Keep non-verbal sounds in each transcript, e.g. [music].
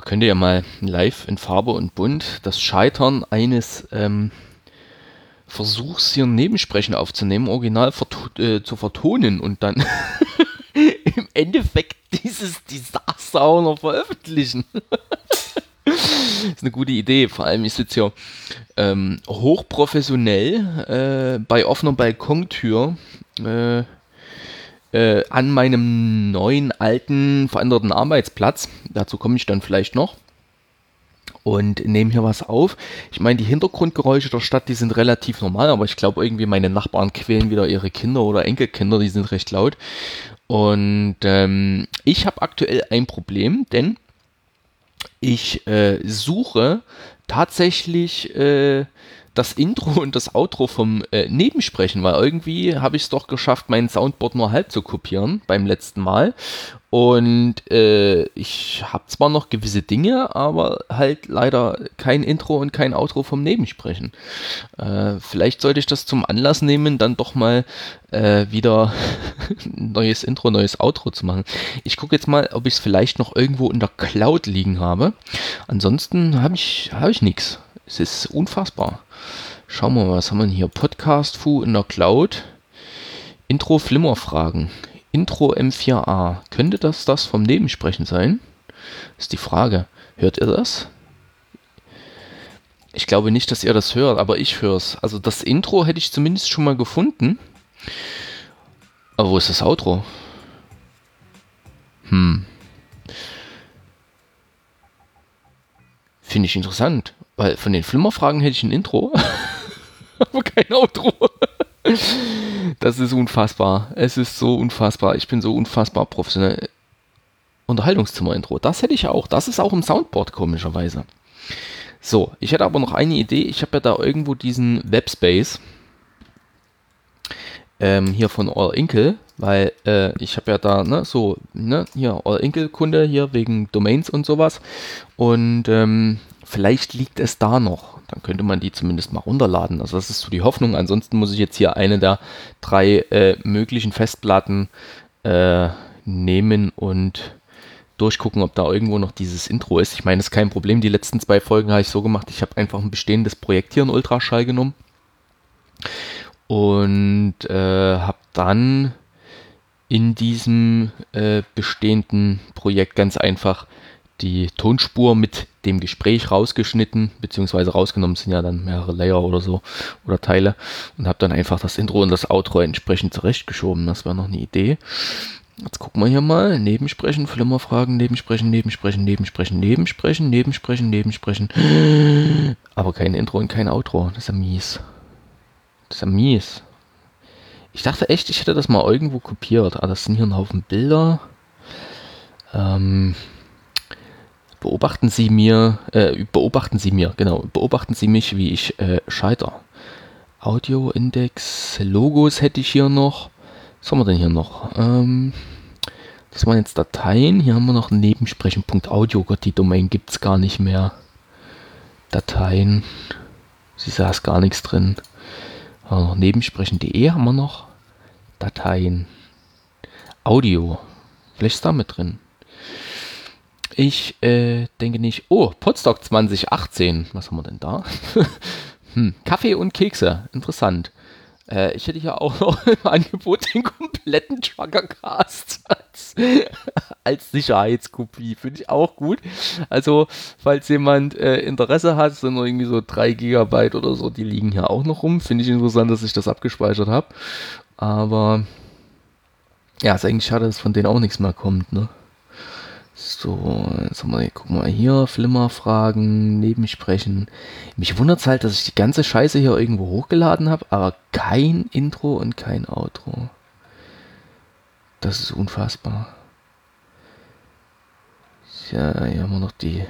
Man könnte ja mal live in Farbe und Bunt das Scheitern eines ähm, Versuchs, hier ein Nebensprechen aufzunehmen, original äh, zu vertonen und dann [laughs] im Endeffekt dieses Desaster auch noch veröffentlichen. [laughs] ist eine gute Idee. Vor allem, ich sitze hier ähm, hochprofessionell äh, bei offener Balkontür äh, äh, an meinem neuen, alten, veränderten Arbeitsplatz. Dazu komme ich dann vielleicht noch. Und nehme hier was auf. Ich meine, die Hintergrundgeräusche der Stadt, die sind relativ normal, aber ich glaube irgendwie meine Nachbarn quälen wieder ihre Kinder oder Enkelkinder, die sind recht laut. Und ähm, ich habe aktuell ein Problem, denn ich äh, suche tatsächlich äh, das Intro und das Outro vom äh, Nebensprechen, weil irgendwie habe ich es doch geschafft, mein Soundboard nur halb zu kopieren beim letzten Mal. Und äh, ich habe zwar noch gewisse Dinge, aber halt leider kein Intro und kein Outro vom Nebensprechen. Äh, vielleicht sollte ich das zum Anlass nehmen, dann doch mal äh, wieder [laughs] neues Intro, neues Outro zu machen. Ich gucke jetzt mal, ob ich es vielleicht noch irgendwo in der Cloud liegen habe. Ansonsten habe ich, hab ich nichts. Es ist unfassbar. Schauen wir mal, was haben wir hier? Podcast Fu in der Cloud. Intro Flimmerfragen. Intro M4A. Könnte das das vom Nebensprechen sein? Ist die Frage. Hört ihr das? Ich glaube nicht, dass ihr das hört, aber ich höre es. Also das Intro hätte ich zumindest schon mal gefunden. Aber wo ist das Outro? Hm. Finde ich interessant, weil von den Flimmerfragen hätte ich ein Intro, [laughs] aber kein Outro. Das ist unfassbar. Es ist so unfassbar. Ich bin so unfassbar professionell. Unterhaltungszimmer-Intro. Das hätte ich auch. Das ist auch im Soundboard komischerweise. So, ich hätte aber noch eine Idee. Ich habe ja da irgendwo diesen Webspace ähm, hier von All Inkle, weil äh, ich habe ja da ne, so ne, hier All Inkle Kunde hier wegen Domains und sowas und ähm, vielleicht liegt es da noch dann könnte man die zumindest mal runterladen. Also das ist so die Hoffnung. Ansonsten muss ich jetzt hier eine der drei äh, möglichen Festplatten äh, nehmen und durchgucken, ob da irgendwo noch dieses Intro ist. Ich meine, das ist kein Problem. Die letzten zwei Folgen habe ich so gemacht. Ich habe einfach ein bestehendes Projekt hier in Ultraschall genommen und äh, habe dann in diesem äh, bestehenden Projekt ganz einfach die Tonspur mit dem Gespräch rausgeschnitten, beziehungsweise rausgenommen sind ja dann mehrere Layer oder so oder Teile und habe dann einfach das Intro und das Outro entsprechend zurechtgeschoben. Das war noch eine Idee. Jetzt gucken wir hier mal. Nebensprechen, Flimmerfragen, Nebensprechen, Nebensprechen, Nebensprechen, Nebensprechen, Nebensprechen, Nebensprechen. Aber kein Intro und kein Outro. Das ist ja mies. Das ist ja mies. Ich dachte echt, ich hätte das mal irgendwo kopiert. Aber das sind hier ein Haufen Bilder. Ähm, beobachten Sie mir, äh, beobachten Sie mir, genau, beobachten Sie mich, wie ich äh, scheiter. Audio-Index, Logos hätte ich hier noch. Was haben wir denn hier noch? Ähm, das waren jetzt Dateien. Hier haben wir noch Nebensprechen.audio. Gott, die Domain gibt es gar nicht mehr. Dateien. Sie saß gar nichts drin. Äh, Nebensprechen.de haben wir noch. Dateien. Audio. Vielleicht ist da mit drin. Ich äh, denke nicht. Oh, Podstock 2018. Was haben wir denn da? [laughs] hm, Kaffee und Kekse. Interessant. Äh, ich hätte hier auch noch [laughs] im Angebot den kompletten Truckercast [laughs] als, als Sicherheitskopie. Finde ich auch gut. Also, falls jemand äh, Interesse hat, sind noch irgendwie so 3 GB oder so, die liegen hier auch noch rum. Finde ich interessant, dass ich das abgespeichert habe. Aber ja, ist eigentlich schade, dass von denen auch nichts mehr kommt, ne? So, jetzt haben wir, guck mal hier, Flimmerfragen, Nebensprechen. Mich wundert es halt, dass ich die ganze Scheiße hier irgendwo hochgeladen habe, aber kein Intro und kein Outro. Das ist unfassbar. Ja, hier haben wir noch die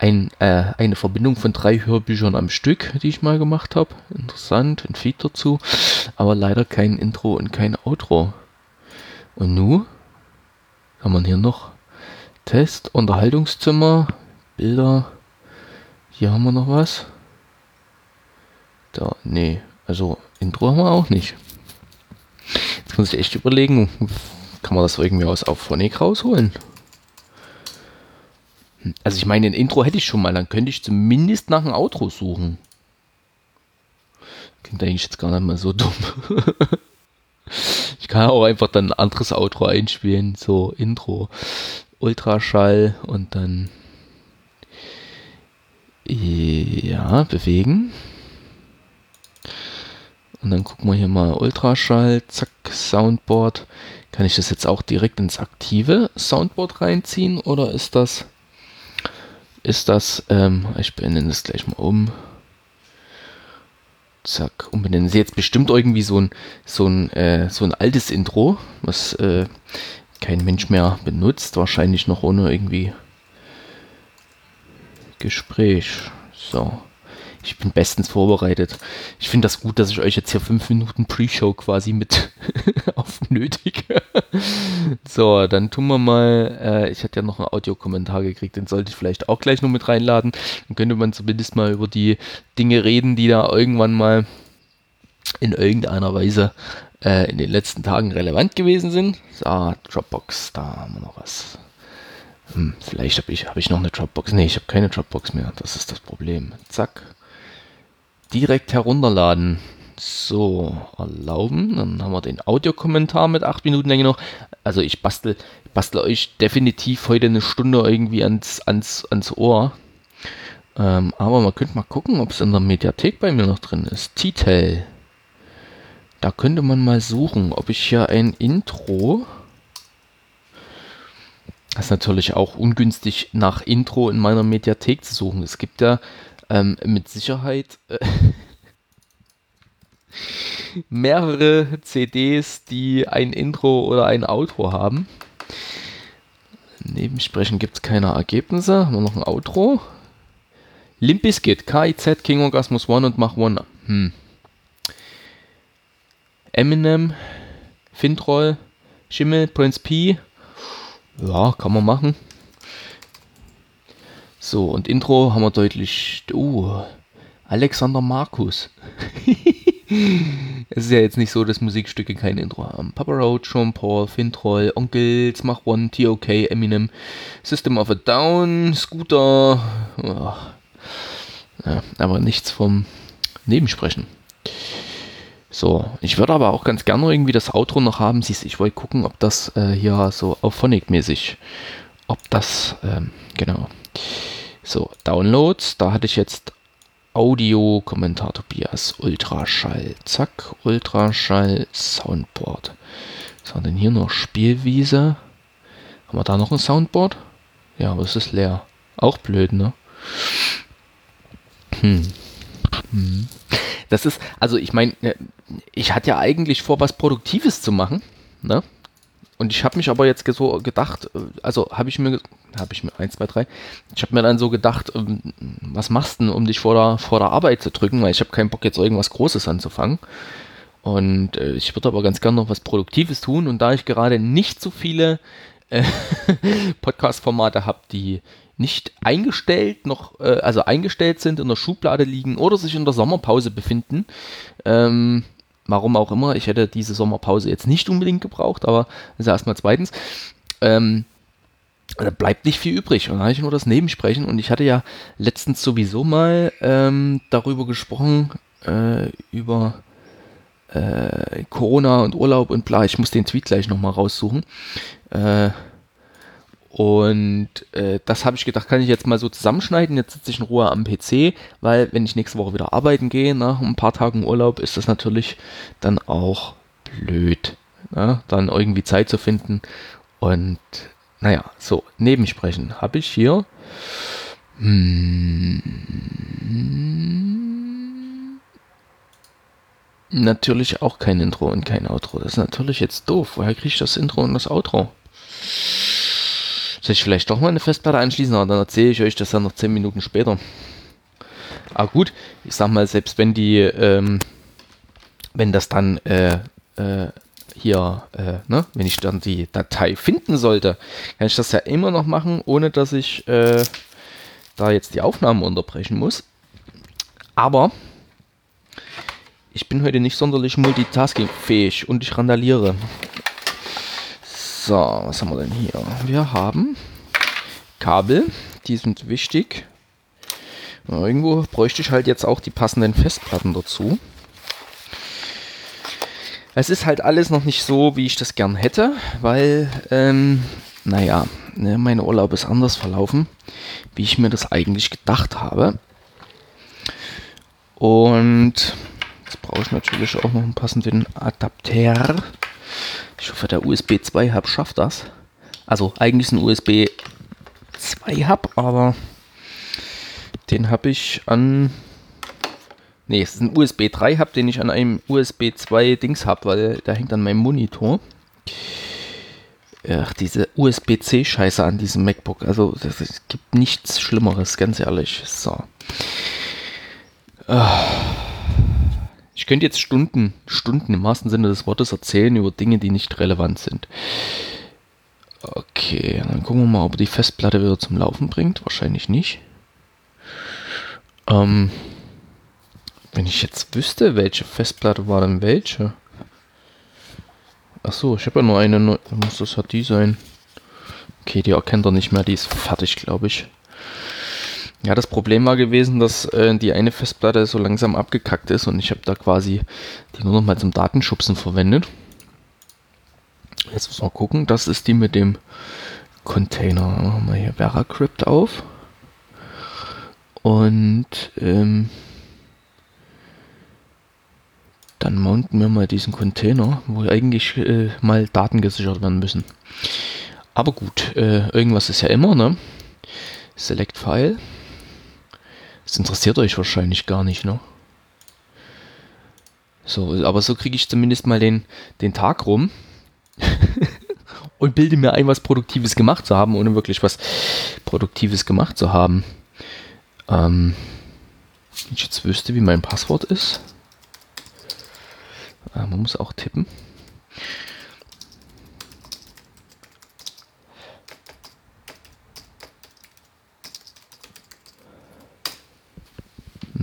ein, äh, eine Verbindung von drei Hörbüchern am Stück, die ich mal gemacht habe. Interessant, ein Feed dazu. Aber leider kein Intro und kein Outro. Und nu haben wir hier noch Test, Unterhaltungszimmer, Bilder. Hier haben wir noch was. Da, nee, also Intro haben wir auch nicht. Jetzt muss ich echt überlegen, kann man das irgendwie aus Auphonic rausholen? Also ich meine, ein Intro hätte ich schon mal, dann könnte ich zumindest nach einem Outro suchen. Klingt eigentlich jetzt gar nicht mal so dumm. [laughs] ich kann auch einfach dann ein anderes Outro einspielen, so Intro, Ultraschall und dann ja, bewegen. Und dann gucken wir hier mal Ultraschall, zack, Soundboard. Kann ich das jetzt auch direkt ins aktive Soundboard reinziehen oder ist das ist das, ähm, ich benenne das gleich mal um. Zack, umbenennen. Sie jetzt bestimmt irgendwie so ein, so ein, äh, so ein altes Intro, was äh, kein Mensch mehr benutzt, wahrscheinlich noch ohne irgendwie Gespräch. So. Ich bin bestens vorbereitet. Ich finde das gut, dass ich euch jetzt hier fünf Minuten Pre-Show quasi mit [laughs] aufnötige. so, dann tun wir mal, äh, ich hatte ja noch einen Audiokommentar gekriegt, den sollte ich vielleicht auch gleich noch mit reinladen. Dann könnte man zumindest mal über die Dinge reden, die da irgendwann mal in irgendeiner Weise äh, in den letzten Tagen relevant gewesen sind. So, Dropbox, da haben wir noch was. Hm, vielleicht habe ich, hab ich noch eine Dropbox. Ne, ich habe keine Dropbox mehr. Das ist das Problem. Zack direkt herunterladen. So, erlauben. Dann haben wir den Audiokommentar mit 8 Minuten Länge noch. Also ich bastel, bastel euch definitiv heute eine Stunde irgendwie ans, ans, ans Ohr. Ähm, aber man könnte mal gucken, ob es in der Mediathek bei mir noch drin ist. Titel. Da könnte man mal suchen, ob ich hier ein Intro. Das ist natürlich auch ungünstig nach Intro in meiner Mediathek zu suchen. Es gibt ja ähm, mit Sicherheit äh, [laughs] mehrere CDs, die ein Intro oder ein Outro haben. Nebensprechen gibt es keine Ergebnisse. Haben wir noch ein Outro. Limp Bizkit, KIZ, King Orgasmus One und Mach One. Hm. Eminem, Fintroll, Schimmel, Prince P. Ja, kann man machen. So, und Intro haben wir deutlich. Uh, Alexander Markus. [laughs] es ist ja jetzt nicht so, dass Musikstücke kein Intro haben. Papa Roach, Sean Paul, Fintroll, Onkels, Mach One, TOK, Eminem, System of a Down, Scooter. Oh. Ja, aber nichts vom Nebensprechen. So, ich würde aber auch ganz gerne irgendwie das Outro noch haben. Siehst ich wollte gucken, ob das äh, hier so auf Phonic-mäßig, ob das, ähm, genau. So, Downloads, da hatte ich jetzt Audio, Kommentar Tobias, Ultraschall, zack, Ultraschall, Soundboard. Was haben denn hier noch? Spielwiese. Haben wir da noch ein Soundboard? Ja, aber es ist leer. Auch blöd, ne? Hm. Hm. Das ist, also ich meine, äh, ich hatte ja eigentlich vor, was Produktives zu machen, ne? Und ich habe mich aber jetzt so gedacht, äh, also habe ich mir, habe ich mir, 1, 2, 3, ich habe mir dann so gedacht, ähm, was machst du denn, um dich vor der, vor der Arbeit zu drücken, weil ich habe keinen Bock jetzt irgendwas Großes anzufangen. Und äh, ich würde aber ganz gerne noch was Produktives tun und da ich gerade nicht so viele äh, [laughs] Podcast-Formate habe, die nicht eingestellt, noch, äh, also eingestellt sind, in der Schublade liegen oder sich in der Sommerpause befinden, ähm, Warum auch immer. Ich hätte diese Sommerpause jetzt nicht unbedingt gebraucht, aber das ist erstmal zweitens. Ähm, da bleibt nicht viel übrig. Und dann habe ich nur das Nebensprechen. Und ich hatte ja letztens sowieso mal ähm, darüber gesprochen, äh, über äh, Corona und Urlaub und bla. Ich muss den Tweet gleich nochmal raussuchen. Äh, und äh, das habe ich gedacht, kann ich jetzt mal so zusammenschneiden. Jetzt sitze ich in Ruhe am PC, weil wenn ich nächste Woche wieder arbeiten gehe, nach ein paar Tagen Urlaub, ist das natürlich dann auch blöd, ne? dann irgendwie Zeit zu finden. Und naja, so, Nebensprechen habe ich hier. Hm, natürlich auch kein Intro und kein Outro. Das ist natürlich jetzt doof. Woher kriege ich das Intro und das Outro? Soll ich vielleicht doch mal eine Festplatte anschließen, aber dann erzähle ich euch das dann noch 10 Minuten später. Aber gut, ich sag mal, selbst wenn die, ähm, wenn das dann äh, äh, hier, äh, ne, wenn ich dann die Datei finden sollte, kann ich das ja immer noch machen, ohne dass ich äh, da jetzt die Aufnahme unterbrechen muss. Aber ich bin heute nicht sonderlich multitaskingfähig und ich randaliere. So, was haben wir denn hier? Wir haben Kabel, die sind wichtig. Irgendwo bräuchte ich halt jetzt auch die passenden Festplatten dazu. Es ist halt alles noch nicht so, wie ich das gern hätte, weil, ähm, naja, ne, mein Urlaub ist anders verlaufen, wie ich mir das eigentlich gedacht habe. Und jetzt brauche ich natürlich auch noch einen passenden Adapter. Ich hoffe, der USB 2 Hub schafft das. Also eigentlich ist ein USB 2 Hub, aber den habe ich an Ne, es ist ein USB 3 Hub, den ich an einem USB 2 Dings habe, weil der hängt an meinem Monitor. Ach, diese USB-C-Scheiße an diesem MacBook. Also, es gibt nichts Schlimmeres, ganz ehrlich. So. Ah. Ich könnte jetzt Stunden, Stunden im wahrsten Sinne des Wortes erzählen über Dinge, die nicht relevant sind. Okay, dann gucken wir mal, ob die Festplatte wieder zum Laufen bringt. Wahrscheinlich nicht. Ähm, wenn ich jetzt wüsste, welche Festplatte war denn welche? Achso, ich habe ja nur eine. Muss das halt die sein? Okay, die erkennt er nicht mehr. Die ist fertig, glaube ich. Ja, das Problem war gewesen, dass äh, die eine Festplatte so langsam abgekackt ist und ich habe da quasi die nur noch mal zum Datenschubsen verwendet. Jetzt muss man gucken. Das ist die mit dem Container. Machen wir hier VeraCrypt auf. Und ähm, dann mounten wir mal diesen Container, wo eigentlich äh, mal Daten gesichert werden müssen. Aber gut, äh, irgendwas ist ja immer, ne? Select File. Das interessiert euch wahrscheinlich gar nicht, ne? So, aber so kriege ich zumindest mal den, den Tag rum [laughs] und bilde mir ein, was Produktives gemacht zu haben, ohne wirklich was Produktives gemacht zu haben. Ähm, wenn ich jetzt wüsste, wie mein Passwort ist. Ah, man muss auch tippen.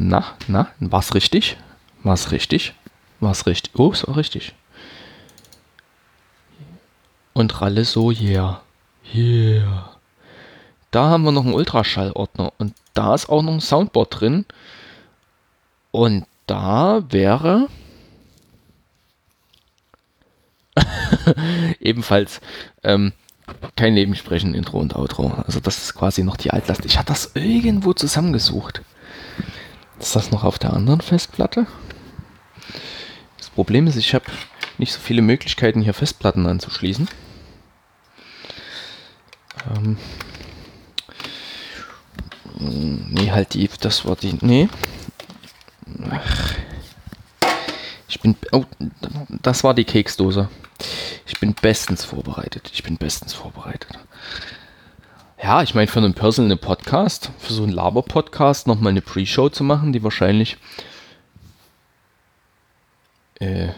Na, na, war's richtig? War's richtig? War's richtig? Oh, ist auch richtig. Und Ralle so, yeah. Yeah. Da haben wir noch einen Ultraschallordner und da ist auch noch ein Soundboard drin. Und da wäre [laughs] Ebenfalls ähm, kein Nebensprechen, Intro und Outro. Also das ist quasi noch die Altlast. Ich hatte das irgendwo zusammengesucht. Ist das noch auf der anderen Festplatte? Das Problem ist, ich habe nicht so viele Möglichkeiten, hier Festplatten anzuschließen. Ähm, nee, halt die, das war die, nee. Ach. Ich bin, oh, das war die Keksdose. Ich bin bestens vorbereitet. Ich bin bestens vorbereitet. Ja, ich meine, für einen Personal Podcast, für so einen Laber-Podcast nochmal eine Pre-Show zu machen, die wahrscheinlich. Äh.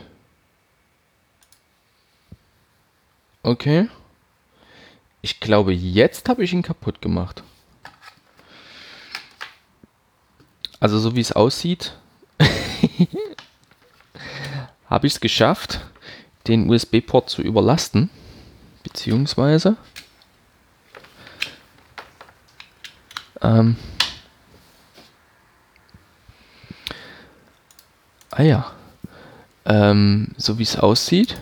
Okay. Ich glaube, jetzt habe ich ihn kaputt gemacht. Also, so wie es aussieht, [laughs] habe ich es geschafft den USB-Port zu überlasten, beziehungsweise ähm, ah ja, ähm, so wie es aussieht.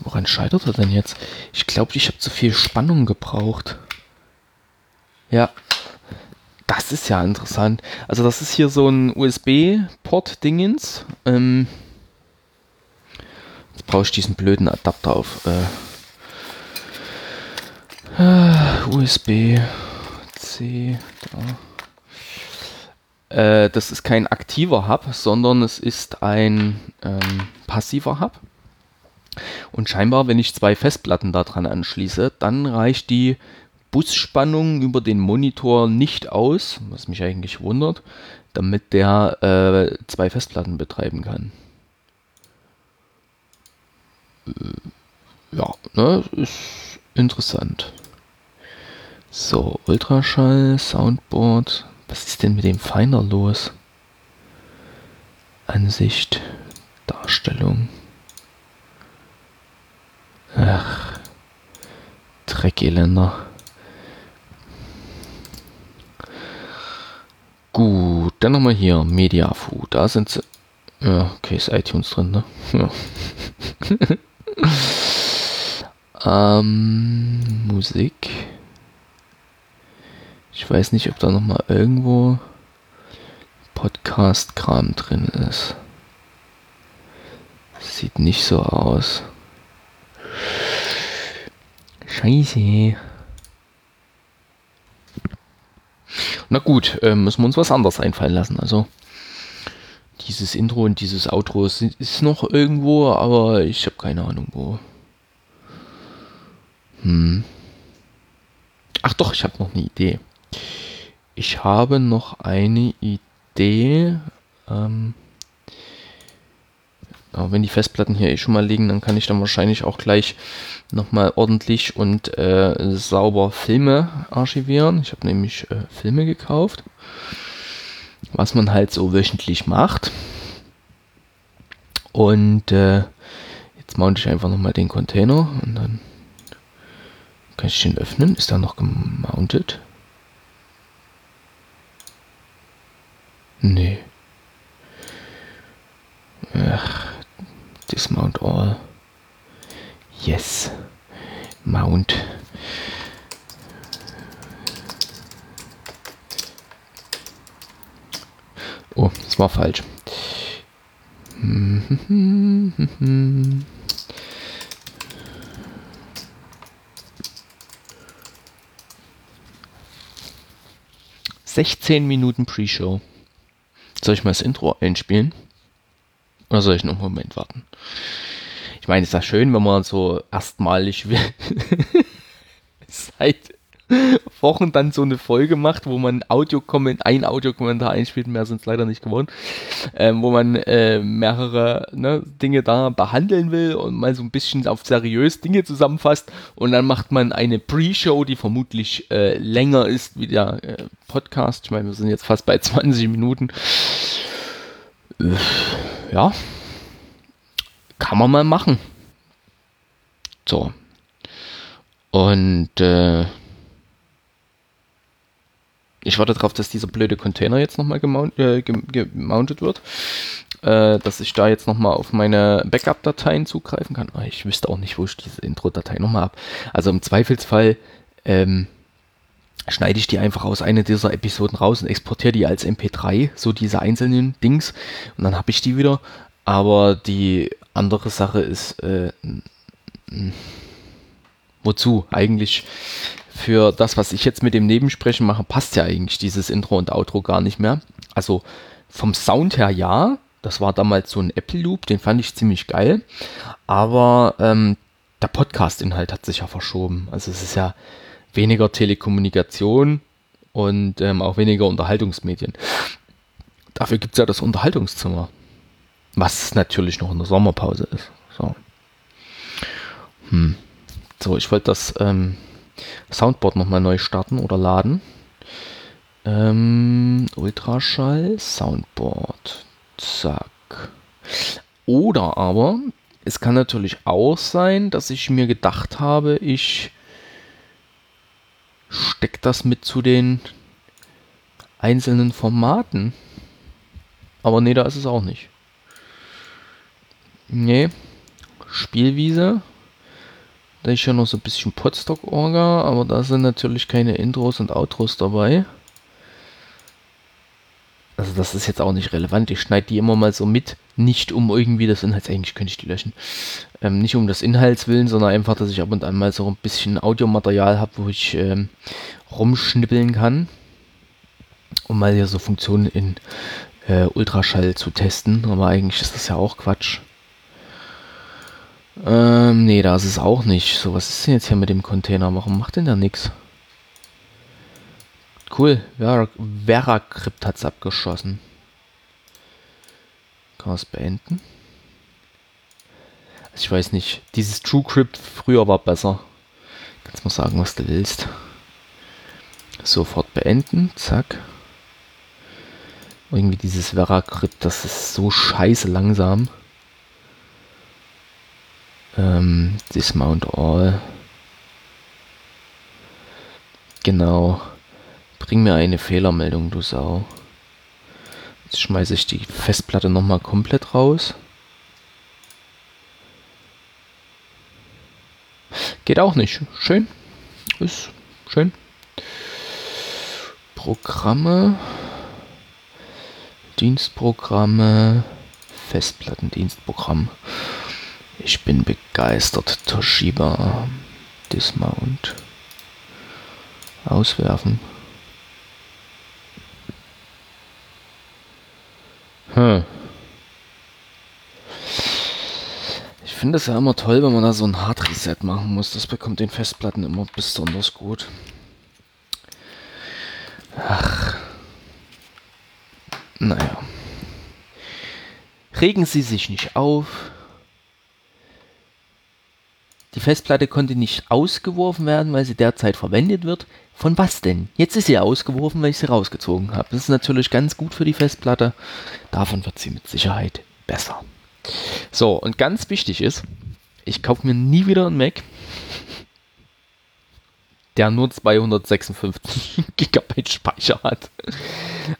Woran scheitert er denn jetzt? Ich glaube, ich habe zu viel Spannung gebraucht. Ja, das ist ja interessant. Also das ist hier so ein USB-Port-Dingens. Ähm, Jetzt brauche ich diesen blöden Adapter auf äh, USB C. Da. Äh, das ist kein aktiver Hub, sondern es ist ein ähm, passiver Hub. Und scheinbar, wenn ich zwei Festplatten daran anschließe, dann reicht die Busspannung über den Monitor nicht aus, was mich eigentlich wundert, damit der äh, zwei Festplatten betreiben kann. ja, ne, ist interessant. So, Ultraschall, Soundboard. Was ist denn mit dem Finder los? Ansicht, Darstellung. Ach, Dreckeländer. Gut, dann nochmal hier, Mediafu. Da sind sie. Ja, okay, ist iTunes drin, ne? Ja. [laughs] ähm, Musik. Ich weiß nicht, ob da nochmal irgendwo Podcast-Kram drin ist. Sieht nicht so aus. Scheiße. Na gut, äh, müssen wir uns was anderes einfallen lassen. Also dieses Intro und dieses Outro ist, ist noch irgendwo, aber ich habe keine Ahnung wo. Hm. Ach doch, ich habe noch eine Idee. Ich habe noch eine Idee. Ähm, aber wenn die Festplatten hier eh schon mal liegen, dann kann ich dann wahrscheinlich auch gleich nochmal ordentlich und äh, sauber Filme archivieren. Ich habe nämlich äh, Filme gekauft, was man halt so wöchentlich macht. Und äh, jetzt mounte ich einfach nochmal den Container und dann kann ich den öffnen. Ist da noch gemountet? Nee. Ach, dismount all. Yes. Mount. Oh, das war falsch. Sechzehn Minuten Pre-Show. Soll ich mal das Intro einspielen? Oder soll ich noch einen Moment warten? Ich meine, ist ja schön, wenn man so erstmalig [laughs] seit [laughs] Wochen dann so eine Folge macht, wo man Audio ein Audiokommentar einspielt, mehr sind es leider nicht geworden, ähm, wo man äh, mehrere ne, Dinge da behandeln will und mal so ein bisschen auf seriös Dinge zusammenfasst und dann macht man eine Pre-Show, die vermutlich äh, länger ist wie der äh, Podcast. Ich meine, wir sind jetzt fast bei 20 Minuten. Äh, ja, kann man mal machen. So. Und äh, ich warte darauf, dass dieser blöde Container jetzt nochmal äh, gemountet wird. Äh, dass ich da jetzt nochmal auf meine Backup-Dateien zugreifen kann. Oh, ich wüsste auch nicht, wo ich diese Intro-Datei nochmal habe. Also im Zweifelsfall ähm, schneide ich die einfach aus einer dieser Episoden raus und exportiere die als MP3, so diese einzelnen Dings. Und dann habe ich die wieder. Aber die andere Sache ist, äh, wozu? Eigentlich für das, was ich jetzt mit dem Nebensprechen mache, passt ja eigentlich dieses Intro und Outro gar nicht mehr. Also vom Sound her ja, das war damals so ein Apple Loop, den fand ich ziemlich geil. Aber ähm, der Podcast-Inhalt hat sich ja verschoben. Also es ist ja weniger Telekommunikation und ähm, auch weniger Unterhaltungsmedien. Dafür gibt es ja das Unterhaltungszimmer. Was natürlich noch in der Sommerpause ist. So, hm. so ich wollte das ähm, Soundboard nochmal neu starten oder laden. Ähm, Ultraschall, Soundboard. Zack. Oder aber, es kann natürlich auch sein, dass ich mir gedacht habe, ich stecke das mit zu den einzelnen Formaten. Aber nee, da ist es auch nicht. Nee. Spielwiese. Da ist ja noch so ein bisschen Podstock-Orga, aber da sind natürlich keine Intros und Outros dabei. Also das ist jetzt auch nicht relevant. Ich schneide die immer mal so mit, nicht um irgendwie das Inhalts, eigentlich könnte ich die löschen, ähm, nicht um das Inhalts willen, sondern einfach, dass ich ab und an mal so ein bisschen Audiomaterial habe, wo ich ähm, rumschnippeln kann, um mal hier so Funktionen in äh, Ultraschall zu testen. Aber eigentlich ist das ja auch Quatsch. Ähm, nee, da ist es auch nicht. So, was ist denn jetzt hier mit dem Container? Warum macht denn da nichts? Cool, Vera, Veracrypt hat es abgeschossen. Kann man es beenden? Also ich weiß nicht. Dieses TrueCrypt früher war besser. Kannst mal sagen, was du willst. Sofort beenden. Zack. Irgendwie dieses Veracrypt, das ist so scheiße langsam. Ähm, Dismount All. Genau. Bring mir eine Fehlermeldung, du Sau. Jetzt schmeiße ich die Festplatte nochmal komplett raus. Geht auch nicht. Schön. Ist schön. Programme. Dienstprogramme. Festplattendienstprogramm. Ich bin begeistert. Toshiba. Dismount. Auswerfen. Hm. Ich finde es ja immer toll, wenn man da so ein Hard Reset machen muss. Das bekommt den Festplatten immer besonders gut. Ach. Naja. Regen Sie sich nicht auf. Die Festplatte konnte nicht ausgeworfen werden, weil sie derzeit verwendet wird. Von was denn? Jetzt ist sie ausgeworfen, weil ich sie rausgezogen habe. Das ist natürlich ganz gut für die Festplatte. Davon wird sie mit Sicherheit besser. So, und ganz wichtig ist, ich kaufe mir nie wieder einen Mac, der nur 256 [laughs] GB Speicher hat.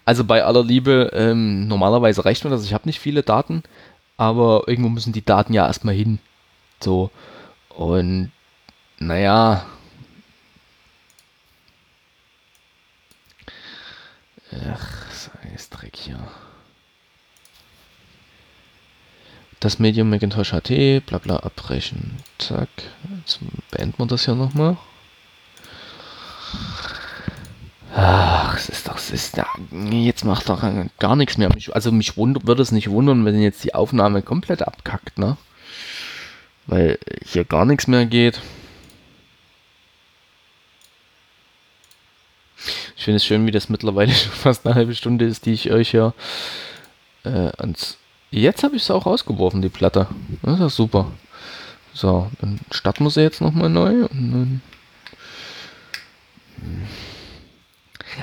Also bei aller Liebe, ähm, normalerweise reicht mir das. Ich habe nicht viele Daten, aber irgendwo müssen die Daten ja erstmal hin. So, und naja, ach, ist Dreck hier. Das Medium Macintosh HT, bla bla abbrechen. Zack, jetzt beenden wir das hier nochmal. Ach, es ist doch, es ist ja, jetzt macht doch gar nichts mehr. Also mich wundert, würde es nicht wundern, wenn jetzt die Aufnahme komplett abkackt, ne? Weil hier gar nichts mehr geht. Ich finde es schön, wie das mittlerweile [laughs] schon fast eine halbe Stunde ist, die ich euch ja äh, ans. Jetzt habe ich es auch rausgeworfen, die Platte. Das ist ja super. So, dann starten wir sie jetzt nochmal neu.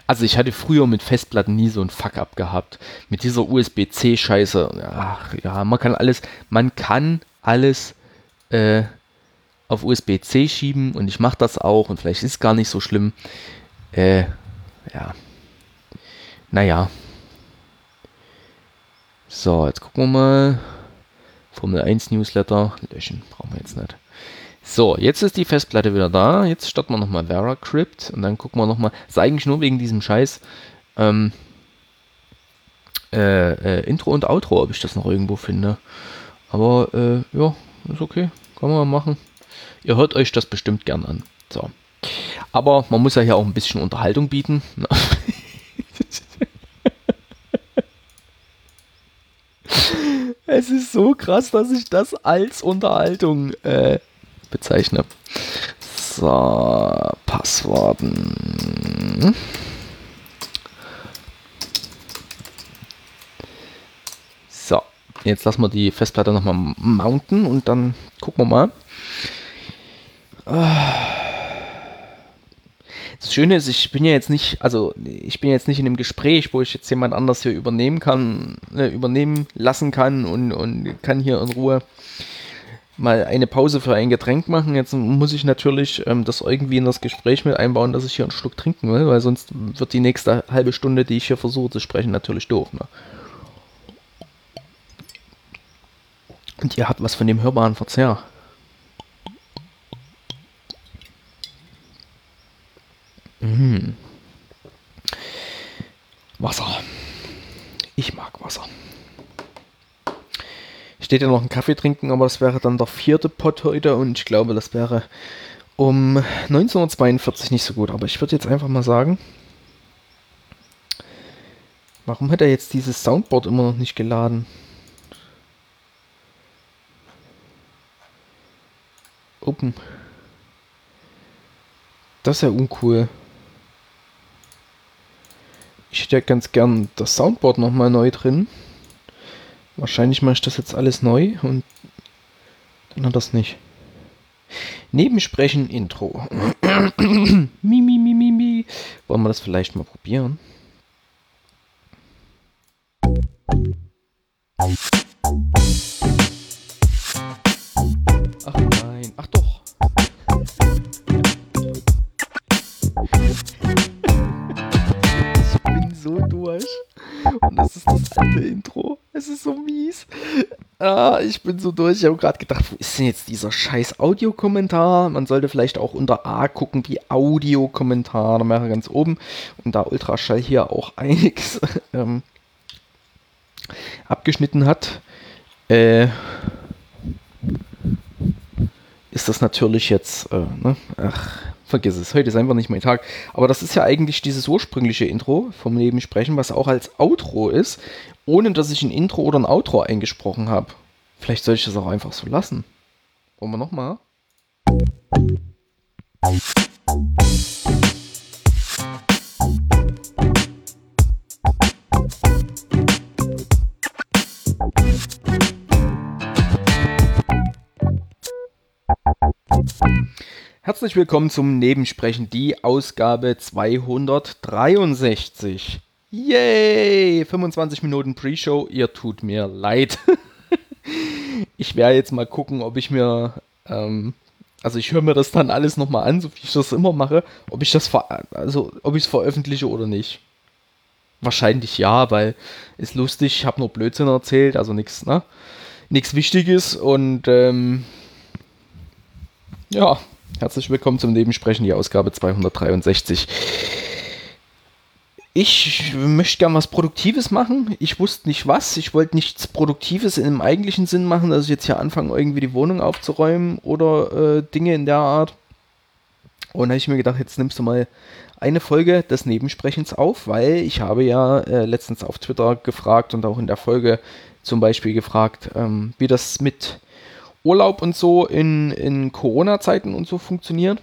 Also ich hatte früher mit Festplatten nie so ein Fuck-up gehabt. Mit dieser USB-C-Scheiße. Ach ja, man kann alles, man kann alles äh, auf USB-C schieben und ich mache das auch und vielleicht ist es gar nicht so schlimm. Äh, ja. Naja. So, jetzt gucken wir mal. Formel 1 Newsletter. Löschen, brauchen wir jetzt nicht. So, jetzt ist die Festplatte wieder da. Jetzt starten wir nochmal VeraCrypt und dann gucken wir nochmal. Ist eigentlich nur wegen diesem Scheiß ähm, äh, äh, Intro und Outro, ob ich das noch irgendwo finde. Aber äh, ja, ist okay. Kann man machen. Ihr hört euch das bestimmt gern an. So. Aber man muss ja hier auch ein bisschen Unterhaltung bieten. [laughs] es ist so krass, dass ich das als Unterhaltung äh, bezeichne. So, Passworten. Jetzt lassen wir die Festplatte nochmal mounten und dann gucken wir mal. Das Schöne ist, ich bin ja jetzt nicht, also ich bin jetzt nicht in einem Gespräch, wo ich jetzt jemand anders hier übernehmen kann, äh, übernehmen lassen kann und, und kann hier in Ruhe mal eine Pause für ein Getränk machen. Jetzt muss ich natürlich ähm, das irgendwie in das Gespräch mit einbauen, dass ich hier einen Schluck trinken will, weil sonst wird die nächste halbe Stunde, die ich hier versuche zu sprechen, natürlich doof. Ne? Und ihr habt was von dem hörbaren Verzehr. Mmh. Wasser. Ich mag Wasser. Steht ja noch ein Kaffee trinken, aber das wäre dann der vierte Pot heute und ich glaube, das wäre um 1942 nicht so gut. Aber ich würde jetzt einfach mal sagen, warum hat er jetzt dieses Soundboard immer noch nicht geladen? Open. Das ist ja uncool. Ich hätte ja ganz gern das Soundboard nochmal neu drin. Wahrscheinlich mache ich das jetzt alles neu und dann hat das nicht. Nebensprechen Intro. [coughs] mi, mi, mi, mi, mi. Wollen wir das vielleicht mal probieren? Und das ist das alte Intro. Es ist so mies. Ah, ich bin so durch. Ich habe gerade gedacht, wo ist denn jetzt dieser scheiß Audiokommentar? Man sollte vielleicht auch unter A gucken, wie Audiokommentar. Da wäre ganz oben. Und da Ultraschall hier auch [laughs] einiges ähm, abgeschnitten hat, äh, ist das natürlich jetzt, äh, ne? ach, vergiss es, heute ist einfach nicht mein Tag. Aber das ist ja eigentlich dieses ursprüngliche Intro vom Nebensprechen, was auch als Outro ist, ohne dass ich ein Intro oder ein Outro eingesprochen habe. Vielleicht soll ich das auch einfach so lassen. Wollen wir nochmal? Herzlich willkommen zum Nebensprechen, die Ausgabe 263. Yay! 25 Minuten Pre-Show, ihr tut mir leid. [laughs] ich werde jetzt mal gucken, ob ich mir, ähm, also ich höre mir das dann alles nochmal an, so wie ich das immer mache, ob ich das, also ob ich es veröffentliche oder nicht. Wahrscheinlich ja, weil ist lustig, ich habe nur Blödsinn erzählt, also nichts, ne? Nichts Wichtiges und ähm, ja, Herzlich willkommen zum Nebensprechen, die Ausgabe 263. Ich möchte gern was Produktives machen. Ich wusste nicht was. Ich wollte nichts Produktives im eigentlichen Sinn machen, dass ich jetzt hier anfange, irgendwie die Wohnung aufzuräumen oder äh, Dinge in der Art. Und da habe ich mir gedacht, jetzt nimmst du mal eine Folge des Nebensprechens auf, weil ich habe ja äh, letztens auf Twitter gefragt und auch in der Folge zum Beispiel gefragt, ähm, wie das mit Urlaub und so in, in Corona-Zeiten und so funktioniert.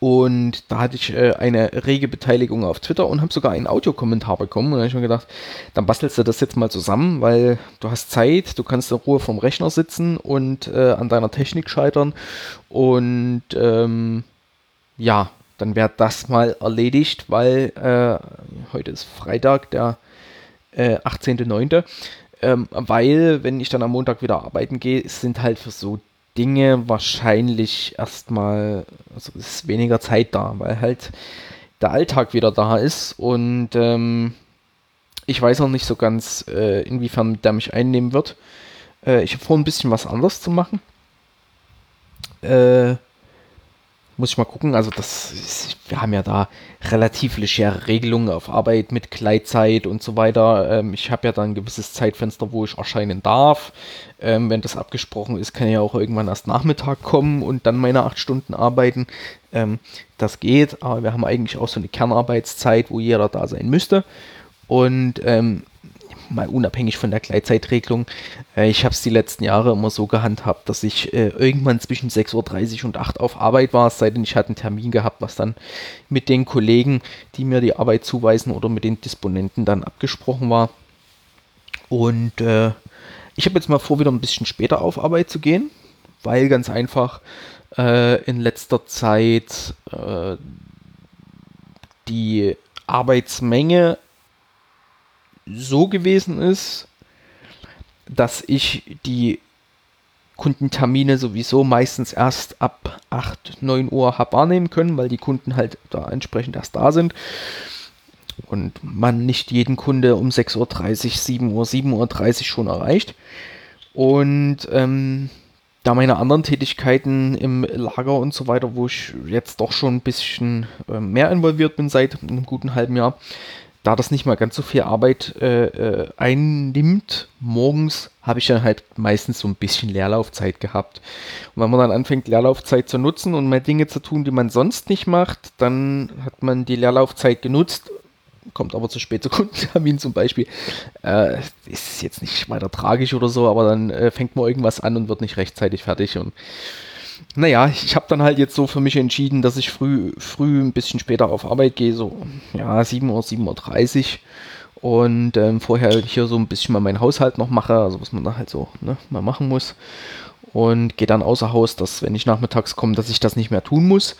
Und da hatte ich äh, eine rege Beteiligung auf Twitter und habe sogar einen Audiokommentar bekommen. Und da habe ich mir gedacht, dann bastelst du das jetzt mal zusammen, weil du hast Zeit, du kannst in Ruhe vom Rechner sitzen und äh, an deiner Technik scheitern. Und ähm, ja, dann wäre das mal erledigt, weil äh, heute ist Freitag, der äh, 18.09 ähm, weil, wenn ich dann am Montag wieder arbeiten gehe, sind halt für so Dinge wahrscheinlich erstmal, also ist weniger Zeit da, weil halt der Alltag wieder da ist und ähm, ich weiß noch nicht so ganz, äh, inwiefern der mich einnehmen wird. Äh, ich habe vor, ein bisschen was anderes zu machen. Äh, muss ich mal gucken. Also das ist, wir haben ja da relativ legere Regelungen auf Arbeit mit Gleitzeit und so weiter. Ähm, ich habe ja da ein gewisses Zeitfenster, wo ich erscheinen darf. Ähm, wenn das abgesprochen ist, kann ich ja auch irgendwann erst Nachmittag kommen und dann meine acht Stunden arbeiten. Ähm, das geht, aber wir haben eigentlich auch so eine Kernarbeitszeit, wo jeder da sein müsste. Und ähm, mal unabhängig von der Gleitzeitregelung. Äh, ich habe es die letzten Jahre immer so gehandhabt, dass ich äh, irgendwann zwischen 6.30 Uhr und 8 Uhr auf Arbeit war, es sei denn, ich hatte einen Termin gehabt, was dann mit den Kollegen, die mir die Arbeit zuweisen oder mit den Disponenten dann abgesprochen war. Und äh, ich habe jetzt mal vor, wieder ein bisschen später auf Arbeit zu gehen, weil ganz einfach äh, in letzter Zeit äh, die Arbeitsmenge so gewesen ist, dass ich die Kundentermine sowieso meistens erst ab 8, 9 Uhr habe wahrnehmen können, weil die Kunden halt da entsprechend erst da sind. Und man nicht jeden Kunde um 6.30 Uhr, 7 Uhr, 7.30 Uhr schon erreicht. Und ähm, da meine anderen Tätigkeiten im Lager und so weiter, wo ich jetzt doch schon ein bisschen äh, mehr involviert bin seit einem guten halben Jahr, da das nicht mal ganz so viel Arbeit äh, äh, einnimmt, morgens habe ich dann halt meistens so ein bisschen Leerlaufzeit gehabt. Und wenn man dann anfängt, Leerlaufzeit zu nutzen und mal Dinge zu tun, die man sonst nicht macht, dann hat man die Leerlaufzeit genutzt, kommt aber zu spät zu [laughs] Kundentermin zum Beispiel. Äh, ist jetzt nicht weiter tragisch oder so, aber dann äh, fängt man irgendwas an und wird nicht rechtzeitig fertig und naja, ich habe dann halt jetzt so für mich entschieden, dass ich früh, früh ein bisschen später auf Arbeit gehe, so ja, 7 Uhr, 7.30 Uhr. Und ähm, vorher hier so ein bisschen mal meinen Haushalt noch mache, also was man da halt so ne, mal machen muss und gehe dann außer Haus, dass wenn ich nachmittags komme, dass ich das nicht mehr tun muss.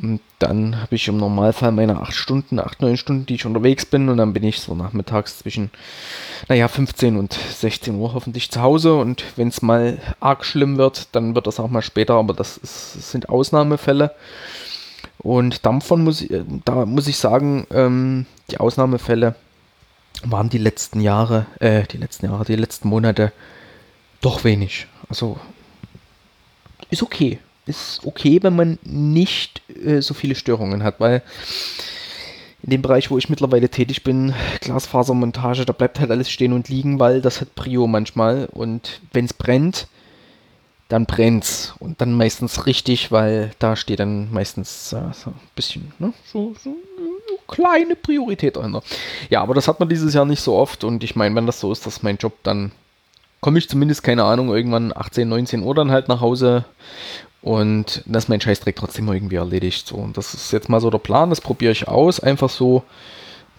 Und dann habe ich im Normalfall meine 8 Stunden, 8, 9 Stunden, die ich unterwegs bin und dann bin ich so nachmittags zwischen, naja, 15 und 16 Uhr hoffentlich zu Hause und wenn es mal arg schlimm wird, dann wird das auch mal später, aber das, ist, das sind Ausnahmefälle. Und davon muss ich, da muss ich sagen, ähm, die Ausnahmefälle waren die letzten Jahre, äh, die letzten Jahre, die letzten Monate doch wenig. Also ist okay. Ist okay, wenn man nicht äh, so viele Störungen hat, weil in dem Bereich, wo ich mittlerweile tätig bin, Glasfasermontage, da bleibt halt alles stehen und liegen, weil das hat Prio manchmal. Und wenn es brennt, dann brennt's. Und dann meistens richtig, weil da steht dann meistens äh, so ein bisschen, ne, so, so kleine Priorität dahinter. Ja, aber das hat man dieses Jahr nicht so oft. Und ich meine, wenn das so ist, dass mein Job dann komme ich zumindest, keine Ahnung, irgendwann 18, 19 Uhr dann halt nach Hause und das mein Scheißdreck trotzdem irgendwie erledigt. So, und das ist jetzt mal so der Plan, das probiere ich aus, einfach so,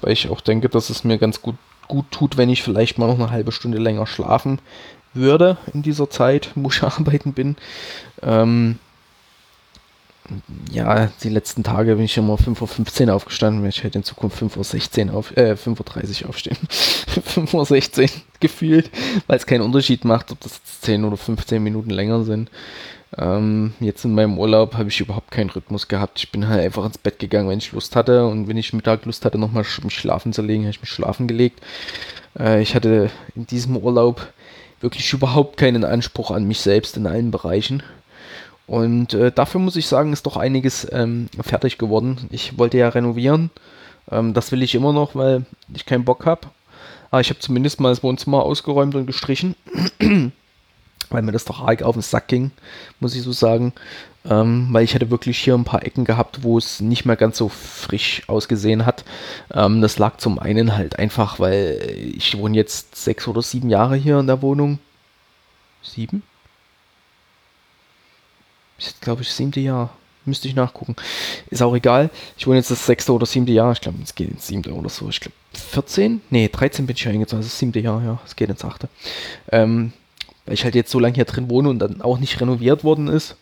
weil ich auch denke, dass es mir ganz gut, gut tut, wenn ich vielleicht mal noch eine halbe Stunde länger schlafen würde in dieser Zeit, wo ich [laughs] arbeiten bin. Ähm, ja, die letzten Tage bin ich immer 5.15 Uhr aufgestanden, ich hätte in Zukunft 5.16 Uhr auf, äh, 5.30 Uhr aufstehen. [laughs] 5.16 Uhr gefühlt, weil es keinen Unterschied macht, ob das 10 oder 15 Minuten länger sind. Ähm, jetzt in meinem Urlaub habe ich überhaupt keinen Rhythmus gehabt. Ich bin halt einfach ins Bett gegangen, wenn ich Lust hatte. Und wenn ich Mittag Lust hatte, nochmal mich schlafen zu legen, habe ich mich schlafen gelegt. Äh, ich hatte in diesem Urlaub wirklich überhaupt keinen Anspruch an mich selbst in allen Bereichen. Und äh, dafür muss ich sagen, ist doch einiges ähm, fertig geworden. Ich wollte ja renovieren. Ähm, das will ich immer noch, weil ich keinen Bock habe. Aber ich habe zumindest mal das Wohnzimmer ausgeräumt und gestrichen. [clears throat] weil mir das doch arg auf den Sack ging, muss ich so sagen. Ähm, weil ich hatte wirklich hier ein paar Ecken gehabt, wo es nicht mehr ganz so frisch ausgesehen hat. Ähm, das lag zum einen halt einfach, weil ich wohne jetzt sechs oder sieben Jahre hier in der Wohnung. Sieben? Ist, glaube ich, siebte Jahr. Müsste ich nachgucken. Ist auch egal. Ich wohne jetzt das sechste oder siebte Jahr. Ich glaube, es geht ins siebte oder so. Ich glaube, 14? Nee, 13 bin ich eingezogen. Das ist das siebte Jahr, ja. Es geht ins achte. Ähm, weil ich halt jetzt so lange hier drin wohne und dann auch nicht renoviert worden ist.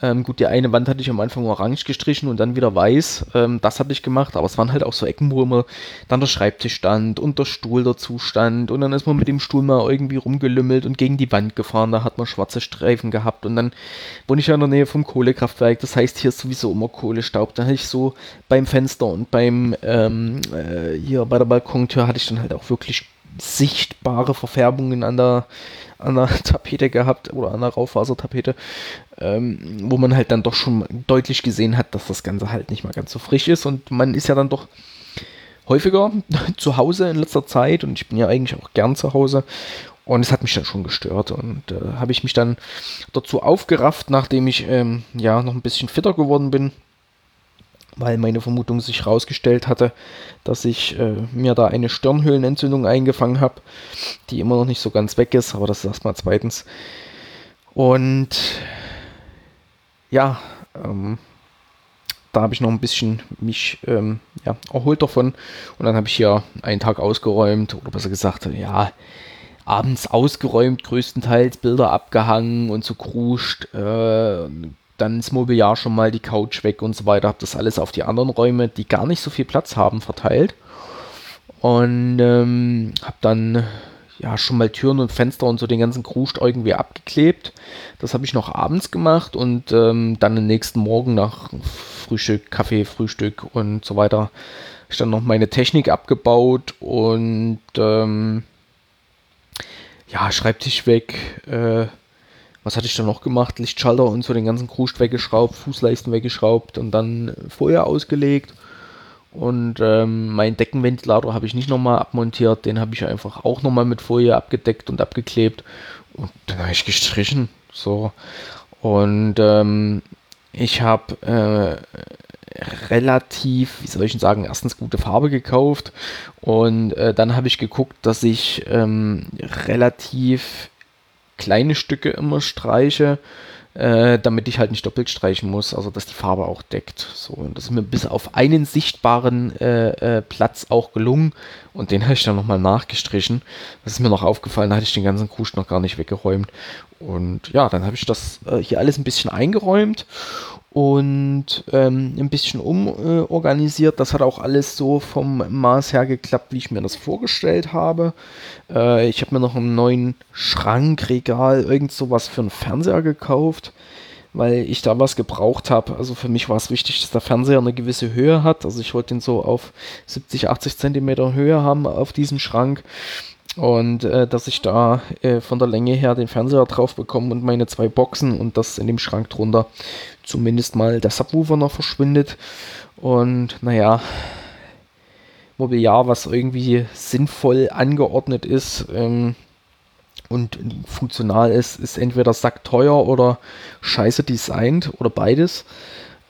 Ähm, gut, die eine Wand hatte ich am Anfang orange gestrichen und dann wieder weiß. Ähm, das hatte ich gemacht, aber es waren halt auch so Ecken, wo immer dann der Schreibtisch stand und der Stuhl dazu stand und dann ist man mit dem Stuhl mal irgendwie rumgelümmelt und gegen die Wand gefahren. Da hat man schwarze Streifen gehabt und dann wohne ich ja in der Nähe vom Kohlekraftwerk. Das heißt, hier ist sowieso immer Kohlestaub. Da hatte ich so beim Fenster und beim ähm, äh, hier bei der Balkontür hatte ich dann halt auch wirklich sichtbare Verfärbungen an der an der [laughs] Tapete gehabt oder an der Raufasertapete, ähm, wo man halt dann doch schon deutlich gesehen hat, dass das Ganze halt nicht mal ganz so frisch ist. Und man ist ja dann doch häufiger [laughs] zu Hause in letzter Zeit und ich bin ja eigentlich auch gern zu Hause. Und es hat mich dann schon gestört und äh, habe ich mich dann dazu aufgerafft, nachdem ich ähm, ja noch ein bisschen fitter geworden bin weil meine Vermutung sich herausgestellt hatte, dass ich äh, mir da eine Stirnhöhlenentzündung eingefangen habe, die immer noch nicht so ganz weg ist, aber das ist erstmal zweitens. Und ja, ähm, da habe ich noch ein bisschen mich ähm, ja, erholt davon und dann habe ich hier einen Tag ausgeräumt oder besser gesagt, ja, abends ausgeräumt, größtenteils Bilder abgehangen und so kruscht, äh, dann ist Mobiliar schon mal die Couch weg und so weiter. Habe das alles auf die anderen Räume, die gar nicht so viel Platz haben, verteilt. Und ähm, habe dann ja schon mal Türen und Fenster und so den ganzen Kruscht irgendwie abgeklebt. Das habe ich noch abends gemacht und ähm, dann am nächsten Morgen nach Frühstück, Kaffee, Frühstück und so weiter ich dann noch meine Technik abgebaut und ähm, ja, Schreibtisch weg, äh, was hatte ich dann noch gemacht? Lichtschalter und so den ganzen Kruscht weggeschraubt, Fußleisten weggeschraubt und dann Feuer ausgelegt. Und ähm, meinen Deckenventilator habe ich nicht nochmal abmontiert, den habe ich einfach auch nochmal mit Folie abgedeckt und abgeklebt. Und dann habe ich gestrichen. So. Und ähm, ich habe äh, relativ, wie soll ich denn sagen, erstens gute Farbe gekauft und äh, dann habe ich geguckt, dass ich ähm, relativ kleine Stücke immer streiche, äh, damit ich halt nicht doppelt streichen muss, also dass die Farbe auch deckt. So, und das ist mir bis auf einen sichtbaren äh, äh, Platz auch gelungen und den habe ich dann nochmal nachgestrichen. Das ist mir noch aufgefallen, da hatte ich den ganzen Krusch noch gar nicht weggeräumt. Und ja, dann habe ich das äh, hier alles ein bisschen eingeräumt und ähm, ein bisschen umorganisiert. Äh, das hat auch alles so vom Maß her geklappt, wie ich mir das vorgestellt habe. Äh, ich habe mir noch einen neuen Schrankregal, irgend sowas für einen Fernseher gekauft, weil ich da was gebraucht habe. Also für mich war es wichtig, dass der Fernseher eine gewisse Höhe hat. Also ich wollte ihn so auf 70, 80 Zentimeter Höhe haben auf diesem Schrank. Und äh, dass ich da äh, von der Länge her den Fernseher drauf bekomme und meine zwei Boxen und dass in dem Schrank drunter zumindest mal der Subwoofer noch verschwindet. Und naja, Mobiliar, was irgendwie sinnvoll angeordnet ist ähm, und funktional ist, ist entweder sackteuer oder scheiße designt oder beides.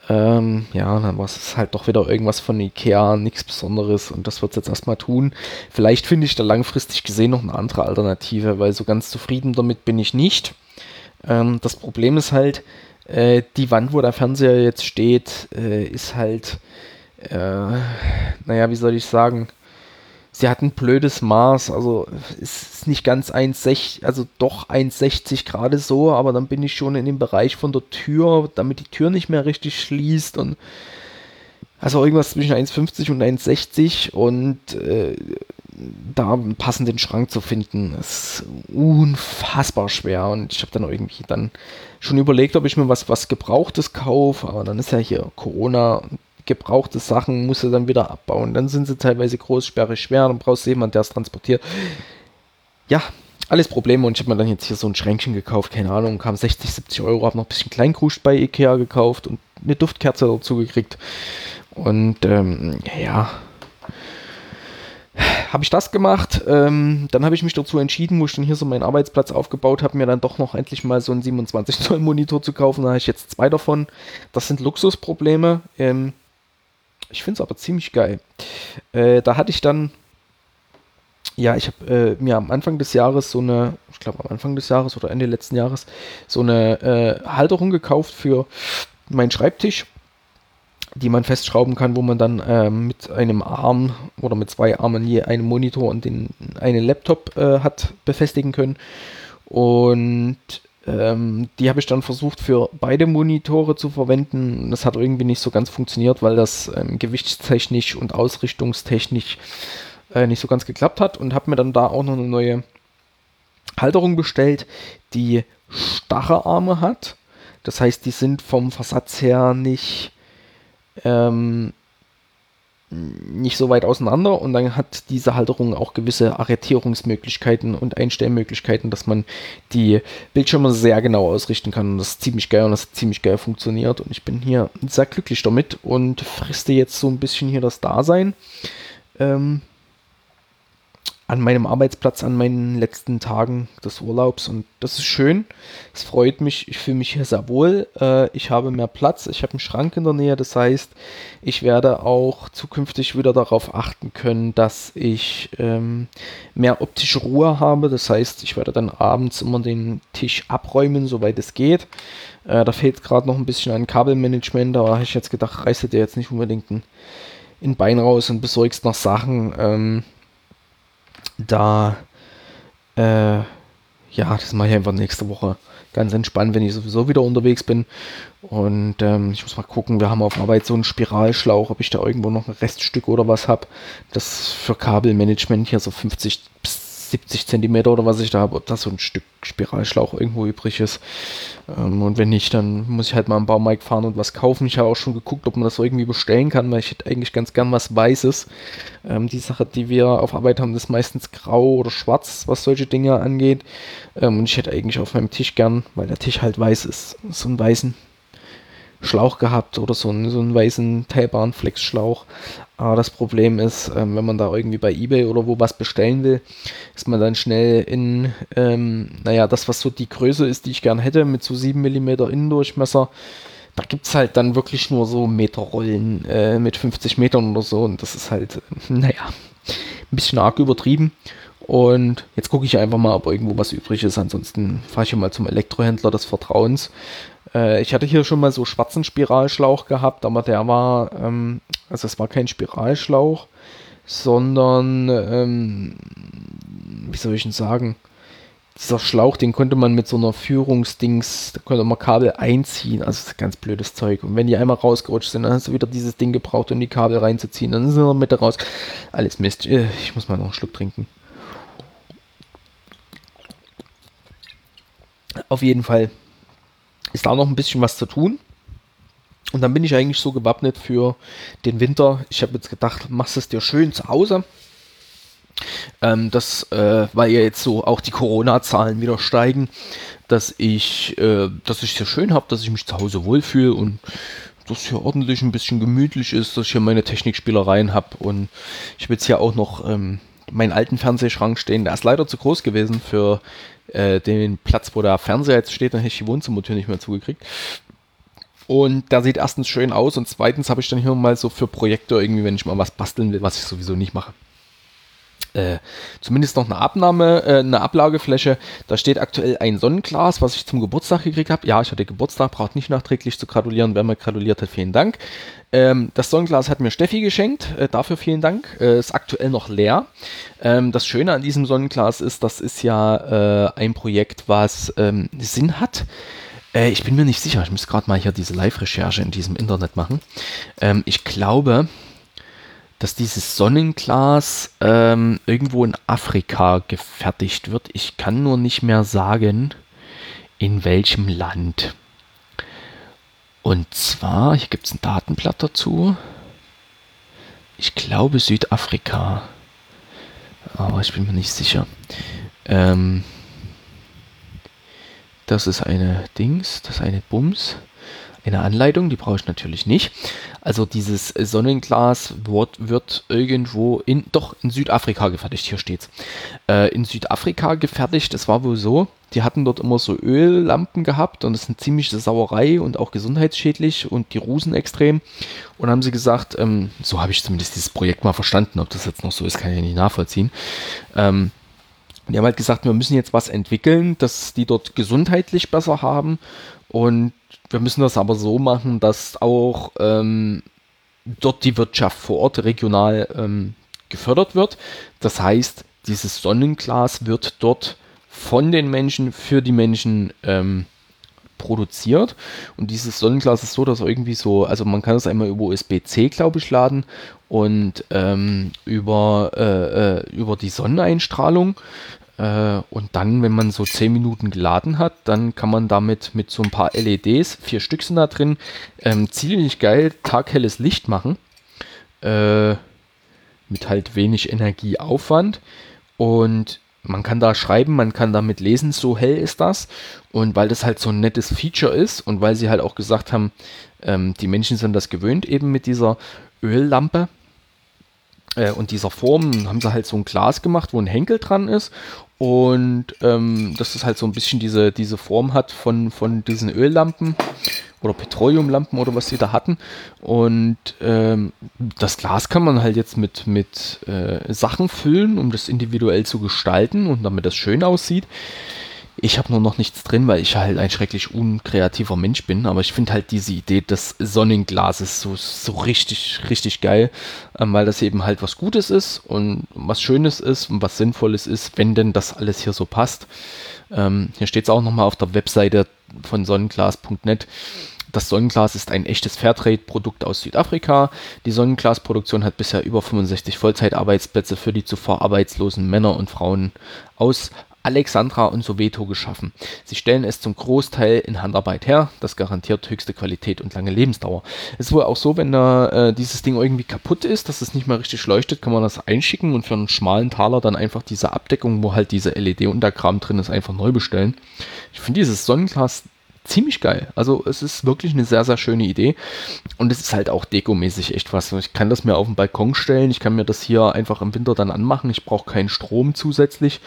Ähm, ja, dann war es halt doch wieder irgendwas von Ikea, nichts Besonderes und das wird es jetzt erstmal tun. Vielleicht finde ich da langfristig gesehen noch eine andere Alternative, weil so ganz zufrieden damit bin ich nicht. Ähm, das Problem ist halt, äh, die Wand, wo der Fernseher jetzt steht, äh, ist halt äh, naja, wie soll ich sagen, sie hat ein blödes Maß, also ist nicht ganz 1,60, also doch 1,60 gerade so, aber dann bin ich schon in dem Bereich von der Tür, damit die Tür nicht mehr richtig schließt und also irgendwas zwischen 1,50 und 1,60 und äh, da einen passenden Schrank zu finden, ist unfassbar schwer. Und ich habe dann irgendwie dann schon überlegt, ob ich mir was, was Gebrauchtes kaufe, aber dann ist ja hier Corona, gebrauchte Sachen musst du dann wieder abbauen. Dann sind sie teilweise groß, sperrig, schwer, dann brauchst du jemanden, der es transportiert. Ja, alles Probleme. Und ich habe mir dann jetzt hier so ein Schränkchen gekauft, keine Ahnung, kam 60, 70 Euro, habe noch ein bisschen Kleinkruscht bei Ikea gekauft und eine Duftkerze dazu gekriegt. Und ähm, ja, habe ich das gemacht. Ähm, dann habe ich mich dazu entschieden, wo ich dann hier so meinen Arbeitsplatz aufgebaut habe, mir dann doch noch endlich mal so einen 27 Zoll Monitor zu kaufen. Da habe ich jetzt zwei davon. Das sind Luxusprobleme. Ähm, ich finde es aber ziemlich geil. Äh, da hatte ich dann, ja, ich habe äh, mir am Anfang des Jahres so eine, ich glaube am Anfang des Jahres oder Ende letzten Jahres, so eine äh, Halterung gekauft für meinen Schreibtisch, die man festschrauben kann, wo man dann äh, mit einem Arm oder mit zwei Armen je einen Monitor und den, einen Laptop äh, hat befestigen können. Und ähm, die habe ich dann versucht für beide Monitore zu verwenden. Das hat irgendwie nicht so ganz funktioniert, weil das ähm, gewichtstechnisch und ausrichtungstechnisch äh, nicht so ganz geklappt hat und habe mir dann da auch noch eine neue Halterung bestellt, die starre Arme hat. Das heißt, die sind vom Versatz her nicht ähm, nicht so weit auseinander und dann hat diese Halterung auch gewisse Arretierungsmöglichkeiten und Einstellmöglichkeiten, dass man die Bildschirme sehr genau ausrichten kann und das ist ziemlich geil und das hat ziemlich geil funktioniert und ich bin hier sehr glücklich damit und friste jetzt so ein bisschen hier das Dasein. Ähm, an meinem Arbeitsplatz an meinen letzten Tagen des Urlaubs und das ist schön. Es freut mich, ich fühle mich hier sehr wohl. Äh, ich habe mehr Platz, ich habe einen Schrank in der Nähe, das heißt, ich werde auch zukünftig wieder darauf achten können, dass ich ähm, mehr optische Ruhe habe. Das heißt, ich werde dann abends immer den Tisch abräumen, soweit es geht. Äh, da fehlt gerade noch ein bisschen an Kabelmanagement, da habe ich jetzt gedacht, reißt dir jetzt nicht unbedingt ein, ein Bein raus und besorgst noch Sachen. Ähm, da, äh, ja, das mache ich einfach nächste Woche ganz entspannt, wenn ich sowieso wieder unterwegs bin. Und ähm, ich muss mal gucken, wir haben auf Arbeit so einen Spiralschlauch, ob ich da irgendwo noch ein Reststück oder was habe. Das für Kabelmanagement hier so 50 bis 70 Zentimeter oder was ich da habe, ob da so ein Stück Spiralschlauch irgendwo übrig ist. Ähm, und wenn nicht, dann muss ich halt mal am Baumarkt fahren und was kaufen. Ich habe auch schon geguckt, ob man das irgendwie bestellen kann, weil ich hätte eigentlich ganz gern was Weißes. Ähm, die Sache, die wir auf Arbeit haben, ist meistens grau oder schwarz, was solche Dinge angeht. Ähm, und ich hätte eigentlich auf meinem Tisch gern, weil der Tisch halt weiß ist, so einen weißen Schlauch gehabt oder so einen, so einen weißen teilbaren Flexschlauch. Aber das Problem ist, ähm, wenn man da irgendwie bei eBay oder wo was bestellen will, ist man dann schnell in, ähm, naja, das, was so die Größe ist, die ich gern hätte, mit so 7 mm Innendurchmesser. Da gibt es halt dann wirklich nur so Meterrollen äh, mit 50 Metern oder so. Und das ist halt, [laughs] naja, ein bisschen arg übertrieben. Und jetzt gucke ich einfach mal, ob irgendwo was übrig ist. Ansonsten fahre ich mal zum Elektrohändler des Vertrauens. Äh, ich hatte hier schon mal so schwarzen Spiralschlauch gehabt, aber der war, ähm, also es war kein Spiralschlauch, sondern, ähm, wie soll ich denn sagen, dieser Schlauch, den konnte man mit so einer Führungsdings, da konnte man Kabel einziehen, also ganz blödes Zeug. Und wenn die einmal rausgerutscht sind, dann hast du wieder dieses Ding gebraucht, um die Kabel reinzuziehen. Dann sind in der Mitte raus. Alles Mist. Äh, ich muss mal noch einen Schluck trinken. Auf jeden Fall ist da noch ein bisschen was zu tun. Und dann bin ich eigentlich so gewappnet für den Winter. Ich habe jetzt gedacht, machst es dir schön zu Hause. Ähm, das, äh, weil ja jetzt so auch die Corona-Zahlen wieder steigen, dass ich, äh, dass ich es ja schön habe, dass ich mich zu Hause wohlfühle und dass hier ordentlich ein bisschen gemütlich ist, dass ich hier meine Technikspielereien habe und ich habe jetzt hier auch noch ähm, meinen alten Fernsehschrank stehen. Der ist leider zu groß gewesen für äh, den Platz, wo der Fernseher jetzt steht. Dann hätte ich die Wohnzimmertür nicht mehr zugekriegt. Und der sieht erstens schön aus und zweitens habe ich dann hier mal so für Projekte irgendwie, wenn ich mal was basteln will, was ich sowieso nicht mache. Äh, zumindest noch eine Abnahme, äh, eine Ablagefläche. Da steht aktuell ein Sonnenglas, was ich zum Geburtstag gekriegt habe. Ja, ich hatte Geburtstag, braucht nicht nachträglich zu gratulieren. Wer mir gratuliert hat, vielen Dank. Ähm, das Sonnenglas hat mir Steffi geschenkt, äh, dafür vielen Dank. Äh, ist aktuell noch leer. Ähm, das Schöne an diesem Sonnenglas ist, das ist ja äh, ein Projekt, was ähm, Sinn hat. Ich bin mir nicht sicher. Ich muss gerade mal hier diese Live-Recherche in diesem Internet machen. Ähm, ich glaube, dass dieses Sonnenglas ähm, irgendwo in Afrika gefertigt wird. Ich kann nur nicht mehr sagen, in welchem Land. Und zwar, hier gibt es ein Datenblatt dazu. Ich glaube Südafrika. Aber ich bin mir nicht sicher. Ähm, das ist eine Dings, das ist eine Bums, eine Anleitung, die brauche ich natürlich nicht. Also dieses Sonnenglas wird, wird irgendwo in, doch in Südafrika gefertigt, hier steht's. Äh, in Südafrika gefertigt, das war wohl so, die hatten dort immer so Öllampen gehabt und das ist eine ziemliche Sauerei und auch gesundheitsschädlich und die Rusen extrem. Und haben sie gesagt, ähm, so habe ich zumindest dieses Projekt mal verstanden, ob das jetzt noch so ist, kann ich nicht nachvollziehen. Ähm, die haben halt gesagt, wir müssen jetzt was entwickeln, dass die dort gesundheitlich besser haben. Und wir müssen das aber so machen, dass auch ähm, dort die Wirtschaft vor Ort regional ähm, gefördert wird. Das heißt, dieses Sonnenglas wird dort von den Menschen für die Menschen ähm, produziert. Und dieses Sonnenglas ist so, dass irgendwie so, also man kann es einmal über USB-C, glaube ich, laden und ähm, über, äh, äh, über die Sonneneinstrahlung. Äh, und dann, wenn man so 10 Minuten geladen hat, dann kann man damit mit so ein paar LEDs, vier Stück sind da drin, ähm, ziemlich geil taghelles Licht machen. Äh, mit halt wenig Energieaufwand. Und man kann da schreiben, man kann damit lesen, so hell ist das. Und weil das halt so ein nettes Feature ist und weil sie halt auch gesagt haben, ähm, die Menschen sind das gewöhnt eben mit dieser Öllampe äh, und dieser Form, haben sie halt so ein Glas gemacht, wo ein Henkel dran ist und ähm, dass es halt so ein bisschen diese, diese Form hat von, von diesen Öllampen oder Petroleumlampen oder was sie da hatten. Und ähm, das Glas kann man halt jetzt mit, mit äh, Sachen füllen, um das individuell zu gestalten und damit das schön aussieht. Ich habe nur noch nichts drin, weil ich halt ein schrecklich unkreativer Mensch bin. Aber ich finde halt diese Idee des Sonnenglases so, so richtig, richtig geil, ähm, weil das eben halt was Gutes ist und was Schönes ist und was Sinnvolles ist, wenn denn das alles hier so passt. Ähm, hier steht es auch nochmal auf der Webseite von sonnenglas.net. Das Sonnenglas ist ein echtes Fairtrade-Produkt aus Südafrika. Die Sonnenglasproduktion hat bisher über 65 Vollzeitarbeitsplätze für die zuvor arbeitslosen Männer und Frauen aus Alexandra und Soweto geschaffen. Sie stellen es zum Großteil in Handarbeit her. Das garantiert höchste Qualität und lange Lebensdauer. Es ist wohl auch so, wenn da, äh, dieses Ding irgendwie kaputt ist, dass es nicht mehr richtig leuchtet, kann man das einschicken und für einen schmalen Taler dann einfach diese Abdeckung, wo halt diese LED-Unterkram drin ist, einfach neu bestellen. Ich finde dieses Sonnenglas ziemlich geil. Also es ist wirklich eine sehr, sehr schöne Idee. Und es ist halt auch dekomäßig echt was. Ich kann das mir auf den Balkon stellen. Ich kann mir das hier einfach im Winter dann anmachen. Ich brauche keinen Strom zusätzlich.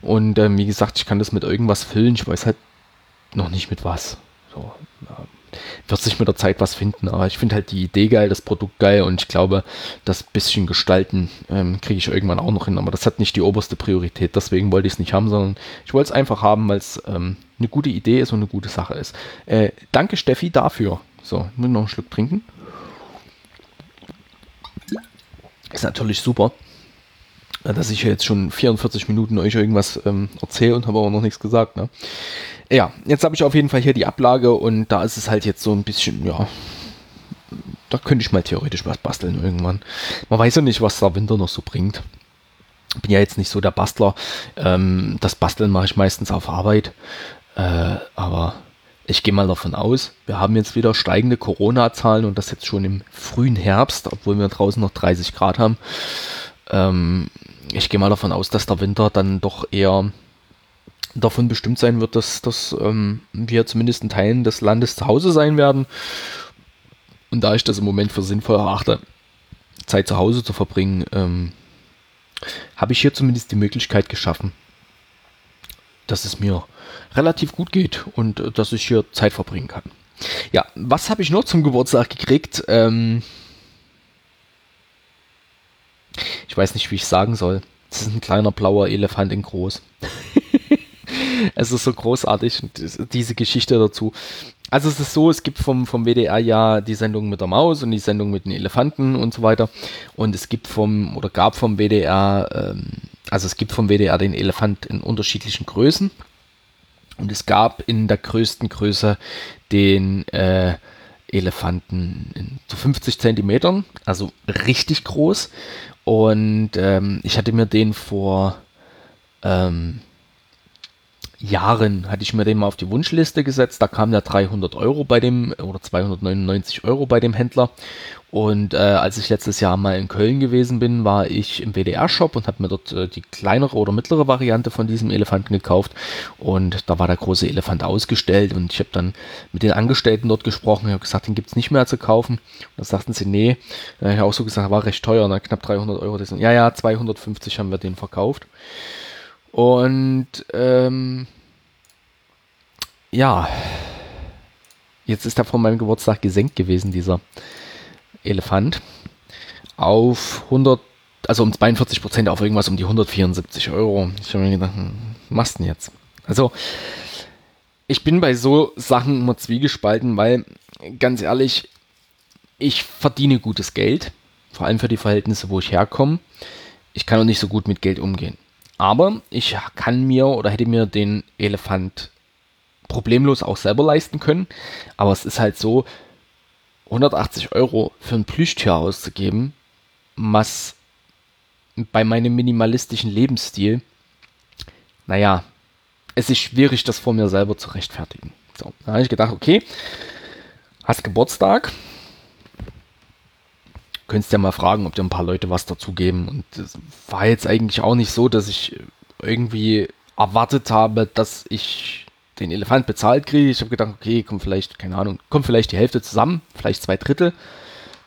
Und ähm, wie gesagt, ich kann das mit irgendwas füllen. Ich weiß halt noch nicht mit was. So, ja, wird sich mit der Zeit was finden. Aber ich finde halt die Idee geil, das Produkt geil und ich glaube, das bisschen gestalten ähm, kriege ich irgendwann auch noch hin. Aber das hat nicht die oberste Priorität. Deswegen wollte ich es nicht haben, sondern ich wollte es einfach haben, weil es ähm, eine gute Idee ist und eine gute Sache ist. Äh, danke Steffi dafür. So, ich muss noch einen Schluck trinken. Ist natürlich super, dass ich jetzt schon 44 Minuten euch irgendwas ähm, erzähle und habe aber noch nichts gesagt. Ne? Ja, jetzt habe ich auf jeden Fall hier die Ablage und da ist es halt jetzt so ein bisschen, ja, da könnte ich mal theoretisch was basteln irgendwann. Man weiß ja nicht, was der Winter noch so bringt. Bin ja jetzt nicht so der Bastler. Ähm, das Basteln mache ich meistens auf Arbeit. Äh, aber ich gehe mal davon aus, wir haben jetzt wieder steigende Corona-Zahlen und das jetzt schon im frühen Herbst, obwohl wir draußen noch 30 Grad haben. Ähm, ich gehe mal davon aus, dass der Winter dann doch eher davon bestimmt sein wird, dass, dass ähm, wir zumindest in Teilen des Landes zu Hause sein werden. Und da ich das im Moment für sinnvoll erachte, Zeit zu Hause zu verbringen, ähm, habe ich hier zumindest die Möglichkeit geschaffen, dass es mir relativ gut geht und äh, dass ich hier Zeit verbringen kann. Ja, was habe ich noch zum Geburtstag gekriegt? Ähm, ich weiß nicht, wie ich sagen soll. Es ist ein kleiner blauer Elefant in groß. [laughs] es ist so großartig, diese Geschichte dazu. Also es ist so, es gibt vom, vom WDR ja die Sendung mit der Maus und die Sendung mit den Elefanten und so weiter. Und es gibt vom, oder gab vom WDR, ähm, also es gibt vom WDR den Elefant in unterschiedlichen Größen. Und es gab in der größten Größe den äh, Elefanten in so 50 Zentimetern, also richtig groß. Und ähm, ich hatte mir den vor ähm, Jahren hatte ich mir den mal auf die Wunschliste gesetzt. Da kam der 300 Euro bei dem oder 299 Euro bei dem Händler. Und äh, als ich letztes Jahr mal in Köln gewesen bin, war ich im WDR-Shop und habe mir dort äh, die kleinere oder mittlere Variante von diesem Elefanten gekauft. Und da war der große Elefant ausgestellt und ich habe dann mit den Angestellten dort gesprochen. Ich habe gesagt, den gibt es nicht mehr zu kaufen. Und dann sagten sie, nee. Habe ich auch so gesagt, war recht teuer, ne? knapp 300 Euro. Ja, ja, 250 haben wir den verkauft. Und ähm, ja, jetzt ist er von meinem Geburtstag gesenkt gewesen, dieser Elefant, auf 100, also um 42 Prozent auf irgendwas um die 174 Euro. Ich habe mir gedacht, hm, was machst du denn jetzt? Also, ich bin bei so Sachen immer zwiegespalten, weil, ganz ehrlich, ich verdiene gutes Geld, vor allem für die Verhältnisse, wo ich herkomme. Ich kann auch nicht so gut mit Geld umgehen. Aber ich kann mir oder hätte mir den Elefant problemlos auch selber leisten können. Aber es ist halt so, 180 Euro für ein Plüschtier auszugeben, was bei meinem minimalistischen Lebensstil, naja, es ist schwierig, das vor mir selber zu rechtfertigen. So, da habe ich gedacht, okay, hast Geburtstag, könntest ja mal fragen, ob dir ein paar Leute was dazu geben. Und es war jetzt eigentlich auch nicht so, dass ich irgendwie erwartet habe, dass ich den Elefant bezahlt kriege. Ich habe gedacht, okay, kommt vielleicht, keine Ahnung, kommt vielleicht die Hälfte zusammen, vielleicht zwei Drittel.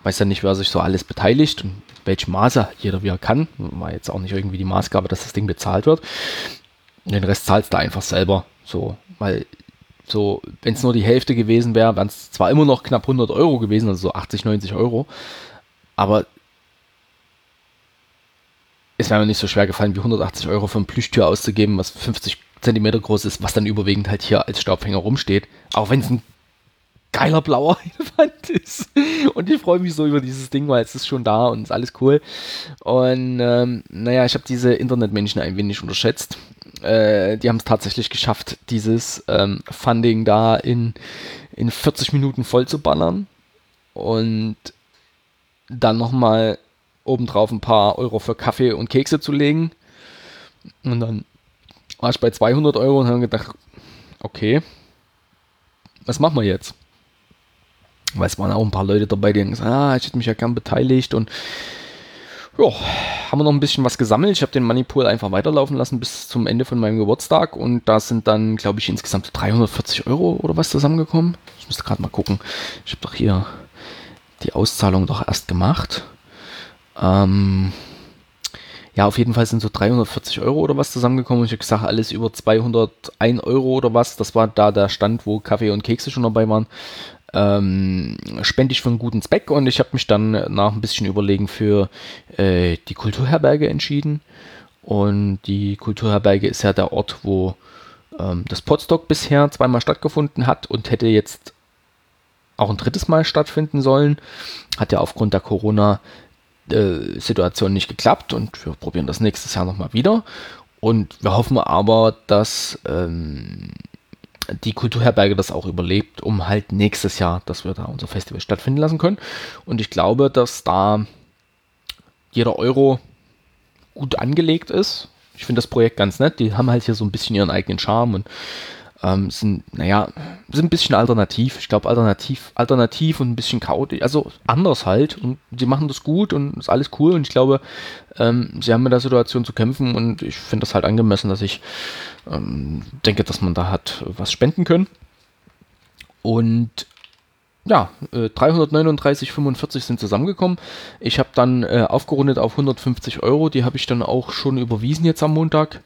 Weiß ja nicht, wer sich so alles beteiligt und welchem Maße jeder wie er kann. War jetzt auch nicht irgendwie die Maßgabe, dass das Ding bezahlt wird. Den Rest zahlst du einfach selber. So, weil so, wenn es nur die Hälfte gewesen wäre, wären es zwar immer noch knapp 100 Euro gewesen, also so 80, 90 Euro, aber es wäre mir nicht so schwer gefallen, wie 180 Euro für ein Plüschtür auszugeben, was 50 Zentimeter groß ist, was dann überwiegend halt hier als Staubfänger rumsteht. Auch wenn es ein geiler blauer [laughs] Elefant ist. Und ich freue mich so über dieses Ding, weil es ist schon da und ist alles cool. Und ähm, naja, ich habe diese Internetmenschen ein wenig unterschätzt. Äh, die haben es tatsächlich geschafft, dieses ähm, Funding da in, in 40 Minuten voll zu ballern. Und dann nochmal obendrauf ein paar Euro für Kaffee und Kekse zu legen. Und dann war ich bei 200 Euro und habe gedacht, okay, was machen wir jetzt? Weil es waren auch ein paar Leute dabei, die haben gesagt, ah, ich hätte mich ja gern beteiligt und ja, haben wir noch ein bisschen was gesammelt. Ich habe den Moneypool einfach weiterlaufen lassen bis zum Ende von meinem Geburtstag und da sind dann, glaube ich, insgesamt 340 Euro oder was zusammengekommen. Ich müsste gerade mal gucken. Ich habe doch hier die Auszahlung doch erst gemacht. Ähm, ja, auf jeden Fall sind so 340 Euro oder was zusammengekommen. Ich habe gesagt, alles über 201 Euro oder was. Das war da der Stand, wo Kaffee und Kekse schon dabei waren. Ähm, spende ich für einen guten Zweck und ich habe mich dann nach ein bisschen Überlegen für äh, die Kulturherberge entschieden. Und die Kulturherberge ist ja der Ort, wo ähm, das Podstock bisher zweimal stattgefunden hat und hätte jetzt auch ein drittes Mal stattfinden sollen. Hat ja aufgrund der Corona äh, Situation nicht geklappt und wir probieren das nächstes Jahr nochmal wieder. Und wir hoffen aber, dass ähm, die Kulturherberge das auch überlebt, um halt nächstes Jahr, dass wir da unser Festival stattfinden lassen können. Und ich glaube, dass da jeder Euro gut angelegt ist. Ich finde das Projekt ganz nett. Die haben halt hier so ein bisschen ihren eigenen Charme und ähm, sind, naja, sind ein bisschen alternativ. Ich glaube, alternativ, alternativ und ein bisschen chaotisch, also anders halt. Und sie machen das gut und ist alles cool. Und ich glaube, ähm, sie haben mit der Situation zu kämpfen und ich finde das halt angemessen, dass ich ähm, denke, dass man da hat was spenden können. Und ja, äh, 339,45 sind zusammengekommen. Ich habe dann äh, aufgerundet auf 150 Euro. Die habe ich dann auch schon überwiesen jetzt am Montag.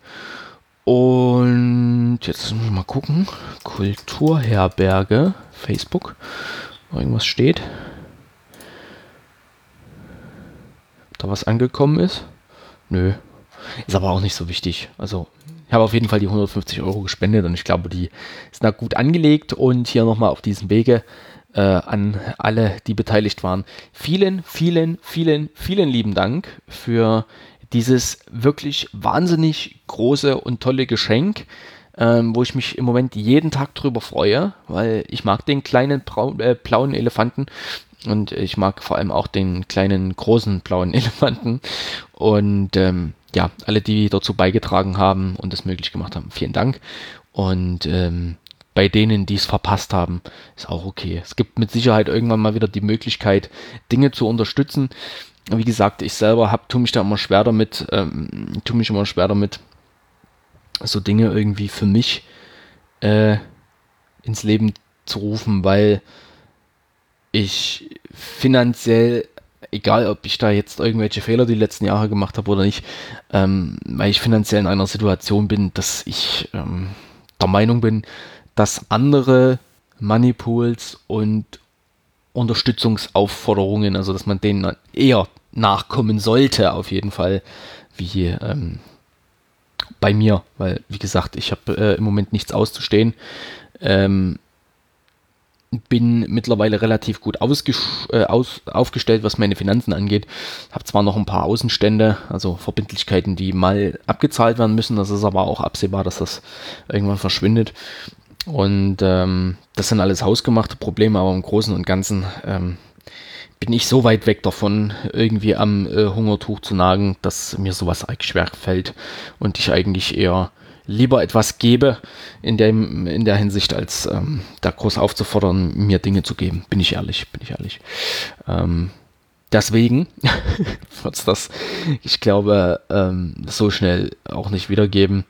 Und jetzt müssen wir mal gucken. Kulturherberge, Facebook. Irgendwas steht. Ob da was angekommen ist? Nö. Ist aber auch nicht so wichtig. Also, ich habe auf jeden Fall die 150 Euro gespendet und ich glaube, die ist da gut angelegt. Und hier nochmal auf diesem Wege äh, an alle, die beteiligt waren. Vielen, vielen, vielen, vielen lieben Dank für dieses wirklich wahnsinnig große und tolle Geschenk, ähm, wo ich mich im Moment jeden Tag drüber freue, weil ich mag den kleinen braun, äh, blauen Elefanten und ich mag vor allem auch den kleinen großen blauen [laughs] Elefanten. Und ähm, ja, alle, die dazu beigetragen haben und es möglich gemacht haben, vielen Dank. Und ähm, bei denen, die es verpasst haben, ist auch okay. Es gibt mit Sicherheit irgendwann mal wieder die Möglichkeit, Dinge zu unterstützen, wie gesagt, ich selber hab, tu mich da immer schwer damit, ähm, tu mich immer schwer damit, so Dinge irgendwie für mich äh, ins Leben zu rufen, weil ich finanziell, egal ob ich da jetzt irgendwelche Fehler die letzten Jahre gemacht habe oder nicht, ähm, weil ich finanziell in einer Situation bin, dass ich ähm, der Meinung bin, dass andere Moneypools und Unterstützungsaufforderungen, also dass man denen eher nachkommen sollte, auf jeden Fall, wie ähm, bei mir, weil, wie gesagt, ich habe äh, im Moment nichts auszustehen. Ähm, bin mittlerweile relativ gut äh, aus, aufgestellt, was meine Finanzen angeht. Habe zwar noch ein paar Außenstände, also Verbindlichkeiten, die mal abgezahlt werden müssen. Das ist aber auch absehbar, dass das irgendwann verschwindet. Und ähm, das sind alles hausgemachte Probleme, aber im Großen und Ganzen ähm, bin ich so weit weg davon, irgendwie am äh, Hungertuch zu nagen, dass mir sowas eigentlich schwer fällt und ich eigentlich eher lieber etwas gebe in, dem, in der Hinsicht, als ähm, da groß aufzufordern, mir Dinge zu geben. Bin ich ehrlich, bin ich ehrlich. Ähm, deswegen [laughs] wird es das, ich glaube, ähm, so schnell auch nicht wiedergeben.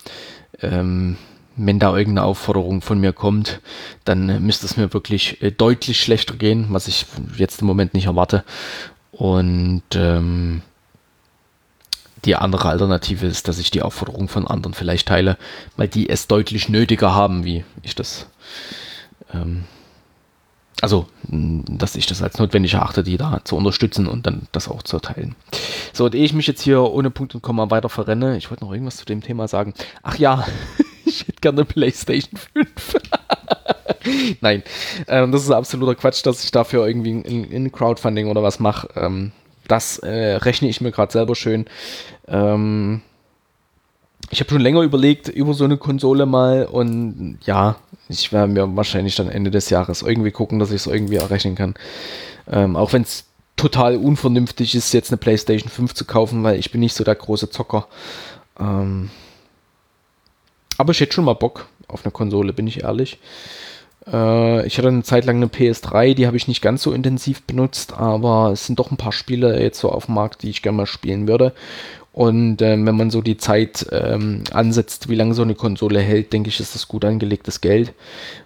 Ähm, wenn da irgendeine Aufforderung von mir kommt, dann müsste es mir wirklich äh, deutlich schlechter gehen, was ich jetzt im Moment nicht erwarte. Und ähm, die andere Alternative ist, dass ich die Aufforderung von anderen vielleicht teile, weil die es deutlich nötiger haben, wie ich das. Ähm, also, dass ich das als notwendig erachte, die da zu unterstützen und dann das auch zu erteilen. So, und ehe ich mich jetzt hier ohne Punkt und Komma weiter verrenne, ich wollte noch irgendwas zu dem Thema sagen. Ach ja, [laughs] ich hätte gerne eine PlayStation 5. [laughs] Nein, ähm, das ist absoluter Quatsch, dass ich dafür irgendwie in, in Crowdfunding oder was mache. Ähm, das äh, rechne ich mir gerade selber schön. Ähm, ich habe schon länger überlegt über so eine Konsole mal und ja, ich werde mir wahrscheinlich dann Ende des Jahres irgendwie gucken, dass ich es irgendwie errechnen kann. Ähm, auch wenn es total unvernünftig ist, jetzt eine PlayStation 5 zu kaufen, weil ich bin nicht so der große Zocker. Ähm, aber ich hätte schon mal Bock auf eine Konsole, bin ich ehrlich. Äh, ich hatte eine Zeit lang eine PS3, die habe ich nicht ganz so intensiv benutzt, aber es sind doch ein paar Spiele jetzt so auf dem Markt, die ich gerne mal spielen würde. Und äh, wenn man so die Zeit ähm, ansetzt, wie lange so eine Konsole hält, denke ich, ist das gut angelegtes Geld.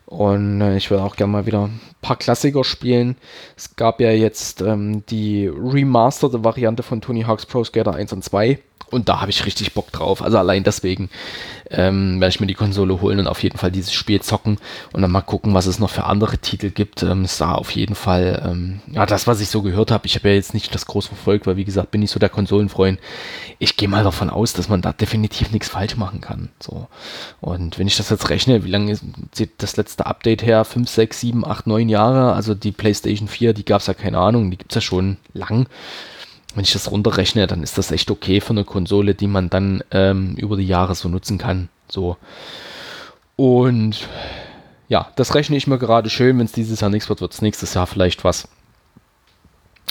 Und äh, ich würde auch gerne mal wieder ein paar Klassiker spielen. Es gab ja jetzt ähm, die remasterte Variante von Tony Hawk's Pro Skater 1 und 2. Und da habe ich richtig Bock drauf. Also allein deswegen ähm, werde ich mir die Konsole holen und auf jeden Fall dieses Spiel zocken und dann mal gucken, was es noch für andere Titel gibt. Ähm, es sah auf jeden Fall, ähm, ja, das, was ich so gehört habe, ich habe ja jetzt nicht das groß verfolgt, weil wie gesagt, bin ich so der Konsolenfreund. Ich gehe mal davon aus, dass man da definitiv nichts falsch machen kann. So. Und wenn ich das jetzt rechne, wie lange ist das letzte Update her? 5, 6, 7, 8, 9 Jahre. Also die PlayStation 4, die gab es ja keine Ahnung, die gibt es ja schon lang wenn ich das runterrechne, dann ist das echt okay für eine Konsole, die man dann ähm, über die Jahre so nutzen kann. So. Und ja, das rechne ich mir gerade schön. Wenn es dieses Jahr nichts wird, wird es nächstes Jahr vielleicht was.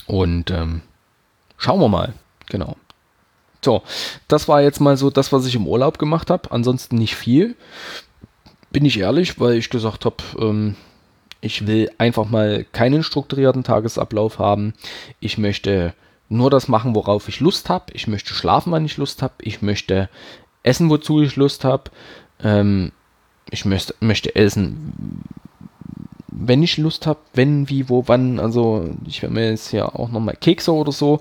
Und ähm, schauen wir mal. Genau. So, das war jetzt mal so das, was ich im Urlaub gemacht habe. Ansonsten nicht viel. bin ich ehrlich, weil ich gesagt habe, ähm, ich will einfach mal keinen strukturierten Tagesablauf haben. Ich möchte nur das machen, worauf ich Lust habe. Ich möchte schlafen, wann ich Lust habe. Ich möchte essen, wozu ich Lust habe. Ähm, ich möchte, möchte essen, wenn ich Lust habe, wenn, wie, wo, wann. Also ich werde mir jetzt ja auch nochmal Kekse oder so.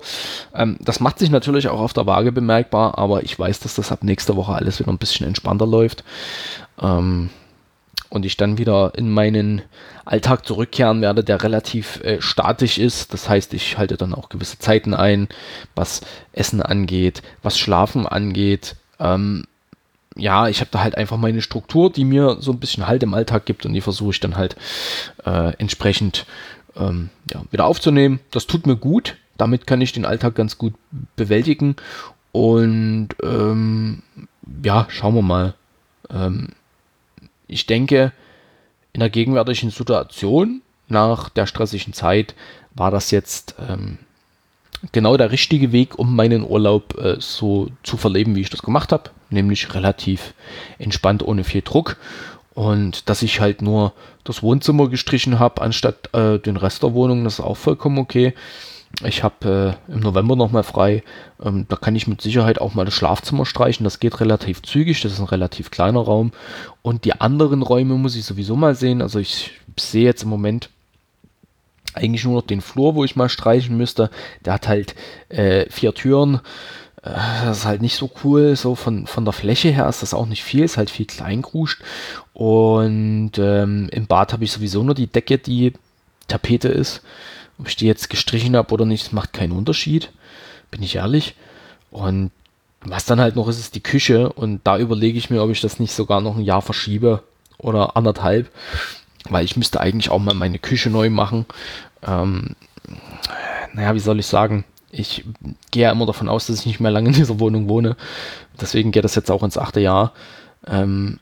Ähm, das macht sich natürlich auch auf der Waage bemerkbar, aber ich weiß, dass das ab nächster Woche alles wieder ein bisschen entspannter läuft. Ähm, und ich dann wieder in meinen Alltag zurückkehren werde, der relativ äh, statisch ist. Das heißt, ich halte dann auch gewisse Zeiten ein, was Essen angeht, was Schlafen angeht. Ähm, ja, ich habe da halt einfach meine Struktur, die mir so ein bisschen Halt im Alltag gibt und die versuche ich dann halt äh, entsprechend ähm, ja, wieder aufzunehmen. Das tut mir gut. Damit kann ich den Alltag ganz gut bewältigen. Und ähm, ja, schauen wir mal. Ähm, ich denke, in der gegenwärtigen Situation, nach der stressigen Zeit, war das jetzt ähm, genau der richtige Weg, um meinen Urlaub äh, so zu verleben, wie ich das gemacht habe. Nämlich relativ entspannt, ohne viel Druck. Und dass ich halt nur das Wohnzimmer gestrichen habe, anstatt äh, den Rest der Wohnung, das ist auch vollkommen okay. Ich habe äh, im November nochmal frei. Ähm, da kann ich mit Sicherheit auch mal das Schlafzimmer streichen. Das geht relativ zügig. Das ist ein relativ kleiner Raum. Und die anderen Räume muss ich sowieso mal sehen. Also ich sehe jetzt im Moment eigentlich nur noch den Flur, wo ich mal streichen müsste. Der hat halt äh, vier Türen. Äh, das ist halt nicht so cool. So von, von der Fläche her ist das auch nicht viel. Ist halt viel kleingruscht. Und ähm, im Bad habe ich sowieso nur die Decke, die Tapete ist. Ob ich die jetzt gestrichen habe oder nicht, macht keinen Unterschied. Bin ich ehrlich. Und was dann halt noch ist, ist die Küche. Und da überlege ich mir, ob ich das nicht sogar noch ein Jahr verschiebe oder anderthalb. Weil ich müsste eigentlich auch mal meine Küche neu machen. Ähm, naja, wie soll ich sagen? Ich gehe ja immer davon aus, dass ich nicht mehr lange in dieser Wohnung wohne. Deswegen geht das jetzt auch ins achte Jahr. Ähm,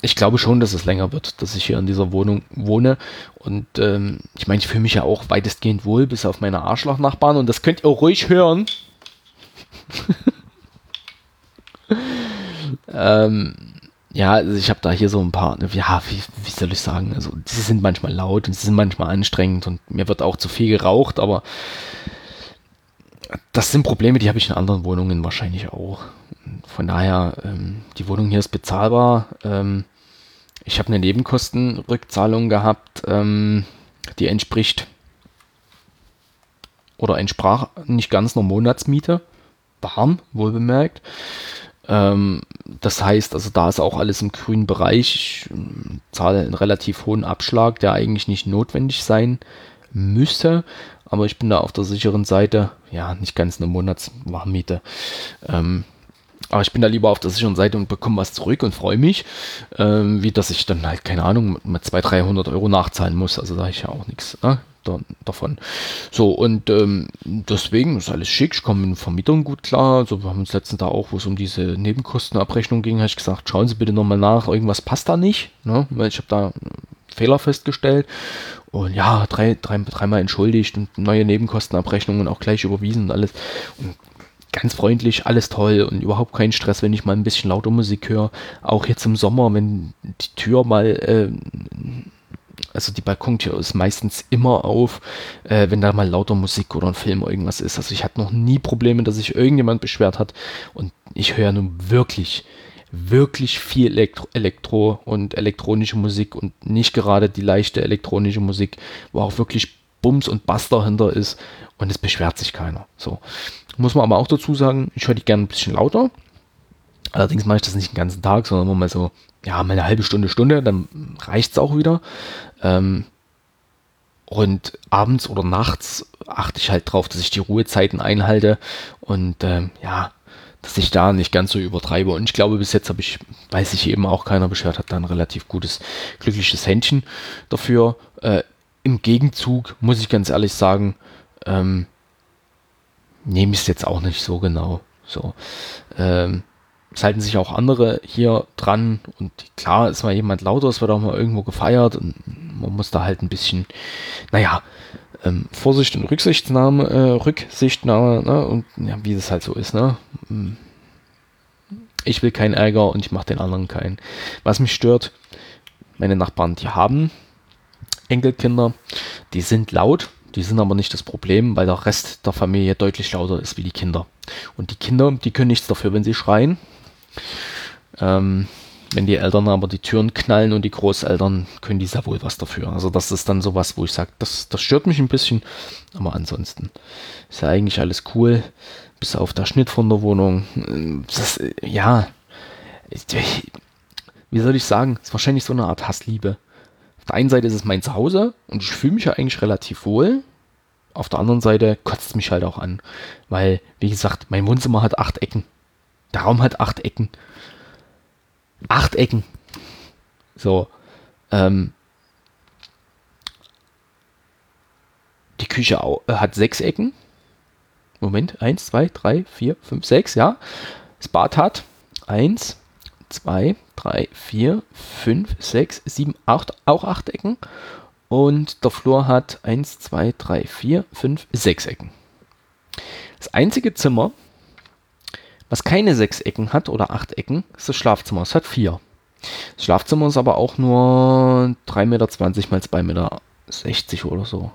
ich glaube schon, dass es länger wird, dass ich hier in dieser Wohnung wohne. Und ähm, ich meine, ich fühle mich ja auch weitestgehend wohl, bis auf meine Arschlochnachbarn. Und das könnt ihr ruhig hören. [laughs] ähm, ja, also ich habe da hier so ein paar, ja, wie, wie soll ich sagen, also sie sind manchmal laut und sie sind manchmal anstrengend und mir wird auch zu viel geraucht, aber das sind Probleme, die habe ich in anderen Wohnungen wahrscheinlich auch. Von daher, ähm, die Wohnung hier ist bezahlbar. Ähm, ich habe eine Nebenkostenrückzahlung gehabt, ähm, die entspricht oder entsprach nicht ganz einer Monatsmiete. Warm, wohl bemerkt. Ähm, das heißt, also da ist auch alles im grünen Bereich. Ich äh, zahle einen relativ hohen Abschlag, der eigentlich nicht notwendig sein müsste. Aber ich bin da auf der sicheren Seite. Ja, nicht ganz eine Monatswarmmiete. Ähm, aber ich bin da lieber auf der sicheren Seite und bekomme was zurück und freue mich, ähm, wie dass ich dann halt, keine Ahnung, mit 200, 300 Euro nachzahlen muss. Also habe ich ja auch nichts ne, da, davon. So, und ähm, deswegen ist alles schick. Ich komme mit Vermietern gut klar. Also wir haben uns letztens da auch, wo es um diese Nebenkostenabrechnung ging, habe ich gesagt, schauen Sie bitte nochmal nach, irgendwas passt da nicht. Ne? Weil ich habe da Fehler festgestellt. Und ja, drei, drei, dreimal entschuldigt und neue Nebenkostenabrechnungen auch gleich überwiesen und alles. Und ganz freundlich, alles toll und überhaupt kein Stress, wenn ich mal ein bisschen lauter Musik höre. Auch jetzt im Sommer, wenn die Tür mal, äh, also die Balkontür ist meistens immer auf, äh, wenn da mal lauter Musik oder ein Film oder irgendwas ist. Also ich hatte noch nie Probleme, dass sich irgendjemand beschwert hat und ich höre nun wirklich wirklich viel Elektro, Elektro und elektronische Musik und nicht gerade die leichte elektronische Musik, wo auch wirklich Bums und Bass dahinter ist und es beschwert sich keiner. So. Muss man aber auch dazu sagen, ich höre die gerne ein bisschen lauter. Allerdings mache ich das nicht den ganzen Tag, sondern nur mal so, ja, mal eine halbe Stunde, Stunde, dann reicht es auch wieder. Ähm, und abends oder nachts achte ich halt drauf, dass ich die Ruhezeiten einhalte und ähm, ja, dass ich da nicht ganz so übertreibe. Und ich glaube, bis jetzt habe ich, weiß ich eben auch keiner beschwert, hat da ein relativ gutes, glückliches Händchen dafür. Äh, Im Gegenzug muss ich ganz ehrlich sagen, ähm, nehme ich es jetzt auch nicht so genau. So. Ähm, es halten sich auch andere hier dran und klar ist mal jemand lauter, es wird auch mal irgendwo gefeiert und man muss da halt ein bisschen, naja, ähm, Vorsicht und Rücksichtnahme, äh, Rücksichtnahme, ne, und ja, wie das halt so ist, ne. Mm. Ich will keinen Ärger und ich mache den anderen keinen. Was mich stört, meine Nachbarn, die haben Enkelkinder, die sind laut, die sind aber nicht das Problem, weil der Rest der Familie deutlich lauter ist wie die Kinder. Und die Kinder, die können nichts dafür, wenn sie schreien. Ähm, wenn die Eltern aber die Türen knallen und die Großeltern können die sehr wohl was dafür. Also das ist dann sowas, wo ich sage, das, das stört mich ein bisschen. Aber ansonsten ist ja eigentlich alles cool. Bis auf der Schnitt von der Wohnung. Das, ja, wie soll ich sagen, ist wahrscheinlich so eine Art Hassliebe. Auf der einen Seite ist es mein Zuhause und ich fühle mich ja eigentlich relativ wohl. Auf der anderen Seite kotzt es mich halt auch an. Weil, wie gesagt, mein Wohnzimmer hat acht Ecken. Der Raum hat acht Ecken acht Ecken. So. Ähm, die Küche äh, hat sechs Ecken. Moment, eins, zwei, drei, vier, fünf, sechs, ja. Das Bad hat eins, zwei, drei, vier, fünf, sechs, sieben, acht, auch acht Ecken. Und der Flur hat eins, zwei, drei, vier, fünf, sechs Ecken. Das einzige Zimmer, was keine sechs Ecken hat oder acht Ecken, ist das Schlafzimmer. Es hat vier. Das Schlafzimmer ist aber auch nur 3,20 Meter mal 2,60 Meter oder so.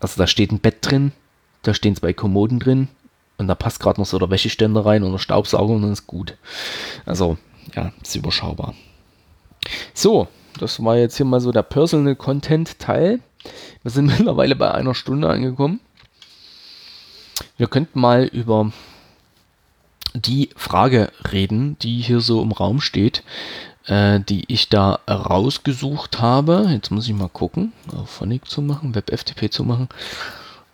Also da steht ein Bett drin, da stehen zwei Kommoden drin und da passt gerade noch so der Wäscheständer rein und der Staubsauger und dann ist gut. Also, ja, ist überschaubar. So, das war jetzt hier mal so der Personal Content Teil. Wir sind [laughs] mittlerweile bei einer Stunde angekommen. Wir könnten mal über die Frage reden, die hier so im Raum steht, äh, die ich da rausgesucht habe. Jetzt muss ich mal gucken, auf Phonic zu machen, WebFTP zu machen.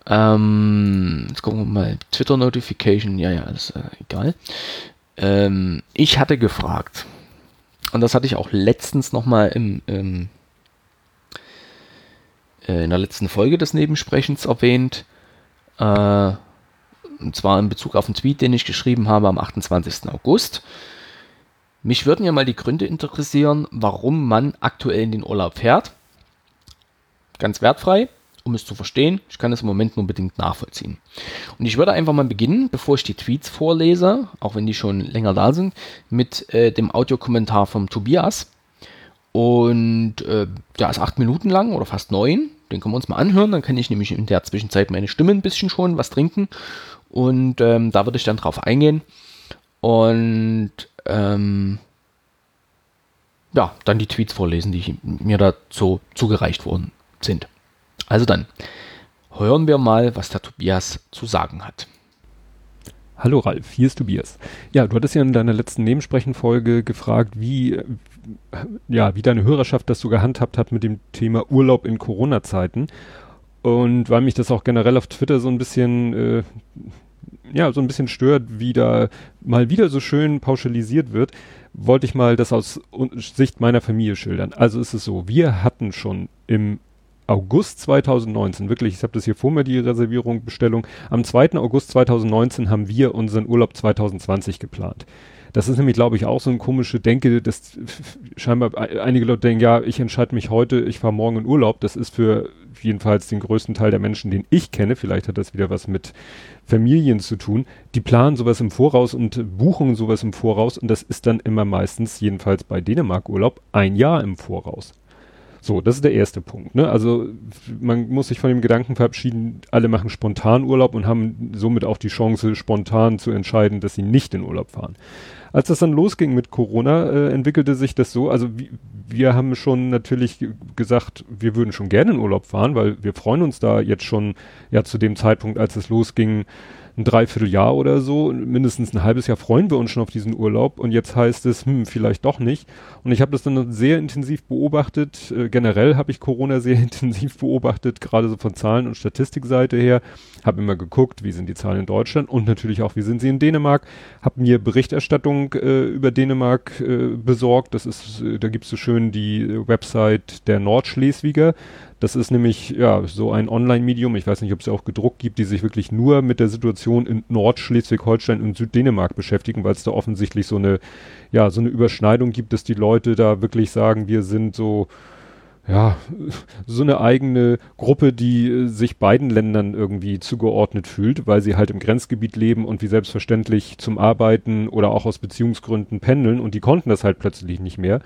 Ähm, jetzt gucken wir mal, Twitter Notification, ja, ja, ist äh, egal. Ähm, ich hatte gefragt, und das hatte ich auch letztens nochmal im, im äh, in der letzten Folge des Nebensprechens erwähnt, äh, und zwar in Bezug auf einen Tweet, den ich geschrieben habe am 28. August. Mich würden ja mal die Gründe interessieren, warum man aktuell in den Urlaub fährt. Ganz wertfrei, um es zu verstehen. Ich kann es im Moment nur bedingt nachvollziehen. Und ich würde einfach mal beginnen, bevor ich die Tweets vorlese, auch wenn die schon länger da sind, mit äh, dem Audiokommentar vom Tobias. Und äh, der ist acht Minuten lang oder fast neun. Den können wir uns mal anhören. Dann kann ich nämlich in der Zwischenzeit meine Stimme ein bisschen schon was trinken und ähm, da würde ich dann drauf eingehen. Und ähm, ja, dann die Tweets vorlesen, die mir dazu zugereicht worden sind. Also dann hören wir mal, was der Tobias zu sagen hat. Hallo Ralf, hier ist Tobias. Ja, du hattest ja in deiner letzten Nebensprechenfolge gefragt, wie, ja, wie deine Hörerschaft das so gehandhabt hat mit dem Thema Urlaub in Corona-Zeiten. Und weil mich das auch generell auf Twitter so ein bisschen äh, ja, so ein bisschen stört, wie da mal wieder so schön pauschalisiert wird, wollte ich mal das aus Sicht meiner Familie schildern. Also ist es so, wir hatten schon im August 2019, wirklich, ich habe das hier vor mir, die Reservierung, Bestellung, am 2. August 2019 haben wir unseren Urlaub 2020 geplant. Das ist nämlich, glaube ich, auch so ein komische Denke, dass scheinbar einige Leute denken, ja, ich entscheide mich heute, ich fahre morgen in Urlaub. Das ist für jedenfalls den größten Teil der Menschen, den ich kenne, vielleicht hat das wieder was mit Familien zu tun, die planen sowas im Voraus und buchen sowas im Voraus und das ist dann immer meistens, jedenfalls bei Dänemark Urlaub, ein Jahr im Voraus. So, das ist der erste Punkt. Ne? Also man muss sich von dem Gedanken verabschieden, alle machen spontan Urlaub und haben somit auch die Chance, spontan zu entscheiden, dass sie nicht in Urlaub fahren. Als das dann losging mit Corona, äh, entwickelte sich das so, also wir, haben schon natürlich gesagt, wir würden schon gerne in Urlaub fahren, weil wir freuen uns da jetzt schon, ja zu dem Zeitpunkt, als es losging, ein Dreivierteljahr oder so, mindestens ein halbes Jahr freuen wir uns schon auf diesen Urlaub und jetzt heißt es, hm, vielleicht doch nicht. Und ich habe das dann sehr intensiv beobachtet. Äh, generell habe ich Corona sehr [laughs] intensiv beobachtet, gerade so von Zahlen und Statistikseite her. Habe immer geguckt, wie sind die Zahlen in Deutschland und natürlich auch, wie sind sie in Dänemark. Habe mir Berichterstattung äh, über Dänemark äh, besorgt. Das ist, äh, da gibt's so schön die Website der Nordschleswiger. Das ist nämlich ja so ein Online-Medium, ich weiß nicht, ob es auch gedruckt gibt, die sich wirklich nur mit der Situation in Nordschleswig-Holstein und Süddänemark beschäftigen, weil es da offensichtlich so eine, ja, so eine Überschneidung gibt, dass die Leute da wirklich sagen, wir sind so, ja, [laughs] so eine eigene Gruppe, die äh, sich beiden Ländern irgendwie zugeordnet fühlt, weil sie halt im Grenzgebiet leben und wie selbstverständlich zum Arbeiten oder auch aus Beziehungsgründen pendeln und die konnten das halt plötzlich nicht mehr.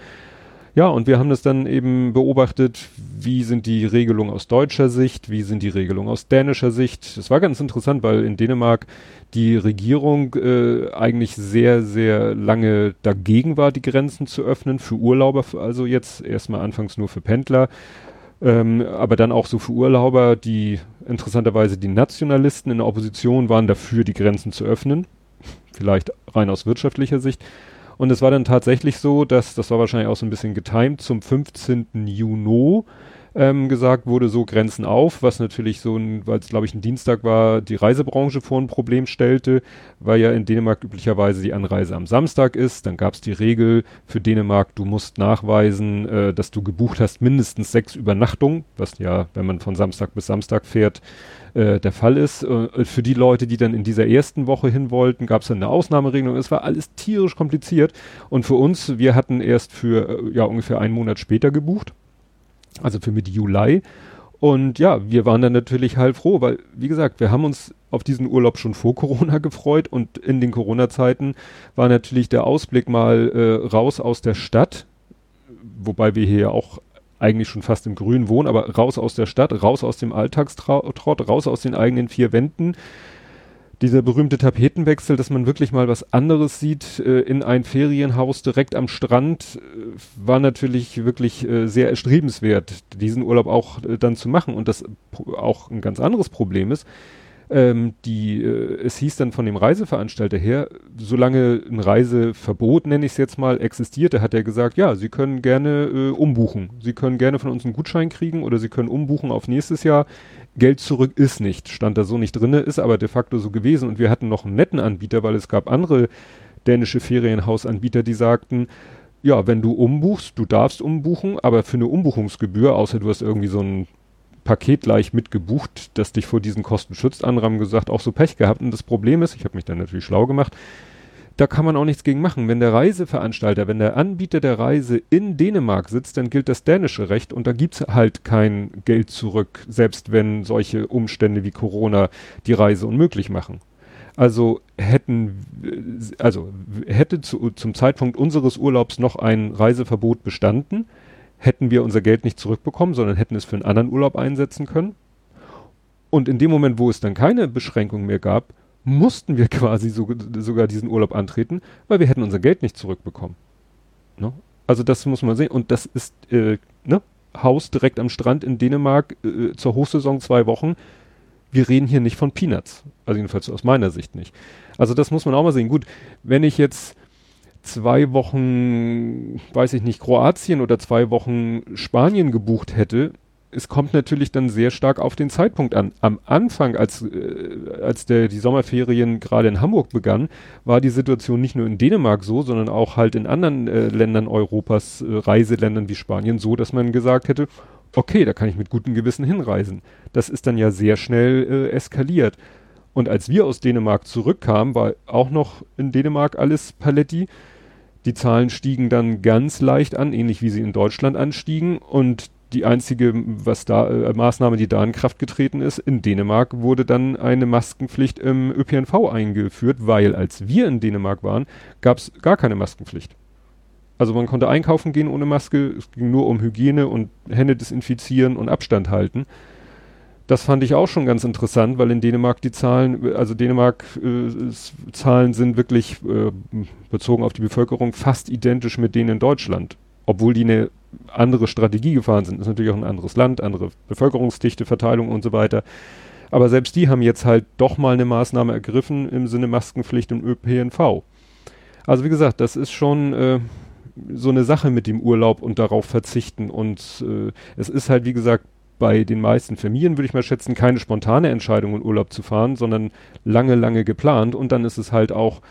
Ja, und wir haben das dann eben beobachtet, wie sind die Regelungen aus deutscher Sicht, wie sind die Regelungen aus dänischer Sicht. Es war ganz interessant, weil in Dänemark die Regierung äh, eigentlich sehr, sehr lange dagegen war, die Grenzen zu öffnen, für Urlauber, also jetzt erstmal anfangs nur für Pendler, ähm, aber dann auch so für Urlauber, die interessanterweise die Nationalisten in der Opposition waren dafür, die Grenzen zu öffnen, vielleicht rein aus wirtschaftlicher Sicht. Und es war dann tatsächlich so, dass, das war wahrscheinlich auch so ein bisschen getimt, zum 15. Juni ähm, gesagt wurde, so Grenzen auf, was natürlich so ein, weil es glaube ich ein Dienstag war, die Reisebranche vor ein Problem stellte, weil ja in Dänemark üblicherweise die Anreise am Samstag ist. Dann gab es die Regel für Dänemark, du musst nachweisen, äh, dass du gebucht hast mindestens sechs Übernachtungen, was ja, wenn man von Samstag bis Samstag fährt, äh, der Fall ist. Äh, für die Leute, die dann in dieser ersten Woche hin wollten, gab es dann eine Ausnahmeregelung. Es war alles tierisch kompliziert. Und für uns, wir hatten erst für äh, ja ungefähr einen Monat später gebucht also für Mitte Juli. Und ja, wir waren dann natürlich halb froh, weil, wie gesagt, wir haben uns auf diesen Urlaub schon vor Corona [laughs] gefreut und in den Corona-Zeiten war natürlich der Ausblick mal äh, raus aus der Stadt, wobei wir hier ja auch eigentlich schon fast im Grün wohnen, aber raus aus der Stadt, raus aus dem Alltagstrott, raus aus den eigenen vier Wänden, dieser berühmte Tapetenwechsel, dass man wirklich mal was anderes sieht äh, in ein Ferienhaus direkt am Strand, äh, war natürlich wirklich äh, sehr erstrebenswert, diesen Urlaub auch äh, dann zu machen. Und das auch ein ganz anderes Problem ist, ähm, die, äh, es hieß dann von dem Reiseveranstalter her, solange ein Reiseverbot, nenne ich es jetzt mal, existierte, hat er gesagt, ja, Sie können gerne äh, umbuchen. Sie können gerne von uns einen Gutschein kriegen oder Sie können umbuchen auf nächstes Jahr. Geld zurück ist nicht, stand da so nicht drinne, ist aber de facto so gewesen. Und wir hatten noch einen netten Anbieter, weil es gab andere dänische Ferienhausanbieter, die sagten, ja, wenn du umbuchst, du darfst umbuchen, aber für eine Umbuchungsgebühr, außer du hast irgendwie so ein Paket gleich mitgebucht, das dich vor diesen Kosten schützt. Andere haben gesagt, auch so Pech gehabt. Und das Problem ist, ich habe mich dann natürlich schlau gemacht, da kann man auch nichts gegen machen. Wenn der Reiseveranstalter, wenn der Anbieter der Reise in Dänemark sitzt, dann gilt das dänische Recht und da gibt's halt kein Geld zurück, selbst wenn solche Umstände wie Corona die Reise unmöglich machen. Also hätten, also hätte zu, zum Zeitpunkt unseres Urlaubs noch ein Reiseverbot bestanden, hätten wir unser Geld nicht zurückbekommen, sondern hätten es für einen anderen Urlaub einsetzen können. Und in dem Moment, wo es dann keine Beschränkung mehr gab, mussten wir [laughs] quasi so, sogar diesen Urlaub antreten, weil wir hätten unser Geld nicht zurückbekommen. Ne? Also das muss man sehen. Und das ist äh, ne? Haus direkt am Strand in Dänemark äh, zur Hochsaison zwei Wochen. Wir reden hier nicht von Peanuts. Also jedenfalls aus meiner Sicht nicht. Also das muss man auch mal sehen. Gut, wenn ich jetzt zwei Wochen, weiß ich nicht, Kroatien oder zwei Wochen Spanien gebucht hätte, es kommt natürlich dann sehr stark auf den Zeitpunkt an. Am Anfang, als, äh, als der, die Sommerferien gerade in Hamburg begannen, war die Situation nicht nur in Dänemark so, sondern auch halt in anderen äh, Ländern Europas, äh, Reiseländern wie Spanien so, dass man gesagt hätte, okay, da kann ich mit gutem Gewissen hinreisen. Das ist dann ja sehr schnell äh, eskaliert. Und als wir aus Dänemark zurückkamen, war auch noch in Dänemark alles Paletti. Die Zahlen stiegen dann ganz leicht an, ähnlich wie sie in Deutschland anstiegen. Und die einzige was da, äh, Maßnahme, die da in Kraft getreten ist, in Dänemark wurde dann eine Maskenpflicht im ÖPNV eingeführt, weil als wir in Dänemark waren, gab es gar keine Maskenpflicht. Also man konnte einkaufen gehen ohne Maske, es ging nur um Hygiene und Hände desinfizieren und Abstand halten. Das fand ich auch schon ganz interessant, weil in Dänemark die Zahlen, also Dänemark äh, Zahlen sind wirklich äh, bezogen auf die Bevölkerung fast identisch mit denen in Deutschland, obwohl die eine andere Strategie gefahren sind. Das ist natürlich auch ein anderes Land, andere Bevölkerungsdichte, Verteilung und so weiter. Aber selbst die haben jetzt halt doch mal eine Maßnahme ergriffen im Sinne Maskenpflicht und ÖPNV. Also wie gesagt, das ist schon äh, so eine Sache mit dem Urlaub und darauf verzichten. Und äh, es ist halt, wie gesagt, bei den meisten Familien, würde ich mal schätzen, keine spontane Entscheidung, in Urlaub zu fahren, sondern lange, lange geplant. Und dann ist es halt auch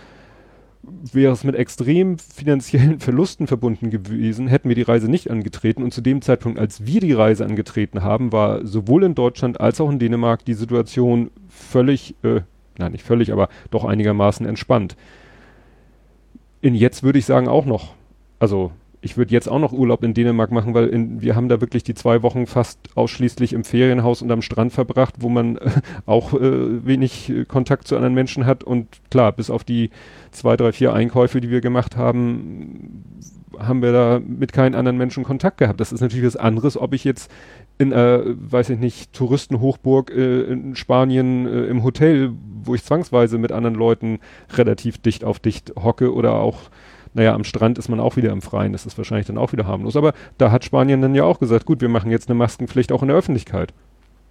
wäre es mit extrem finanziellen [laughs] Verlusten verbunden gewesen, hätten wir die Reise nicht angetreten. Und zu dem Zeitpunkt, als wir die Reise angetreten haben, war sowohl in Deutschland als auch in Dänemark die Situation völlig, äh, nein, nicht völlig, aber doch einigermaßen entspannt. In jetzt würde ich sagen auch noch, also ich würde jetzt auch noch Urlaub in Dänemark machen, weil in, wir haben da wirklich die zwei Wochen fast ausschließlich im Ferienhaus und am Strand verbracht, wo man äh, auch äh, wenig äh, Kontakt zu anderen Menschen hat und klar, bis auf die zwei, drei, vier Einkäufe, die wir gemacht haben, haben wir da mit keinen anderen Menschen Kontakt gehabt. Das ist natürlich was anderes, ob ich jetzt in, weiß ich nicht, Touristenhochburg äh, in Spanien äh, im Hotel, wo ich zwangsweise mit anderen Leuten relativ dicht auf dicht hocke oder auch naja, am Strand ist man auch wieder im Freien, das ist wahrscheinlich dann auch wieder harmlos. Aber da hat Spanien dann ja auch gesagt, gut, wir machen jetzt eine Maskenpflicht auch in der Öffentlichkeit.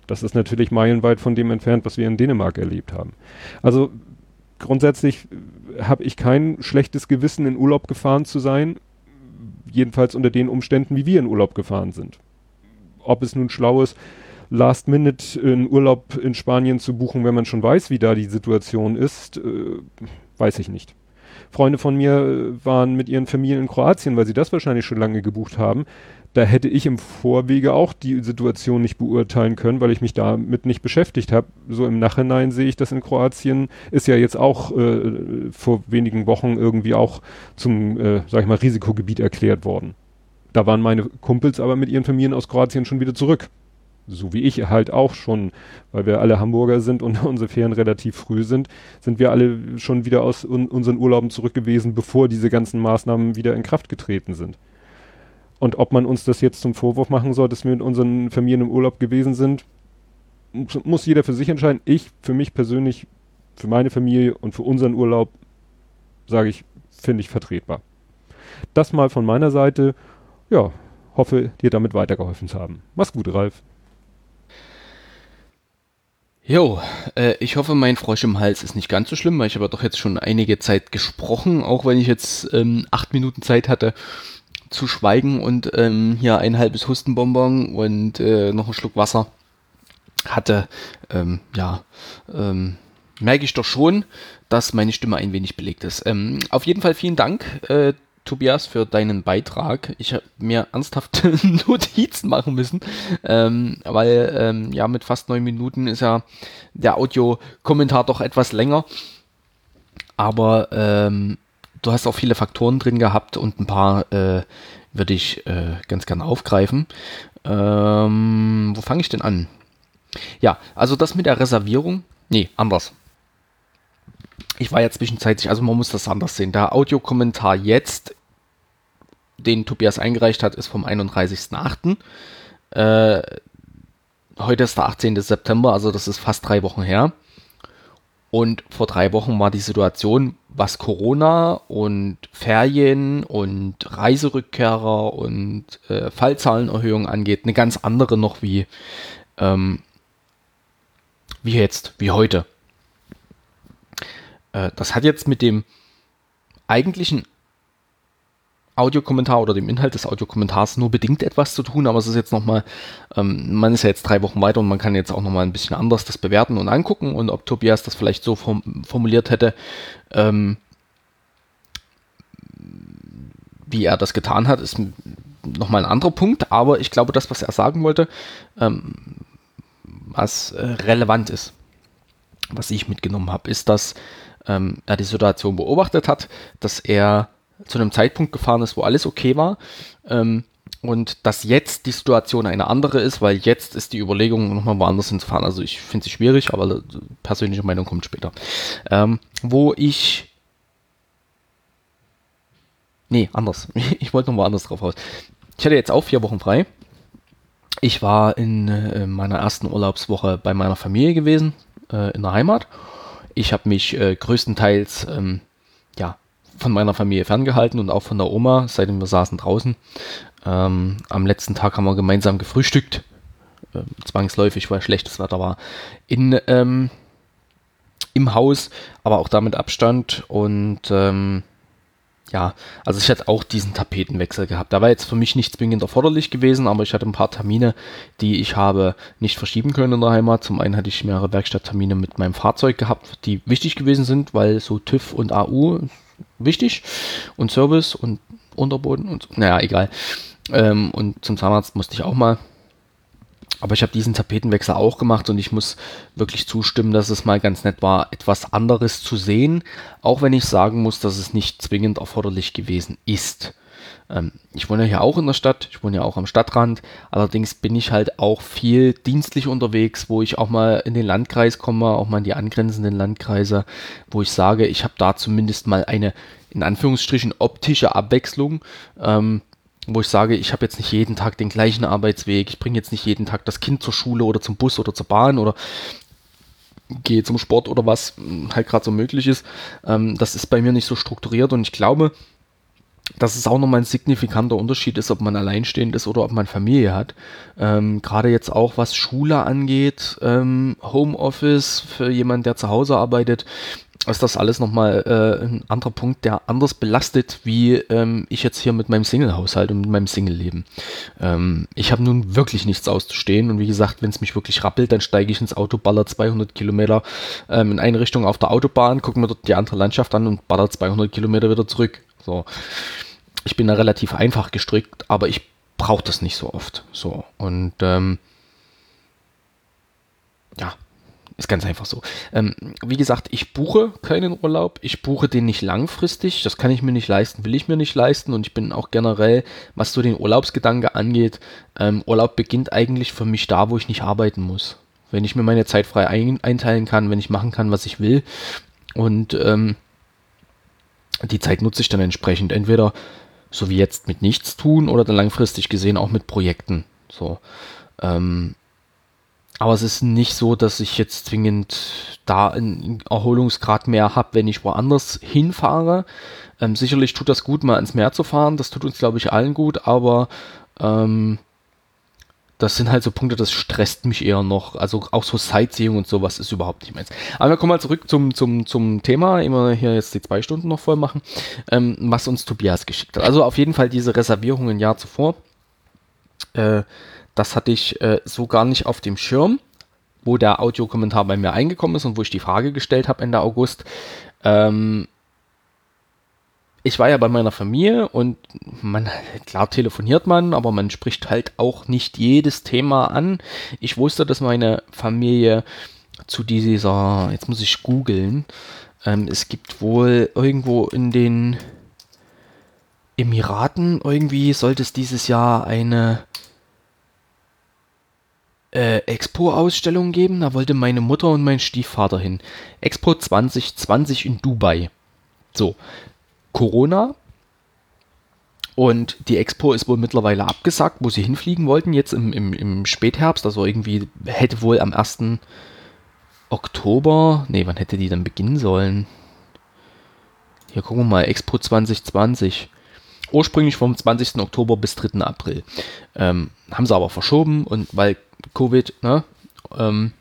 Das ist natürlich meilenweit von dem entfernt, was wir in Dänemark erlebt haben. Also grundsätzlich habe ich kein schlechtes Gewissen, in Urlaub gefahren zu sein. Jedenfalls unter den Umständen, wie wir in Urlaub gefahren sind. Ob es nun schlau ist, Last Minute einen Urlaub in Spanien zu buchen, wenn man schon weiß, wie da die Situation ist, äh, weiß ich nicht. Freunde von mir äh, waren mit ihren Familien in Kroatien, weil sie das wahrscheinlich schon lange gebucht haben. Da hätte ich im Vorwege auch die Situation nicht beurteilen können, weil ich mich damit nicht beschäftigt habe. So im Nachhinein sehe ich das in Kroatien, ist ja jetzt auch äh, vor wenigen Wochen irgendwie auch zum, äh, sag ich mal, Risikogebiet erklärt worden. Da waren meine Kumpels aber mit ihren Familien aus Kroatien schon wieder zurück so wie ich halt auch schon, weil wir alle Hamburger sind und [laughs] unsere Ferien relativ früh sind, sind wir alle schon wieder aus un unseren Urlauben zurück gewesen, bevor diese ganzen Maßnahmen wieder in Kraft getreten sind. Und ob man uns das jetzt zum Vorwurf machen soll, dass wir mit unseren Familien im Urlaub gewesen sind, muss jeder für sich entscheiden. Ich, für mich persönlich, für meine Familie und für unseren Urlaub, sage ich, finde ich vertretbar. Das mal von meiner Seite. Ja, hoffe, dir damit weitergeholfen zu haben. Mach's gut, Ralf. Jo, äh, ich hoffe, mein Frosch im Hals ist nicht ganz so schlimm, weil ich habe doch jetzt schon einige Zeit gesprochen, auch wenn ich jetzt ähm, acht Minuten Zeit hatte zu schweigen und ähm, hier ein halbes Hustenbonbon und äh, noch einen Schluck Wasser hatte. Ähm, ja, ähm, merke ich doch schon, dass meine Stimme ein wenig belegt ist. Ähm, auf jeden Fall vielen Dank. Äh, Tobias, für deinen Beitrag. Ich habe mir ernsthaft [laughs] Notizen machen müssen, ähm, weil ähm, ja mit fast neun Minuten ist ja der Audiokommentar doch etwas länger. Aber ähm, du hast auch viele Faktoren drin gehabt und ein paar äh, würde ich äh, ganz gerne aufgreifen. Ähm, wo fange ich denn an? Ja, also das mit der Reservierung. Nee, anders ich war ja zwischenzeitlich, also man muss das anders sehen. Der Audiokommentar jetzt den Tobias eingereicht hat, ist vom 31.08. Äh, heute ist der 18. September, also das ist fast drei Wochen her. Und vor drei Wochen war die Situation, was Corona und Ferien und Reiserückkehrer und äh, Fallzahlenerhöhung angeht, eine ganz andere noch wie, ähm, wie jetzt, wie heute. Äh, das hat jetzt mit dem eigentlichen Audiokommentar oder dem Inhalt des Audiokommentars nur bedingt etwas zu tun, aber es ist jetzt nochmal, ähm, man ist ja jetzt drei Wochen weiter und man kann jetzt auch nochmal ein bisschen anders das bewerten und angucken und ob Tobias das vielleicht so form formuliert hätte, ähm, wie er das getan hat, ist nochmal ein anderer Punkt, aber ich glaube, das, was er sagen wollte, ähm, was äh, relevant ist, was ich mitgenommen habe, ist, dass ähm, er die Situation beobachtet hat, dass er zu einem Zeitpunkt gefahren ist, wo alles okay war. Ähm, und dass jetzt die Situation eine andere ist, weil jetzt ist die Überlegung, nochmal woanders hinzufahren. Also ich finde sie schwierig, aber persönliche Meinung kommt später. Ähm, wo ich. Nee, anders. [laughs] Ich wollte nochmal anders drauf raus. Ich hatte jetzt auch vier Wochen frei. Ich war in äh, meiner ersten Urlaubswoche bei meiner Familie gewesen, äh, in der Heimat. Ich habe mich äh, größtenteils ähm, von meiner Familie ferngehalten und auch von der Oma, seitdem wir saßen draußen. Ähm, am letzten Tag haben wir gemeinsam gefrühstückt. Äh, zwangsläufig, weil schlechtes Wetter war. In, ähm, Im Haus, aber auch damit Abstand. Und ähm, ja, also ich hatte auch diesen Tapetenwechsel gehabt. Da war jetzt für mich nicht zwingend erforderlich gewesen, aber ich hatte ein paar Termine, die ich habe nicht verschieben können in der Heimat. Zum einen hatte ich mehrere Werkstatttermine mit meinem Fahrzeug gehabt, die wichtig gewesen sind, weil so TÜV und AU wichtig und Service und Unterboden und naja, egal. Ähm, und zum Zahnarzt musste ich auch mal. Aber ich habe diesen Tapetenwechsel auch gemacht und ich muss wirklich zustimmen, dass es mal ganz nett war, etwas anderes zu sehen, auch wenn ich sagen muss, dass es nicht zwingend erforderlich gewesen ist. Ähm, ich wohne ja hier auch in der Stadt, ich wohne ja auch am Stadtrand. Allerdings bin ich halt auch viel dienstlich unterwegs, wo ich auch mal in den Landkreis komme, auch mal in die angrenzenden Landkreise, wo ich sage, ich habe da zumindest mal eine in Anführungsstrichen optische Abwechslung. Ähm, wo ich sage, ich habe jetzt nicht jeden Tag den gleichen Arbeitsweg, ich bringe jetzt nicht jeden Tag das Kind zur Schule oder zum Bus oder zur Bahn oder gehe zum Sport oder was halt gerade so möglich ist. Ähm, das ist bei mir nicht so strukturiert und ich glaube, dass es auch nochmal ein signifikanter Unterschied ist, ob man alleinstehend ist oder ob man Familie hat. Ähm, Gerade jetzt auch was Schule angeht, ähm, Homeoffice für jemanden, der zu Hause arbeitet, ist das alles nochmal äh, ein anderer Punkt, der anders belastet, wie ähm, ich jetzt hier mit meinem Single-Haushalt und mit meinem Single-Leben. Ähm, ich habe nun wirklich nichts auszustehen und wie gesagt, wenn es mich wirklich rappelt, dann steige ich ins Auto, baller 200 Kilometer ähm, in eine Richtung auf der Autobahn, gucke mir dort die andere Landschaft an und baller 200 Kilometer wieder zurück. So. Ich bin da relativ einfach gestrickt, aber ich brauche das nicht so oft. So. Und ähm, ja, ist ganz einfach so. Ähm, wie gesagt, ich buche keinen Urlaub. Ich buche den nicht langfristig. Das kann ich mir nicht leisten, will ich mir nicht leisten. Und ich bin auch generell, was so den Urlaubsgedanke angeht, ähm, Urlaub beginnt eigentlich für mich da, wo ich nicht arbeiten muss. Wenn ich mir meine Zeit frei ein einteilen kann, wenn ich machen kann, was ich will. Und ähm, die Zeit nutze ich dann entsprechend. Entweder so wie jetzt mit nichts tun oder dann langfristig gesehen auch mit Projekten. So. Ähm, aber es ist nicht so, dass ich jetzt zwingend da einen Erholungsgrad mehr habe, wenn ich woanders hinfahre. Ähm, sicherlich tut das gut, mal ans Meer zu fahren. Das tut uns, glaube ich, allen gut. Aber ähm, das sind halt so Punkte, das stresst mich eher noch. Also auch so Sightseeing und sowas ist überhaupt nicht meins. Aber wir kommen mal zurück zum, zum, zum Thema, immer hier jetzt die zwei Stunden noch voll machen, ähm, was uns Tobias geschickt hat. Also auf jeden Fall diese Reservierung ein Jahr zuvor. Äh, das hatte ich äh, so gar nicht auf dem Schirm, wo der Audiokommentar bei mir eingekommen ist und wo ich die Frage gestellt habe Ende August. Ähm, ich war ja bei meiner Familie und man, klar telefoniert man, aber man spricht halt auch nicht jedes Thema an. Ich wusste, dass meine Familie zu dieser, jetzt muss ich googeln, ähm, es gibt wohl irgendwo in den Emiraten irgendwie sollte es dieses Jahr eine äh, Expo-Ausstellung geben. Da wollte meine Mutter und mein Stiefvater hin. Expo 2020 in Dubai. So, Corona. Und die Expo ist wohl mittlerweile abgesagt, wo sie hinfliegen wollten, jetzt im, im, im Spätherbst. Also irgendwie hätte wohl am 1. Oktober, nee, wann hätte die dann beginnen sollen? Hier gucken wir mal, Expo 2020. Ursprünglich vom 20. Oktober bis 3. April. Ähm, haben sie aber verschoben und weil Covid, ne? Ähm,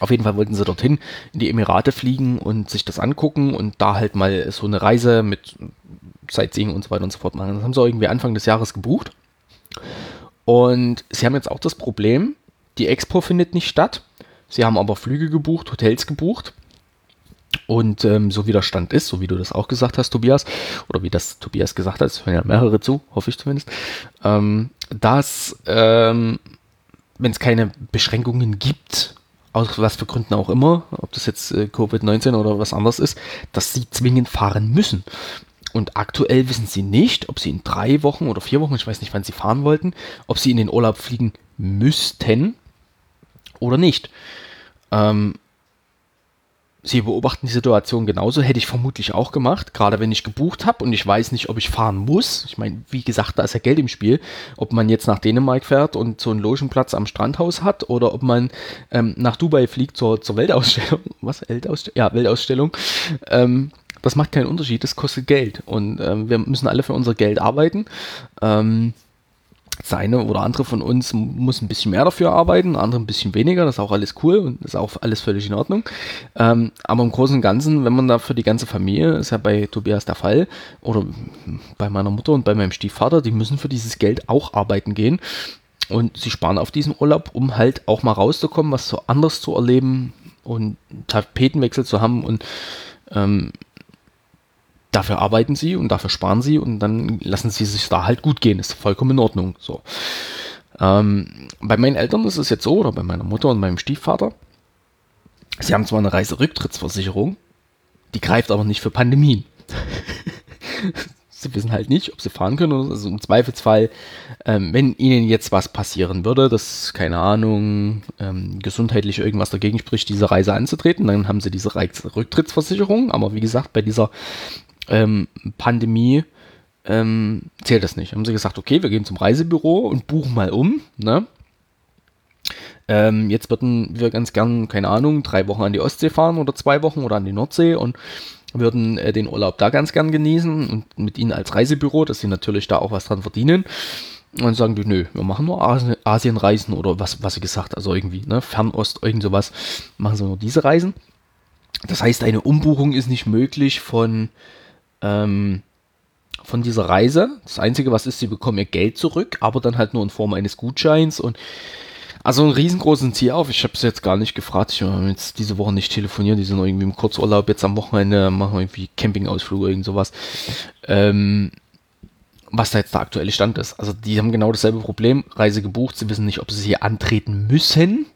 auf jeden Fall wollten sie dorthin in die Emirate fliegen und sich das angucken und da halt mal so eine Reise mit Sightseeing und so weiter und so fort machen. Das haben sie irgendwie Anfang des Jahres gebucht. Und sie haben jetzt auch das Problem, die Expo findet nicht statt. Sie haben aber Flüge gebucht, Hotels gebucht. Und ähm, so wie der Stand ist, so wie du das auch gesagt hast, Tobias, oder wie das Tobias gesagt hat, es hören ja mehrere zu, hoffe ich zumindest, ähm, dass ähm, wenn es keine Beschränkungen gibt, aus was für Gründen auch immer, ob das jetzt äh, Covid-19 oder was anderes ist, dass sie zwingend fahren müssen. Und aktuell wissen sie nicht, ob sie in drei Wochen oder vier Wochen, ich weiß nicht, wann sie fahren wollten, ob sie in den Urlaub fliegen müssten oder nicht. Ähm, Sie beobachten die Situation genauso, hätte ich vermutlich auch gemacht, gerade wenn ich gebucht habe und ich weiß nicht, ob ich fahren muss. Ich meine, wie gesagt, da ist ja Geld im Spiel, ob man jetzt nach Dänemark fährt und so einen Logenplatz am Strandhaus hat oder ob man ähm, nach Dubai fliegt zur, zur Weltausstellung. [laughs] Was? Weltausstellung? Ja, Weltausstellung. Ähm, das macht keinen Unterschied, das kostet Geld und ähm, wir müssen alle für unser Geld arbeiten. Ähm, seine oder andere von uns muss ein bisschen mehr dafür arbeiten, andere ein bisschen weniger, das ist auch alles cool und ist auch alles völlig in Ordnung. Ähm, aber im Großen und Ganzen, wenn man da für die ganze Familie, ist ja bei Tobias der Fall, oder bei meiner Mutter und bei meinem Stiefvater, die müssen für dieses Geld auch arbeiten gehen. Und sie sparen auf diesen Urlaub, um halt auch mal rauszukommen, was so anders zu erleben und Tapetenwechsel zu haben und ähm, dafür arbeiten sie und dafür sparen sie und dann lassen sie sich da halt gut gehen. Ist vollkommen in Ordnung. So. Ähm, bei meinen Eltern ist es jetzt so, oder bei meiner Mutter und meinem Stiefvater, sie haben zwar eine Reiserücktrittsversicherung, die greift aber nicht für Pandemien. [laughs] Sie wissen halt nicht, ob sie fahren können. Also im Zweifelsfall, ähm, wenn ihnen jetzt was passieren würde, dass, keine Ahnung, ähm, gesundheitlich irgendwas dagegen spricht, diese Reise anzutreten, dann haben sie diese Rücktrittsversicherung. Aber wie gesagt, bei dieser ähm, Pandemie ähm, zählt das nicht. Haben sie gesagt, okay, wir gehen zum Reisebüro und buchen mal um. Ne? Ähm, jetzt würden wir ganz gern, keine Ahnung, drei Wochen an die Ostsee fahren oder zwei Wochen oder an die Nordsee und würden äh, den Urlaub da ganz gern genießen und mit ihnen als Reisebüro, dass sie natürlich da auch was dran verdienen. Und dann sagen die, nö, wir machen nur Asien, Asienreisen oder was, was sie gesagt, also irgendwie, ne, Fernost, irgend sowas, machen sie nur diese Reisen. Das heißt, eine Umbuchung ist nicht möglich von, ähm, von dieser Reise. Das Einzige, was ist, sie bekommen ihr Geld zurück, aber dann halt nur in Form eines Gutscheins und also einen riesengroßen Ziel auf. Ich habe es jetzt gar nicht gefragt. Ich habe jetzt diese Woche nicht telefoniert. Die sind irgendwie im Kurzurlaub. Jetzt am Wochenende machen wir irgendwie Campingausflug oder irgend sowas. Ähm, was da jetzt der aktuelle Stand ist. Also die haben genau dasselbe Problem. Reise gebucht. Sie wissen nicht, ob sie hier antreten müssen.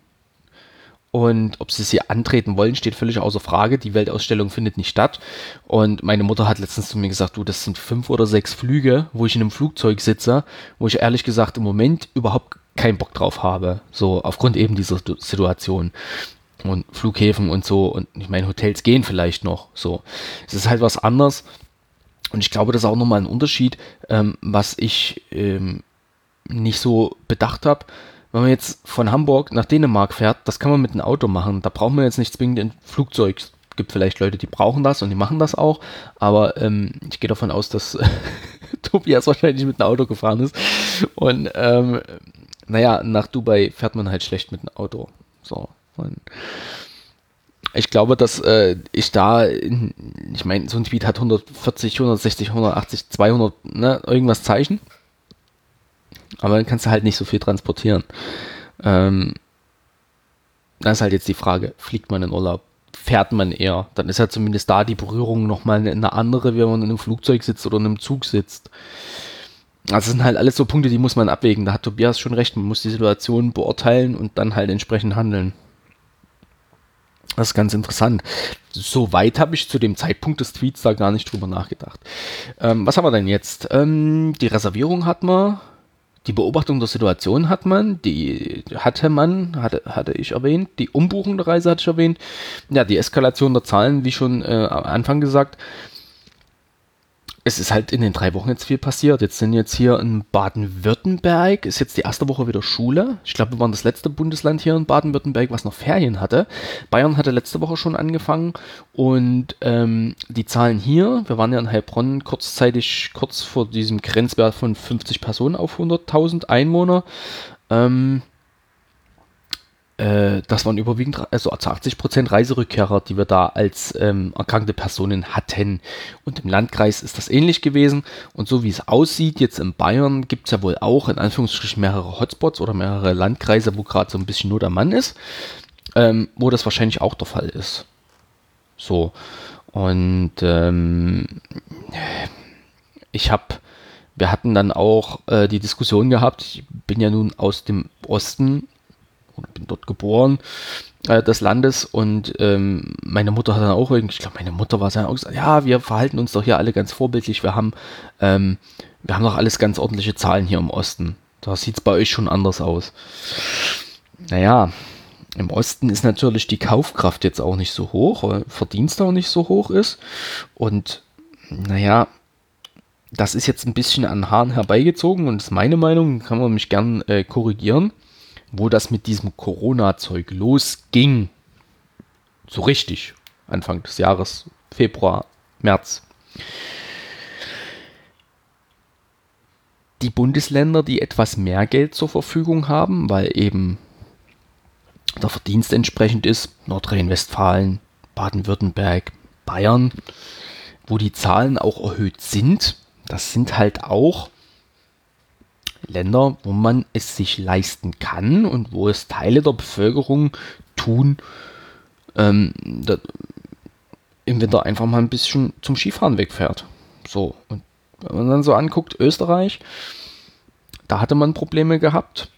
Und ob sie sie antreten wollen, steht völlig außer Frage. Die Weltausstellung findet nicht statt. Und meine Mutter hat letztens zu mir gesagt, du, das sind fünf oder sechs Flüge, wo ich in einem Flugzeug sitze, wo ich ehrlich gesagt im Moment überhaupt keinen Bock drauf habe. So aufgrund eben dieser Situation. Und Flughäfen und so. Und ich meine, Hotels gehen vielleicht noch. So. Es ist halt was anderes. Und ich glaube, das ist auch nochmal ein Unterschied, ähm, was ich ähm, nicht so bedacht habe. Wenn man jetzt von Hamburg nach Dänemark fährt, das kann man mit einem Auto machen. Da braucht man jetzt nicht zwingend ein Flugzeug. Es gibt vielleicht Leute, die brauchen das und die machen das auch. Aber ähm, ich gehe davon aus, dass [laughs] Tobias wahrscheinlich mit einem Auto gefahren ist. Und ähm, naja, nach Dubai fährt man halt schlecht mit dem Auto. So. Und ich glaube, dass äh, ich da, in, ich meine, so ein Tweet hat 140, 160, 180, 200, ne, irgendwas Zeichen. Aber dann kannst du halt nicht so viel transportieren. Ähm, dann ist halt jetzt die Frage, fliegt man in Urlaub? Fährt man eher? Dann ist ja zumindest da die Berührung nochmal eine andere, wenn man in einem Flugzeug sitzt oder in einem Zug sitzt. Also das sind halt alles so Punkte, die muss man abwägen. Da hat Tobias schon recht. Man muss die Situation beurteilen und dann halt entsprechend handeln. Das ist ganz interessant. So weit habe ich zu dem Zeitpunkt des Tweets da gar nicht drüber nachgedacht. Ähm, was haben wir denn jetzt? Ähm, die Reservierung hat man, die Beobachtung der Situation hat man, die hatte man, hatte, hatte ich erwähnt, die Umbuchung der Reise hatte ich erwähnt. Ja, die Eskalation der Zahlen, wie schon äh, am Anfang gesagt es ist halt in den drei Wochen jetzt viel passiert. Jetzt sind jetzt hier in Baden-Württemberg, ist jetzt die erste Woche wieder Schule. Ich glaube, wir waren das letzte Bundesland hier in Baden-Württemberg, was noch Ferien hatte. Bayern hatte letzte Woche schon angefangen und ähm, die Zahlen hier, wir waren ja in Heilbronn kurzzeitig kurz vor diesem Grenzwert von 50 Personen auf 100.000 Einwohner. Ähm, äh, das waren überwiegend, also zu 80 Prozent Reiserückkehrer, die wir da als ähm, erkrankte Personen hatten. Und im Landkreis ist das ähnlich gewesen. Und so wie es aussieht, jetzt in Bayern gibt es ja wohl auch in Anführungsstrichen mehrere Hotspots oder mehrere Landkreise, wo gerade so ein bisschen nur der Mann ist, ähm, wo das wahrscheinlich auch der Fall ist. So. Und ähm, ich habe wir hatten dann auch äh, die Diskussion gehabt, ich bin ja nun aus dem Osten oder bin dort geboren, äh, des Landes. Und ähm, meine Mutter hat dann auch irgendwie, ich glaube, meine Mutter war dann auch gesagt, ja, wir verhalten uns doch hier alle ganz vorbildlich. Wir haben, ähm, wir haben doch alles ganz ordentliche Zahlen hier im Osten. Da sieht es bei euch schon anders aus. Naja, im Osten ist natürlich die Kaufkraft jetzt auch nicht so hoch, weil Verdienst auch nicht so hoch ist. Und naja, das ist jetzt ein bisschen an Haaren herbeigezogen und ist meine Meinung, kann man mich gern äh, korrigieren wo das mit diesem Corona-Zeug losging, so richtig, Anfang des Jahres, Februar, März, die Bundesländer, die etwas mehr Geld zur Verfügung haben, weil eben der Verdienst entsprechend ist, Nordrhein-Westfalen, Baden-Württemberg, Bayern, wo die Zahlen auch erhöht sind, das sind halt auch Länder, wo man es sich leisten kann und wo es Teile der Bevölkerung tun, ähm, da, im Winter einfach mal ein bisschen zum Skifahren wegfährt. So, und wenn man dann so anguckt, Österreich, da hatte man Probleme gehabt.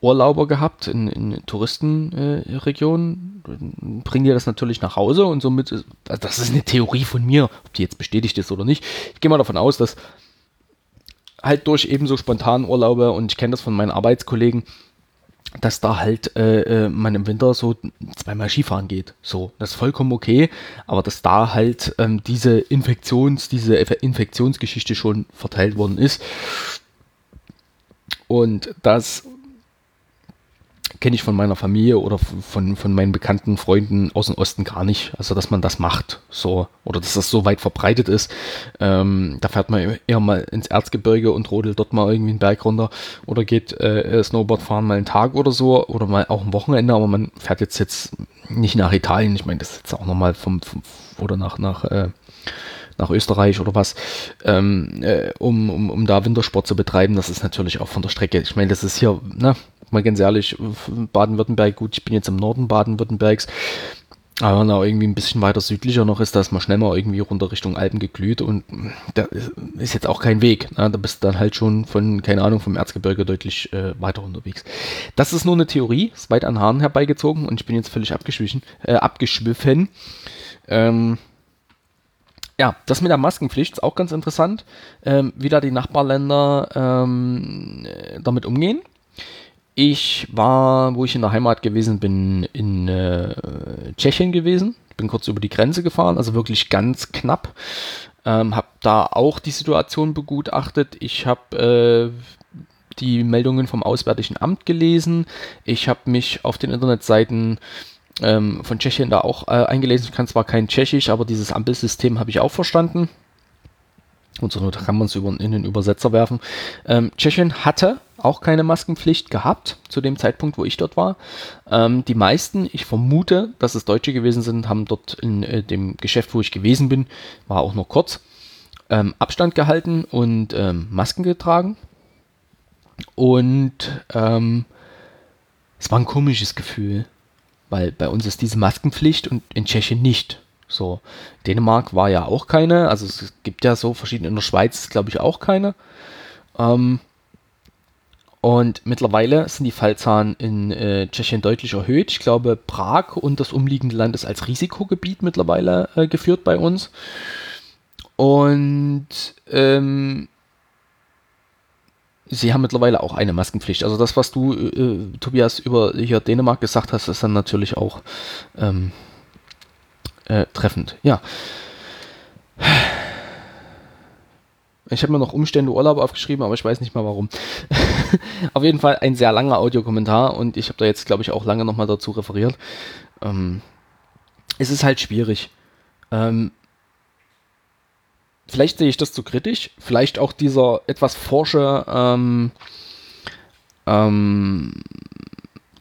Urlauber gehabt in, in Touristenregionen, äh, bringen die das natürlich nach Hause und somit, ist, also das ist eine Theorie von mir, ob die jetzt bestätigt ist oder nicht. Ich gehe mal davon aus, dass halt durch ebenso spontan Urlaube und ich kenne das von meinen Arbeitskollegen, dass da halt äh, äh, man im Winter so zweimal Skifahren geht. So, das ist vollkommen okay, aber dass da halt ähm, diese Infektions, diese Infektionsgeschichte schon verteilt worden ist. Und das kenne ich von meiner Familie oder von, von meinen bekannten Freunden aus dem Osten gar nicht. Also, dass man das macht, so, oder dass das so weit verbreitet ist. Ähm, da fährt man eher mal ins Erzgebirge und rodelt dort mal irgendwie einen Berg runter oder geht äh, Snowboard fahren mal einen Tag oder so oder mal auch ein Wochenende, aber man fährt jetzt jetzt nicht nach Italien. Ich meine, das ist jetzt auch nochmal vom, vom, oder nach, nach, äh, nach Österreich oder was, ähm, äh, um, um, um da Wintersport zu betreiben. Das ist natürlich auch von der Strecke. Ich meine, das ist hier, ne, mal ganz ehrlich, Baden-Württemberg, gut, ich bin jetzt im Norden Baden-Württembergs, aber er irgendwie ein bisschen weiter südlicher noch ist, da ist man schnell mal irgendwie runter Richtung Alpen geglüht und da ist jetzt auch kein Weg. Ne? Da bist du dann halt schon von, keine Ahnung, vom Erzgebirge deutlich äh, weiter unterwegs. Das ist nur eine Theorie, ist weit an Haaren herbeigezogen und ich bin jetzt völlig abgeschwiffen. Äh, abgeschwiffen. Ähm, ja, das mit der Maskenpflicht ist auch ganz interessant, ähm, wie da die Nachbarländer ähm, damit umgehen. Ich war, wo ich in der Heimat gewesen bin, in äh, Tschechien gewesen. Bin kurz über die Grenze gefahren, also wirklich ganz knapp. Ähm, habe da auch die Situation begutachtet. Ich habe äh, die Meldungen vom Auswärtigen Amt gelesen. Ich habe mich auf den Internetseiten ähm, von Tschechien da auch äh, eingelesen. Ich kann zwar kein Tschechisch, aber dieses Ampelsystem habe ich auch verstanden. Und so kann man es in den Übersetzer werfen. Ähm, Tschechien hatte auch keine Maskenpflicht gehabt zu dem Zeitpunkt, wo ich dort war. Ähm, die meisten, ich vermute, dass es Deutsche gewesen sind, haben dort in äh, dem Geschäft, wo ich gewesen bin, war auch nur kurz, ähm, Abstand gehalten und ähm, Masken getragen. Und ähm, es war ein komisches Gefühl, weil bei uns ist diese Maskenpflicht und in Tschechien nicht. So, Dänemark war ja auch keine, also es gibt ja so verschiedene, in der Schweiz glaube ich auch keine. Ähm, und mittlerweile sind die Fallzahlen in äh, Tschechien deutlich erhöht. Ich glaube, Prag und das umliegende Land ist als Risikogebiet mittlerweile äh, geführt bei uns. Und ähm, sie haben mittlerweile auch eine Maskenpflicht. Also das, was du, äh, Tobias, über hier Dänemark gesagt hast, ist dann natürlich auch ähm, äh, treffend. Ja. Ich habe mir noch Umstände Urlaub aufgeschrieben, aber ich weiß nicht mal warum. [laughs] Auf jeden Fall ein sehr langer Audiokommentar und ich habe da jetzt, glaube ich, auch lange nochmal dazu referiert. Ähm, es ist halt schwierig. Ähm, vielleicht sehe ich das zu kritisch, vielleicht auch dieser etwas forsche ähm, ähm,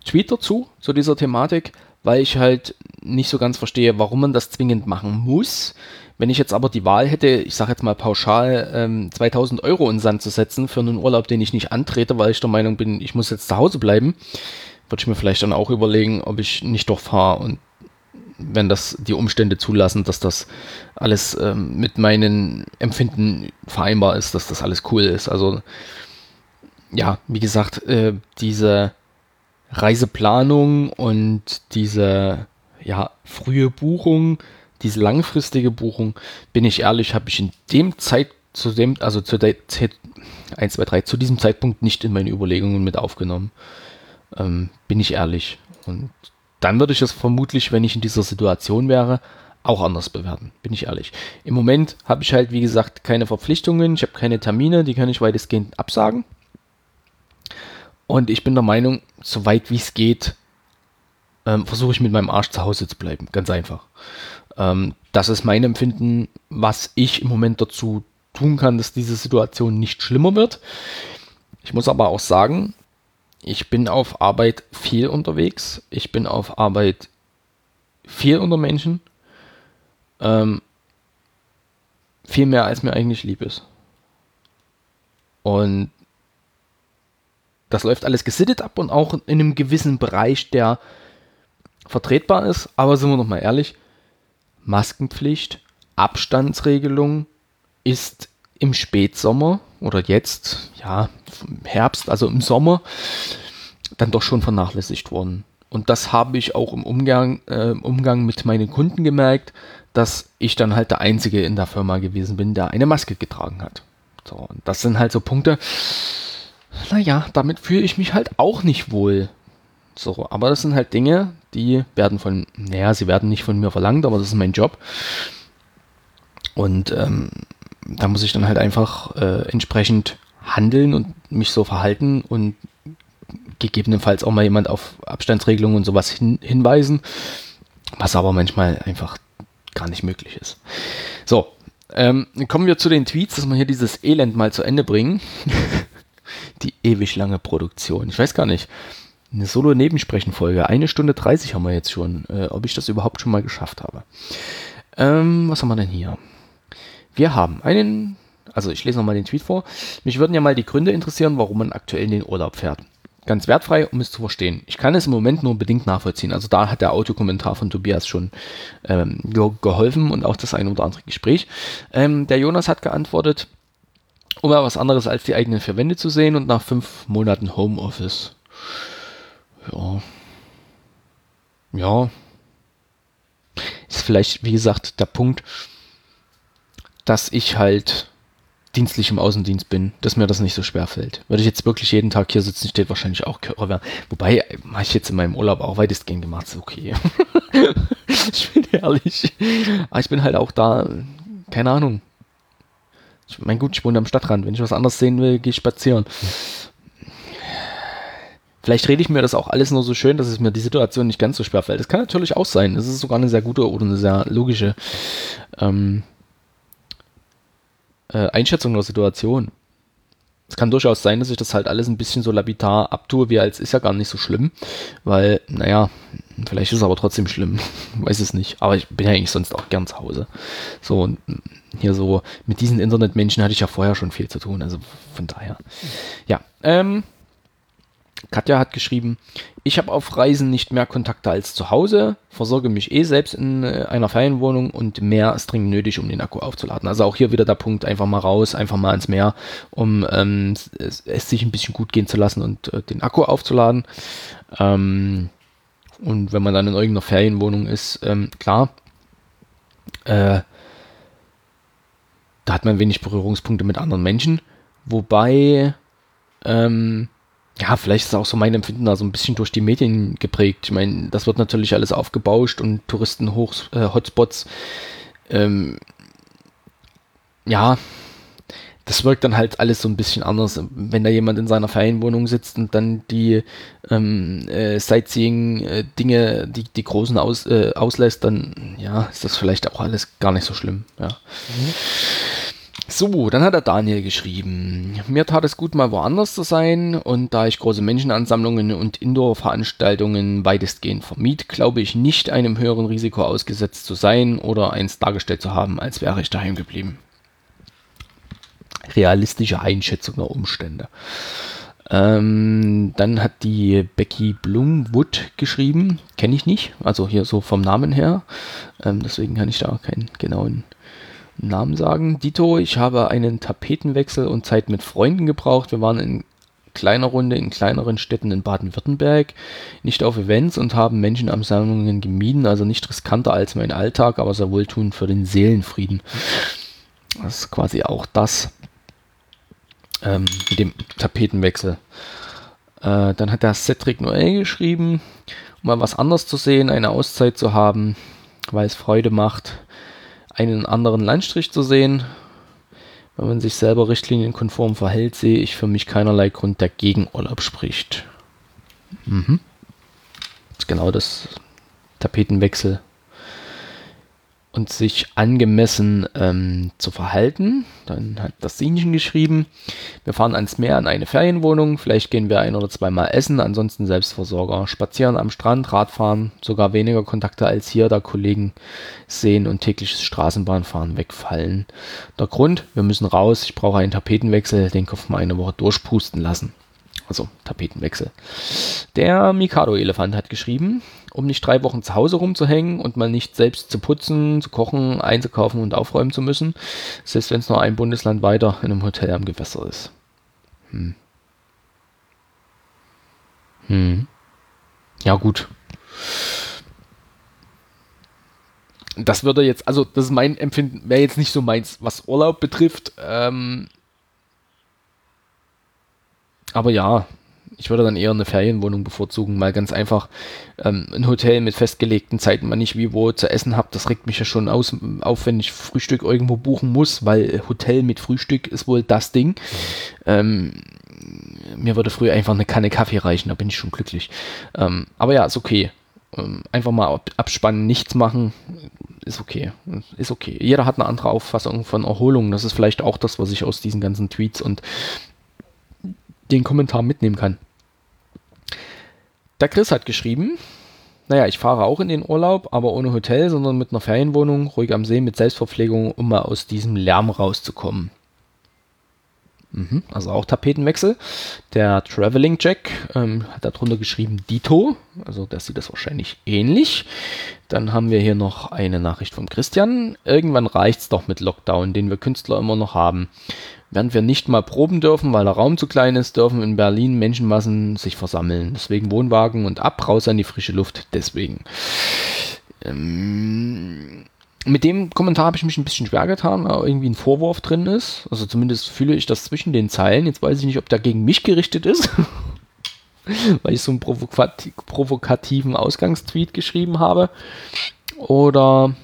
Tweet dazu, zu dieser Thematik, weil ich halt nicht so ganz verstehe, warum man das zwingend machen muss. Wenn ich jetzt aber die Wahl hätte, ich sage jetzt mal pauschal, ähm, 2000 Euro in Sand zu setzen für einen Urlaub, den ich nicht antrete, weil ich der Meinung bin, ich muss jetzt zu Hause bleiben, würde ich mir vielleicht dann auch überlegen, ob ich nicht doch fahre und wenn das die Umstände zulassen, dass das alles ähm, mit meinen Empfinden vereinbar ist, dass das alles cool ist. Also ja, wie gesagt, äh, diese Reiseplanung und diese ja, frühe Buchung, diese langfristige Buchung, bin ich ehrlich, habe ich in dem Zeit, zu dem, also zu der Zeit, 1, 2, 3, zu diesem Zeitpunkt nicht in meine Überlegungen mit aufgenommen. Ähm, bin ich ehrlich. Und dann würde ich es vermutlich, wenn ich in dieser Situation wäre, auch anders bewerten, bin ich ehrlich. Im Moment habe ich halt, wie gesagt, keine Verpflichtungen, ich habe keine Termine, die kann ich weitestgehend absagen. Und ich bin der Meinung, so weit wie es geht, ähm, versuche ich mit meinem Arsch zu Hause zu bleiben. Ganz einfach. Ähm, das ist mein Empfinden, was ich im Moment dazu tun kann, dass diese Situation nicht schlimmer wird. Ich muss aber auch sagen, ich bin auf Arbeit viel unterwegs. Ich bin auf Arbeit viel unter Menschen. Ähm, viel mehr, als mir eigentlich lieb ist. Und das läuft alles gesittet ab und auch in einem gewissen Bereich, der vertretbar ist, aber sind wir noch mal ehrlich, Maskenpflicht, Abstandsregelung ist im Spätsommer oder jetzt, ja, im Herbst, also im Sommer, dann doch schon vernachlässigt worden. Und das habe ich auch im Umgang, äh, Umgang mit meinen Kunden gemerkt, dass ich dann halt der Einzige in der Firma gewesen bin, der eine Maske getragen hat. So, und das sind halt so Punkte, naja, damit fühle ich mich halt auch nicht wohl. So, aber das sind halt Dinge, die werden von, naja, sie werden nicht von mir verlangt, aber das ist mein Job. Und ähm, da muss ich dann halt einfach äh, entsprechend handeln und mich so verhalten und gegebenenfalls auch mal jemand auf Abstandsregelungen und sowas hin, hinweisen, was aber manchmal einfach gar nicht möglich ist. So, ähm, kommen wir zu den Tweets, dass wir hier dieses Elend mal zu Ende bringen. [laughs] Die ewig lange Produktion. Ich weiß gar nicht. Eine Solo-Nebensprechen-Folge. Eine Stunde 30 haben wir jetzt schon. Äh, ob ich das überhaupt schon mal geschafft habe. Ähm, was haben wir denn hier? Wir haben einen, also ich lese nochmal den Tweet vor. Mich würden ja mal die Gründe interessieren, warum man aktuell in den Urlaub fährt. Ganz wertfrei, um es zu verstehen. Ich kann es im Moment nur bedingt nachvollziehen. Also da hat der Autokommentar von Tobias schon ähm, ge geholfen und auch das ein oder andere Gespräch. Ähm, der Jonas hat geantwortet, um mal was anderes als die eigenen vier Wände zu sehen und nach fünf Monaten Homeoffice. Ja. Ja. Ist vielleicht, wie gesagt, der Punkt, dass ich halt dienstlich im Außendienst bin, dass mir das nicht so schwer fällt. Würde ich jetzt wirklich jeden Tag hier sitzen, steht wahrscheinlich auch Körper. Wobei, habe ich jetzt in meinem Urlaub auch weitestgehend gemacht, ist okay. [laughs] ich bin ehrlich. Aber ich bin halt auch da, keine Ahnung. Ich mein gut, ich wohne am Stadtrand. Wenn ich was anderes sehen will, gehe ich spazieren. Vielleicht rede ich mir das auch alles nur so schön, dass es mir die Situation nicht ganz so schwer fällt. Das kann natürlich auch sein. Das ist sogar eine sehr gute oder eine sehr logische ähm, äh, Einschätzung der Situation. Es kann durchaus sein, dass ich das halt alles ein bisschen so labitar abtue, wie als ist ja gar nicht so schlimm, weil, naja, vielleicht ist es aber trotzdem schlimm, [laughs] weiß es nicht, aber ich bin ja eigentlich sonst auch gern zu Hause. So, und hier so, mit diesen Internetmenschen hatte ich ja vorher schon viel zu tun, also von daher. Ja, ähm, Katja hat geschrieben, ich habe auf Reisen nicht mehr Kontakte als zu Hause, versorge mich eh selbst in äh, einer Ferienwohnung und mehr ist dringend nötig, um den Akku aufzuladen. Also auch hier wieder der Punkt, einfach mal raus, einfach mal ins Meer, um ähm, es, es, sich ein bisschen gut gehen zu lassen und äh, den Akku aufzuladen. Ähm, und wenn man dann in irgendeiner Ferienwohnung ist, ähm, klar, äh, da hat man wenig Berührungspunkte mit anderen Menschen, wobei ähm, ja, vielleicht ist auch so mein Empfinden da so ein bisschen durch die Medien geprägt. Ich meine, das wird natürlich alles aufgebauscht und Touristen-Hotspots. Äh, ähm, ja, das wirkt dann halt alles so ein bisschen anders. Wenn da jemand in seiner Ferienwohnung sitzt und dann die ähm, äh, Sightseeing-Dinge, die, die großen aus, äh, auslässt, dann ja, ist das vielleicht auch alles gar nicht so schlimm. Ja. Mhm. So, dann hat der Daniel geschrieben. Mir tat es gut, mal woanders zu sein und da ich große Menschenansammlungen und Indoor-Veranstaltungen weitestgehend vermied, glaube ich nicht einem höheren Risiko ausgesetzt zu sein oder eins dargestellt zu haben, als wäre ich daheim geblieben. Realistische Einschätzung der Umstände. Ähm, dann hat die Becky Blumwood geschrieben, kenne ich nicht, also hier so vom Namen her, ähm, deswegen kann ich da keinen genauen Namen sagen. Dito, ich habe einen Tapetenwechsel und Zeit mit Freunden gebraucht. Wir waren in kleiner Runde in kleineren Städten in Baden-Württemberg, nicht auf Events und haben Menschenansammlungen gemieden, also nicht riskanter als mein Alltag, aber sehr wohltuend für den Seelenfrieden. Das ist quasi auch das ähm, mit dem Tapetenwechsel. Äh, dann hat der Cedric Noel geschrieben, um mal was anderes zu sehen, eine Auszeit zu haben, weil es Freude macht einen anderen Landstrich zu sehen. Wenn man sich selber richtlinienkonform verhält, sehe ich für mich keinerlei Grund, der gegen Urlaub spricht. Mhm. Das ist genau das Tapetenwechsel und sich angemessen ähm, zu verhalten. Dann hat das Sinchen geschrieben, wir fahren ans Meer in eine Ferienwohnung, vielleicht gehen wir ein oder zweimal essen, ansonsten Selbstversorger. Spazieren am Strand, Radfahren, sogar weniger Kontakte als hier, da Kollegen sehen und tägliches Straßenbahnfahren wegfallen. Der Grund, wir müssen raus, ich brauche einen Tapetenwechsel, den Kopf mal eine Woche durchpusten lassen. Also Tapetenwechsel. Der Mikado-Elefant hat geschrieben, um nicht drei Wochen zu Hause rumzuhängen und mal nicht selbst zu putzen, zu kochen, einzukaufen und aufräumen zu müssen, selbst wenn es nur ein Bundesland weiter in einem Hotel am Gewässer ist. Hm. Hm. Ja, gut. Das würde jetzt, also das ist mein Empfinden, wäre jetzt nicht so meins, was Urlaub betrifft. Ähm, aber ja, ich würde dann eher eine Ferienwohnung bevorzugen, mal ganz einfach ähm, ein Hotel mit festgelegten Zeiten, wann ich wie wo zu essen habe, das regt mich ja schon aus, auf, wenn ich Frühstück irgendwo buchen muss, weil Hotel mit Frühstück ist wohl das Ding. Ähm, mir würde früher einfach eine Kanne Kaffee reichen, da bin ich schon glücklich. Ähm, aber ja, ist okay. Ähm, einfach mal abspannen, nichts machen, ist okay. Ist okay. Jeder hat eine andere Auffassung von Erholung. Das ist vielleicht auch das, was ich aus diesen ganzen Tweets und den Kommentar mitnehmen kann. Der Chris hat geschrieben, naja, ich fahre auch in den Urlaub, aber ohne Hotel, sondern mit einer Ferienwohnung, ruhig am See, mit Selbstverpflegung, um mal aus diesem Lärm rauszukommen. Mhm, also auch Tapetenwechsel. Der Traveling Jack ähm, hat darunter geschrieben Dito, also der sieht das wahrscheinlich ähnlich. Dann haben wir hier noch eine Nachricht von Christian. Irgendwann reicht's doch mit Lockdown, den wir Künstler immer noch haben. Während wir nicht mal proben dürfen, weil der Raum zu klein ist, dürfen in Berlin Menschenmassen sich versammeln. Deswegen Wohnwagen und ab, raus an die frische Luft. Deswegen. Ähm, mit dem Kommentar habe ich mich ein bisschen schwer getan, weil irgendwie ein Vorwurf drin ist. Also zumindest fühle ich das zwischen den Zeilen. Jetzt weiß ich nicht, ob der gegen mich gerichtet ist, [laughs] weil ich so einen provokat provokativen Ausgangstweet geschrieben habe. Oder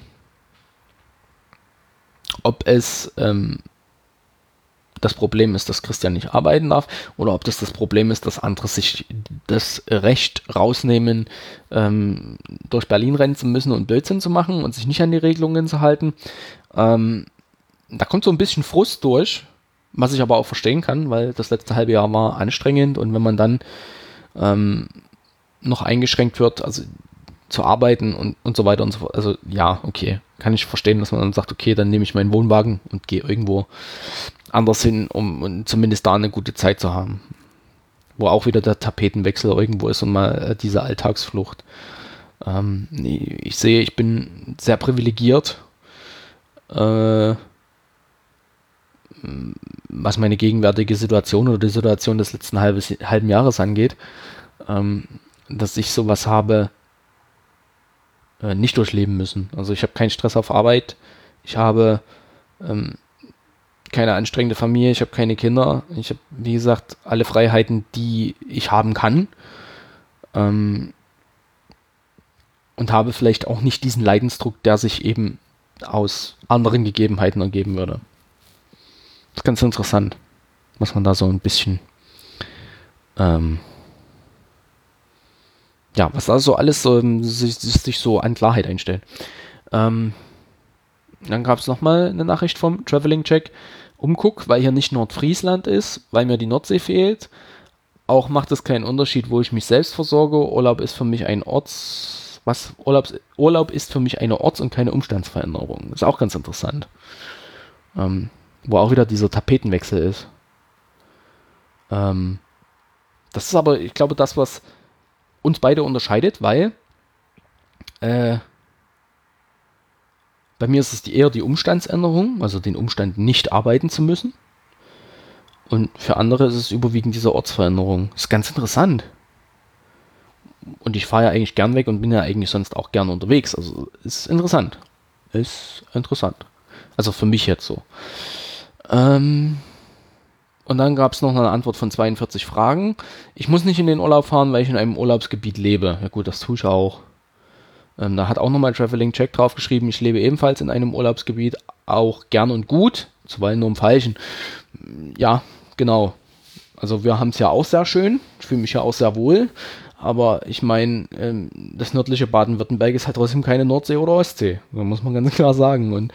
ob es ähm, das Problem ist, dass Christian nicht arbeiten darf oder ob das das Problem ist, dass andere sich das Recht rausnehmen, ähm, durch Berlin rennen zu müssen und Blödsinn zu machen und sich nicht an die Regelungen zu halten. Ähm, da kommt so ein bisschen Frust durch, was ich aber auch verstehen kann, weil das letzte halbe Jahr war anstrengend und wenn man dann ähm, noch eingeschränkt wird, also zu arbeiten und, und so weiter und so fort. Also ja, okay, kann ich verstehen, dass man dann sagt, okay, dann nehme ich meinen Wohnwagen und gehe irgendwo anders hin, um, um zumindest da eine gute Zeit zu haben. Wo auch wieder der Tapetenwechsel irgendwo ist und mal äh, diese Alltagsflucht. Ähm, ich sehe, ich bin sehr privilegiert, äh, was meine gegenwärtige Situation oder die Situation des letzten halbes, halben Jahres angeht, ähm, dass ich sowas habe äh, nicht durchleben müssen. Also ich habe keinen Stress auf Arbeit, ich habe ähm, keine anstrengende Familie, ich habe keine Kinder. Ich habe, wie gesagt, alle Freiheiten, die ich haben kann. Ähm, und habe vielleicht auch nicht diesen Leidensdruck, der sich eben aus anderen Gegebenheiten ergeben würde. Das ist ganz interessant, was man da so ein bisschen, ähm, ja, was da so alles so, sich, sich so an Klarheit einstellt. Ähm, dann gab es nochmal eine Nachricht vom Traveling Check. Umguck, weil hier nicht Nordfriesland ist, weil mir die Nordsee fehlt. Auch macht es keinen Unterschied, wo ich mich selbst versorge. Urlaub ist für mich ein Orts. Was? Urlaubs, Urlaub ist für mich eine Orts- und keine Umstandsveränderung. Ist auch ganz interessant. Ähm, wo auch wieder dieser Tapetenwechsel ist. Ähm, das ist aber, ich glaube, das, was uns beide unterscheidet, weil äh, bei mir ist es die, eher die Umstandsänderung, also den Umstand nicht arbeiten zu müssen. Und für andere ist es überwiegend diese Ortsveränderung. Ist ganz interessant. Und ich fahre ja eigentlich gern weg und bin ja eigentlich sonst auch gern unterwegs. Also ist interessant. Ist interessant. Also für mich jetzt so. Ähm, und dann gab es noch eine Antwort von 42 Fragen. Ich muss nicht in den Urlaub fahren, weil ich in einem Urlaubsgebiet lebe. Ja gut, das tue ich auch. Ähm, da hat auch nochmal Traveling Check draufgeschrieben, ich lebe ebenfalls in einem Urlaubsgebiet, auch gern und gut, zuweilen nur im Falschen. Ja, genau. Also wir haben es ja auch sehr schön, ich fühle mich ja auch sehr wohl, aber ich meine, ähm, das nördliche Baden-Württemberg ist halt trotzdem keine Nordsee oder Ostsee, da muss man ganz [laughs] klar sagen. Und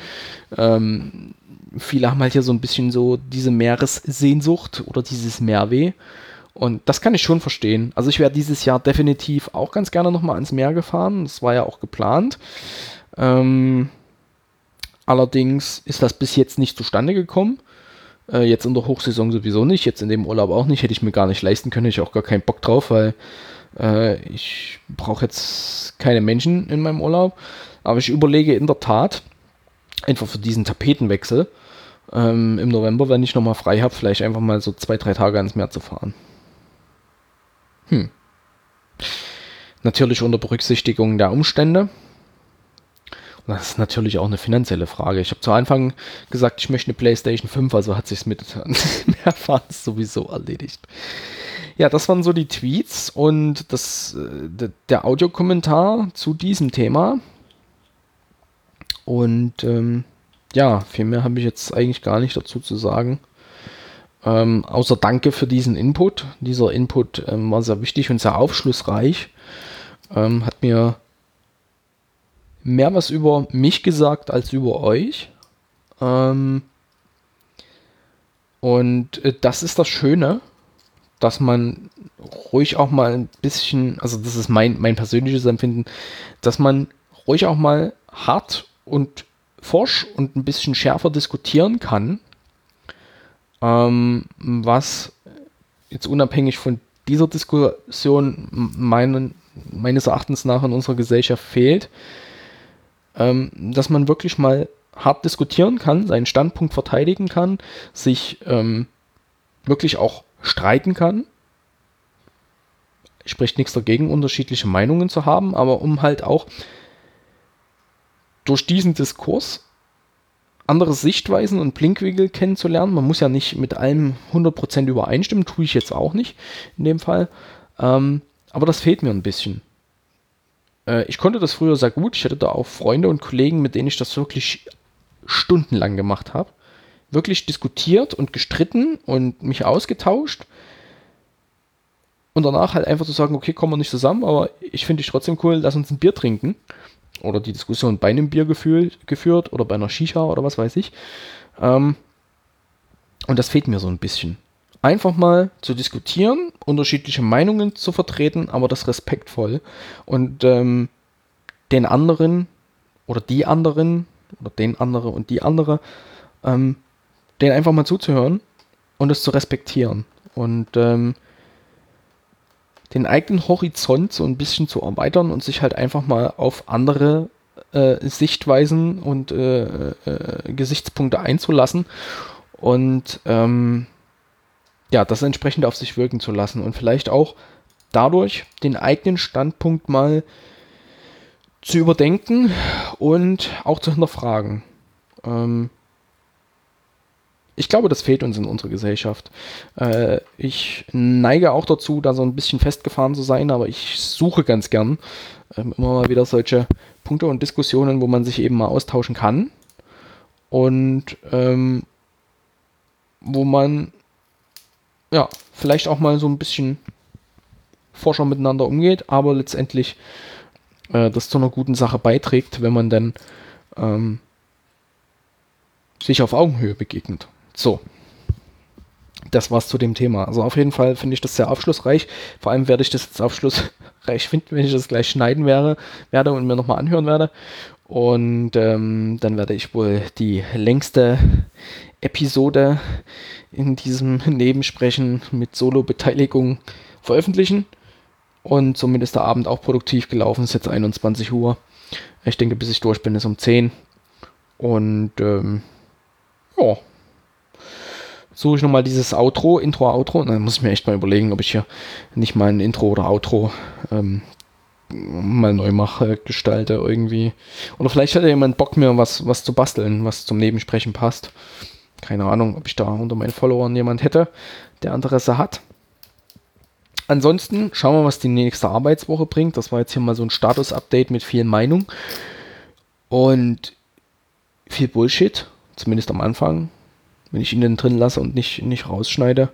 ähm, viele haben halt hier so ein bisschen so diese Meeressehnsucht oder dieses Meerweh. Und das kann ich schon verstehen. Also ich wäre dieses Jahr definitiv auch ganz gerne nochmal ans Meer gefahren. Das war ja auch geplant. Ähm, allerdings ist das bis jetzt nicht zustande gekommen. Äh, jetzt in der Hochsaison sowieso nicht, jetzt in dem Urlaub auch nicht. Hätte ich mir gar nicht leisten können. Ich auch gar keinen Bock drauf, weil äh, ich brauche jetzt keine Menschen in meinem Urlaub. Aber ich überlege in der Tat, einfach für diesen Tapetenwechsel ähm, im November, wenn ich nochmal frei habe, vielleicht einfach mal so zwei, drei Tage ans Meer zu fahren. Hm. Natürlich unter Berücksichtigung der Umstände. Das ist natürlich auch eine finanzielle Frage. Ich habe zu Anfang gesagt, ich möchte eine PlayStation 5, also hat sich mit [laughs] mehrfach sowieso erledigt. Ja, das waren so die Tweets und das, äh, der Audiokommentar zu diesem Thema. Und ähm, ja, viel mehr habe ich jetzt eigentlich gar nicht dazu zu sagen. Ähm, außer Danke für diesen Input. Dieser Input ähm, war sehr wichtig und sehr aufschlussreich. Ähm, hat mir mehr was über mich gesagt als über euch. Ähm, und äh, das ist das Schöne, dass man ruhig auch mal ein bisschen, also das ist mein, mein persönliches Empfinden, dass man ruhig auch mal hart und forsch und ein bisschen schärfer diskutieren kann, ähm, was jetzt unabhängig von dieser Diskussion meinen, meines Erachtens nach in unserer Gesellschaft fehlt, ähm, dass man wirklich mal hart diskutieren kann, seinen Standpunkt verteidigen kann, sich ähm, wirklich auch streiten kann. Spricht nichts dagegen, unterschiedliche Meinungen zu haben, aber um halt auch durch diesen Diskurs andere Sichtweisen und Blinkwinkel kennenzulernen. Man muss ja nicht mit allem 100% übereinstimmen, tue ich jetzt auch nicht in dem Fall. Ähm, aber das fehlt mir ein bisschen. Äh, ich konnte das früher sehr gut. Ich hatte da auch Freunde und Kollegen, mit denen ich das wirklich stundenlang gemacht habe. Wirklich diskutiert und gestritten und mich ausgetauscht. Und danach halt einfach zu sagen, okay, kommen wir nicht zusammen, aber ich finde dich trotzdem cool, lass uns ein Bier trinken. Oder die Diskussion bei einem Bier gefühlt, geführt oder bei einer Shisha oder was weiß ich. Ähm, und das fehlt mir so ein bisschen. Einfach mal zu diskutieren, unterschiedliche Meinungen zu vertreten, aber das respektvoll. Und ähm, den anderen oder die anderen oder den andere und die andere, ähm, den einfach mal zuzuhören und es zu respektieren. Und ähm, den eigenen Horizont so ein bisschen zu erweitern und sich halt einfach mal auf andere äh, Sichtweisen und äh, äh, Gesichtspunkte einzulassen und ähm, ja, das entsprechend auf sich wirken zu lassen und vielleicht auch dadurch den eigenen Standpunkt mal zu überdenken und auch zu hinterfragen. Ähm ich glaube, das fehlt uns in unserer Gesellschaft. Äh, ich neige auch dazu, da so ein bisschen festgefahren zu sein, aber ich suche ganz gern ähm, immer mal wieder solche Punkte und Diskussionen, wo man sich eben mal austauschen kann und ähm, wo man ja, vielleicht auch mal so ein bisschen forscher miteinander umgeht, aber letztendlich äh, das zu einer guten Sache beiträgt, wenn man dann ähm, sich auf Augenhöhe begegnet. So. Das war's zu dem Thema. Also auf jeden Fall finde ich das sehr aufschlussreich. Vor allem werde ich das jetzt aufschlussreich [laughs] finden, wenn ich das gleich schneiden werde, werde und mir nochmal anhören werde. Und ähm, dann werde ich wohl die längste Episode in diesem [laughs] Nebensprechen mit Solo-Beteiligung veröffentlichen. Und somit ist der Abend auch produktiv gelaufen. Es ist jetzt 21 Uhr. Ich denke, bis ich durch bin, ist um 10. Und ähm, ja. Suche ich nochmal dieses Outro, Intro, Outro. Und dann muss ich mir echt mal überlegen, ob ich hier nicht mal ein Intro oder Outro ähm, mal neu mache, gestalte irgendwie. Oder vielleicht hat ja jemand Bock, mir was, was zu basteln, was zum Nebensprechen passt. Keine Ahnung, ob ich da unter meinen Followern jemand hätte, der Interesse hat. Ansonsten schauen wir, was die nächste Arbeitswoche bringt. Das war jetzt hier mal so ein Status-Update mit viel Meinung und viel Bullshit, zumindest am Anfang, wenn ich ihn dann drin lasse und nicht, nicht rausschneide.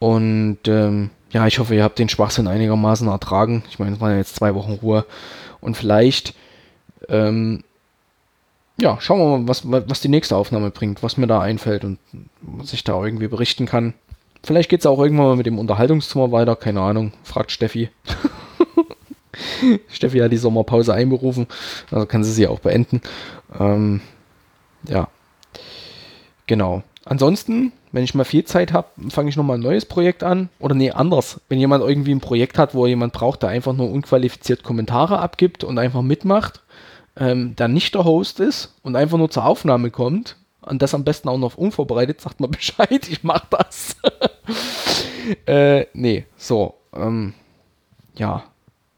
Und ähm, ja, ich hoffe, ihr habt den Schwachsinn einigermaßen ertragen. Ich meine, es waren jetzt zwei Wochen Ruhe. Und vielleicht, ähm, ja, schauen wir mal, was, was die nächste Aufnahme bringt, was mir da einfällt und was ich da irgendwie berichten kann. Vielleicht geht es auch irgendwann mal mit dem Unterhaltungszimmer weiter, keine Ahnung, fragt Steffi. [laughs] Steffi hat die Sommerpause einberufen, also kann sie sie auch beenden. Ähm, ja, genau. Ansonsten, wenn ich mal viel Zeit habe, fange ich nochmal ein neues Projekt an. Oder nee, anders. Wenn jemand irgendwie ein Projekt hat, wo jemand braucht, der einfach nur unqualifiziert Kommentare abgibt und einfach mitmacht, ähm, der nicht der Host ist und einfach nur zur Aufnahme kommt und das am besten auch noch unvorbereitet, sagt mal [laughs] Bescheid, ich mach das. [laughs] äh, nee, so. Ähm, ja,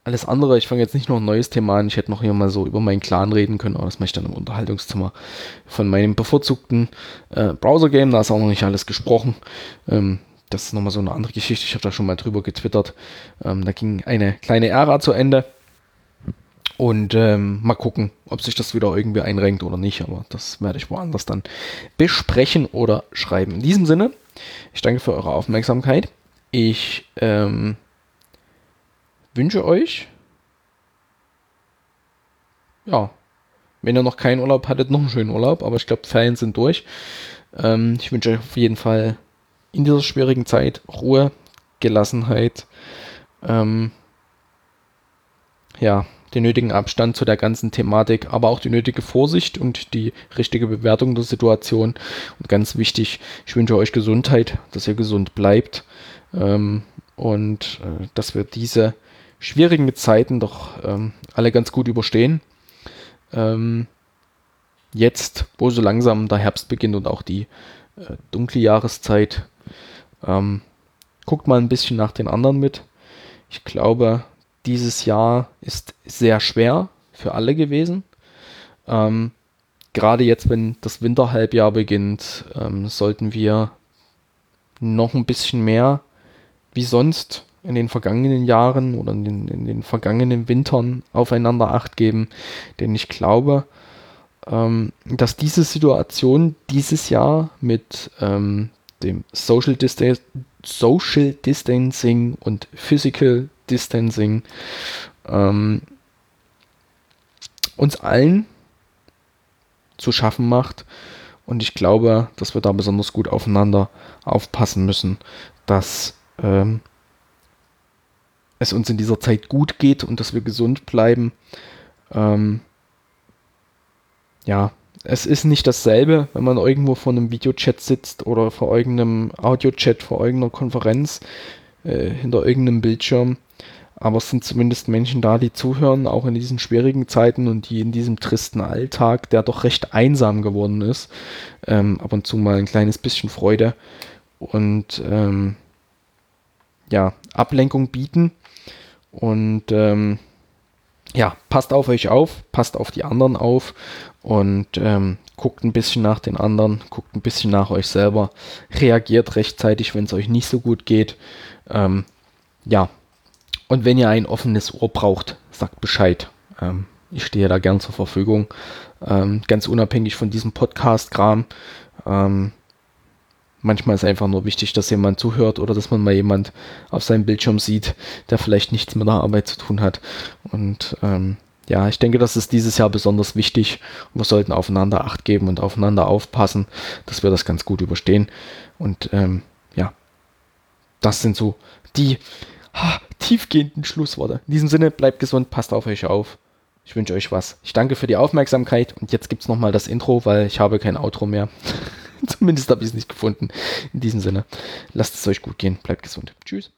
alles andere, ich fange jetzt nicht noch ein neues Thema an, ich hätte noch hier mal so über meinen Clan reden können, aber das mache ich dann im Unterhaltungszimmer von meinem bevorzugten äh, Browser-Game, da ist auch noch nicht alles gesprochen. Ähm, das ist nochmal so eine andere Geschichte, ich habe da schon mal drüber getwittert. Ähm, da ging eine kleine Ära zu Ende. Und ähm, mal gucken, ob sich das wieder irgendwie einrenkt oder nicht, aber das werde ich woanders dann besprechen oder schreiben. In diesem Sinne, ich danke für eure Aufmerksamkeit. Ich ähm, wünsche euch, ja, wenn ihr noch keinen Urlaub hattet, noch einen schönen Urlaub, aber ich glaube, Ferien sind durch. Ähm, ich wünsche euch auf jeden Fall in dieser schwierigen Zeit Ruhe, Gelassenheit, ähm, ja, den nötigen Abstand zu der ganzen Thematik, aber auch die nötige Vorsicht und die richtige Bewertung der Situation. Und ganz wichtig, ich wünsche euch Gesundheit, dass ihr gesund bleibt ähm, und äh, dass wir diese schwierigen Zeiten doch ähm, alle ganz gut überstehen. Ähm, jetzt, wo so langsam der Herbst beginnt und auch die äh, dunkle Jahreszeit, ähm, guckt mal ein bisschen nach den anderen mit. Ich glaube, dieses Jahr ist sehr schwer für alle gewesen. Ähm, gerade jetzt, wenn das Winterhalbjahr beginnt, ähm, sollten wir noch ein bisschen mehr wie sonst in den vergangenen Jahren oder in den, in den vergangenen Wintern aufeinander acht geben. Denn ich glaube, ähm, dass diese Situation dieses Jahr mit ähm, dem Social, Distan Social Distancing und Physical Distancing ähm, uns allen zu schaffen macht. Und ich glaube, dass wir da besonders gut aufeinander aufpassen müssen, dass ähm, es uns in dieser Zeit gut geht und dass wir gesund bleiben. Ähm, ja, es ist nicht dasselbe, wenn man irgendwo vor einem Videochat sitzt oder vor irgendeinem Audiochat, vor irgendeiner Konferenz, äh, hinter irgendeinem Bildschirm. Aber es sind zumindest Menschen da, die zuhören, auch in diesen schwierigen Zeiten und die in diesem tristen Alltag, der doch recht einsam geworden ist, ähm, ab und zu mal ein kleines bisschen Freude und ähm, ja, Ablenkung bieten. Und ähm, ja, passt auf euch auf, passt auf die anderen auf und ähm, guckt ein bisschen nach den anderen, guckt ein bisschen nach euch selber, reagiert rechtzeitig, wenn es euch nicht so gut geht. Ähm, ja, und wenn ihr ein offenes Ohr braucht, sagt Bescheid. Ähm, ich stehe da gern zur Verfügung, ähm, ganz unabhängig von diesem Podcast-Kram. Ähm, Manchmal ist einfach nur wichtig, dass jemand zuhört oder dass man mal jemand auf seinem Bildschirm sieht, der vielleicht nichts mit der Arbeit zu tun hat. Und ähm, ja, ich denke, das ist dieses Jahr besonders wichtig wir sollten aufeinander Acht geben und aufeinander aufpassen, dass wir das ganz gut überstehen. Und ähm, ja, das sind so die ha, tiefgehenden Schlussworte. In diesem Sinne, bleibt gesund, passt auf euch auf. Ich wünsche euch was. Ich danke für die Aufmerksamkeit und jetzt gibt es nochmal das Intro, weil ich habe kein Outro mehr. [laughs] [laughs] Zumindest habe ich es nicht gefunden. In diesem Sinne, lasst es euch gut gehen, bleibt gesund. Tschüss.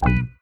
Thank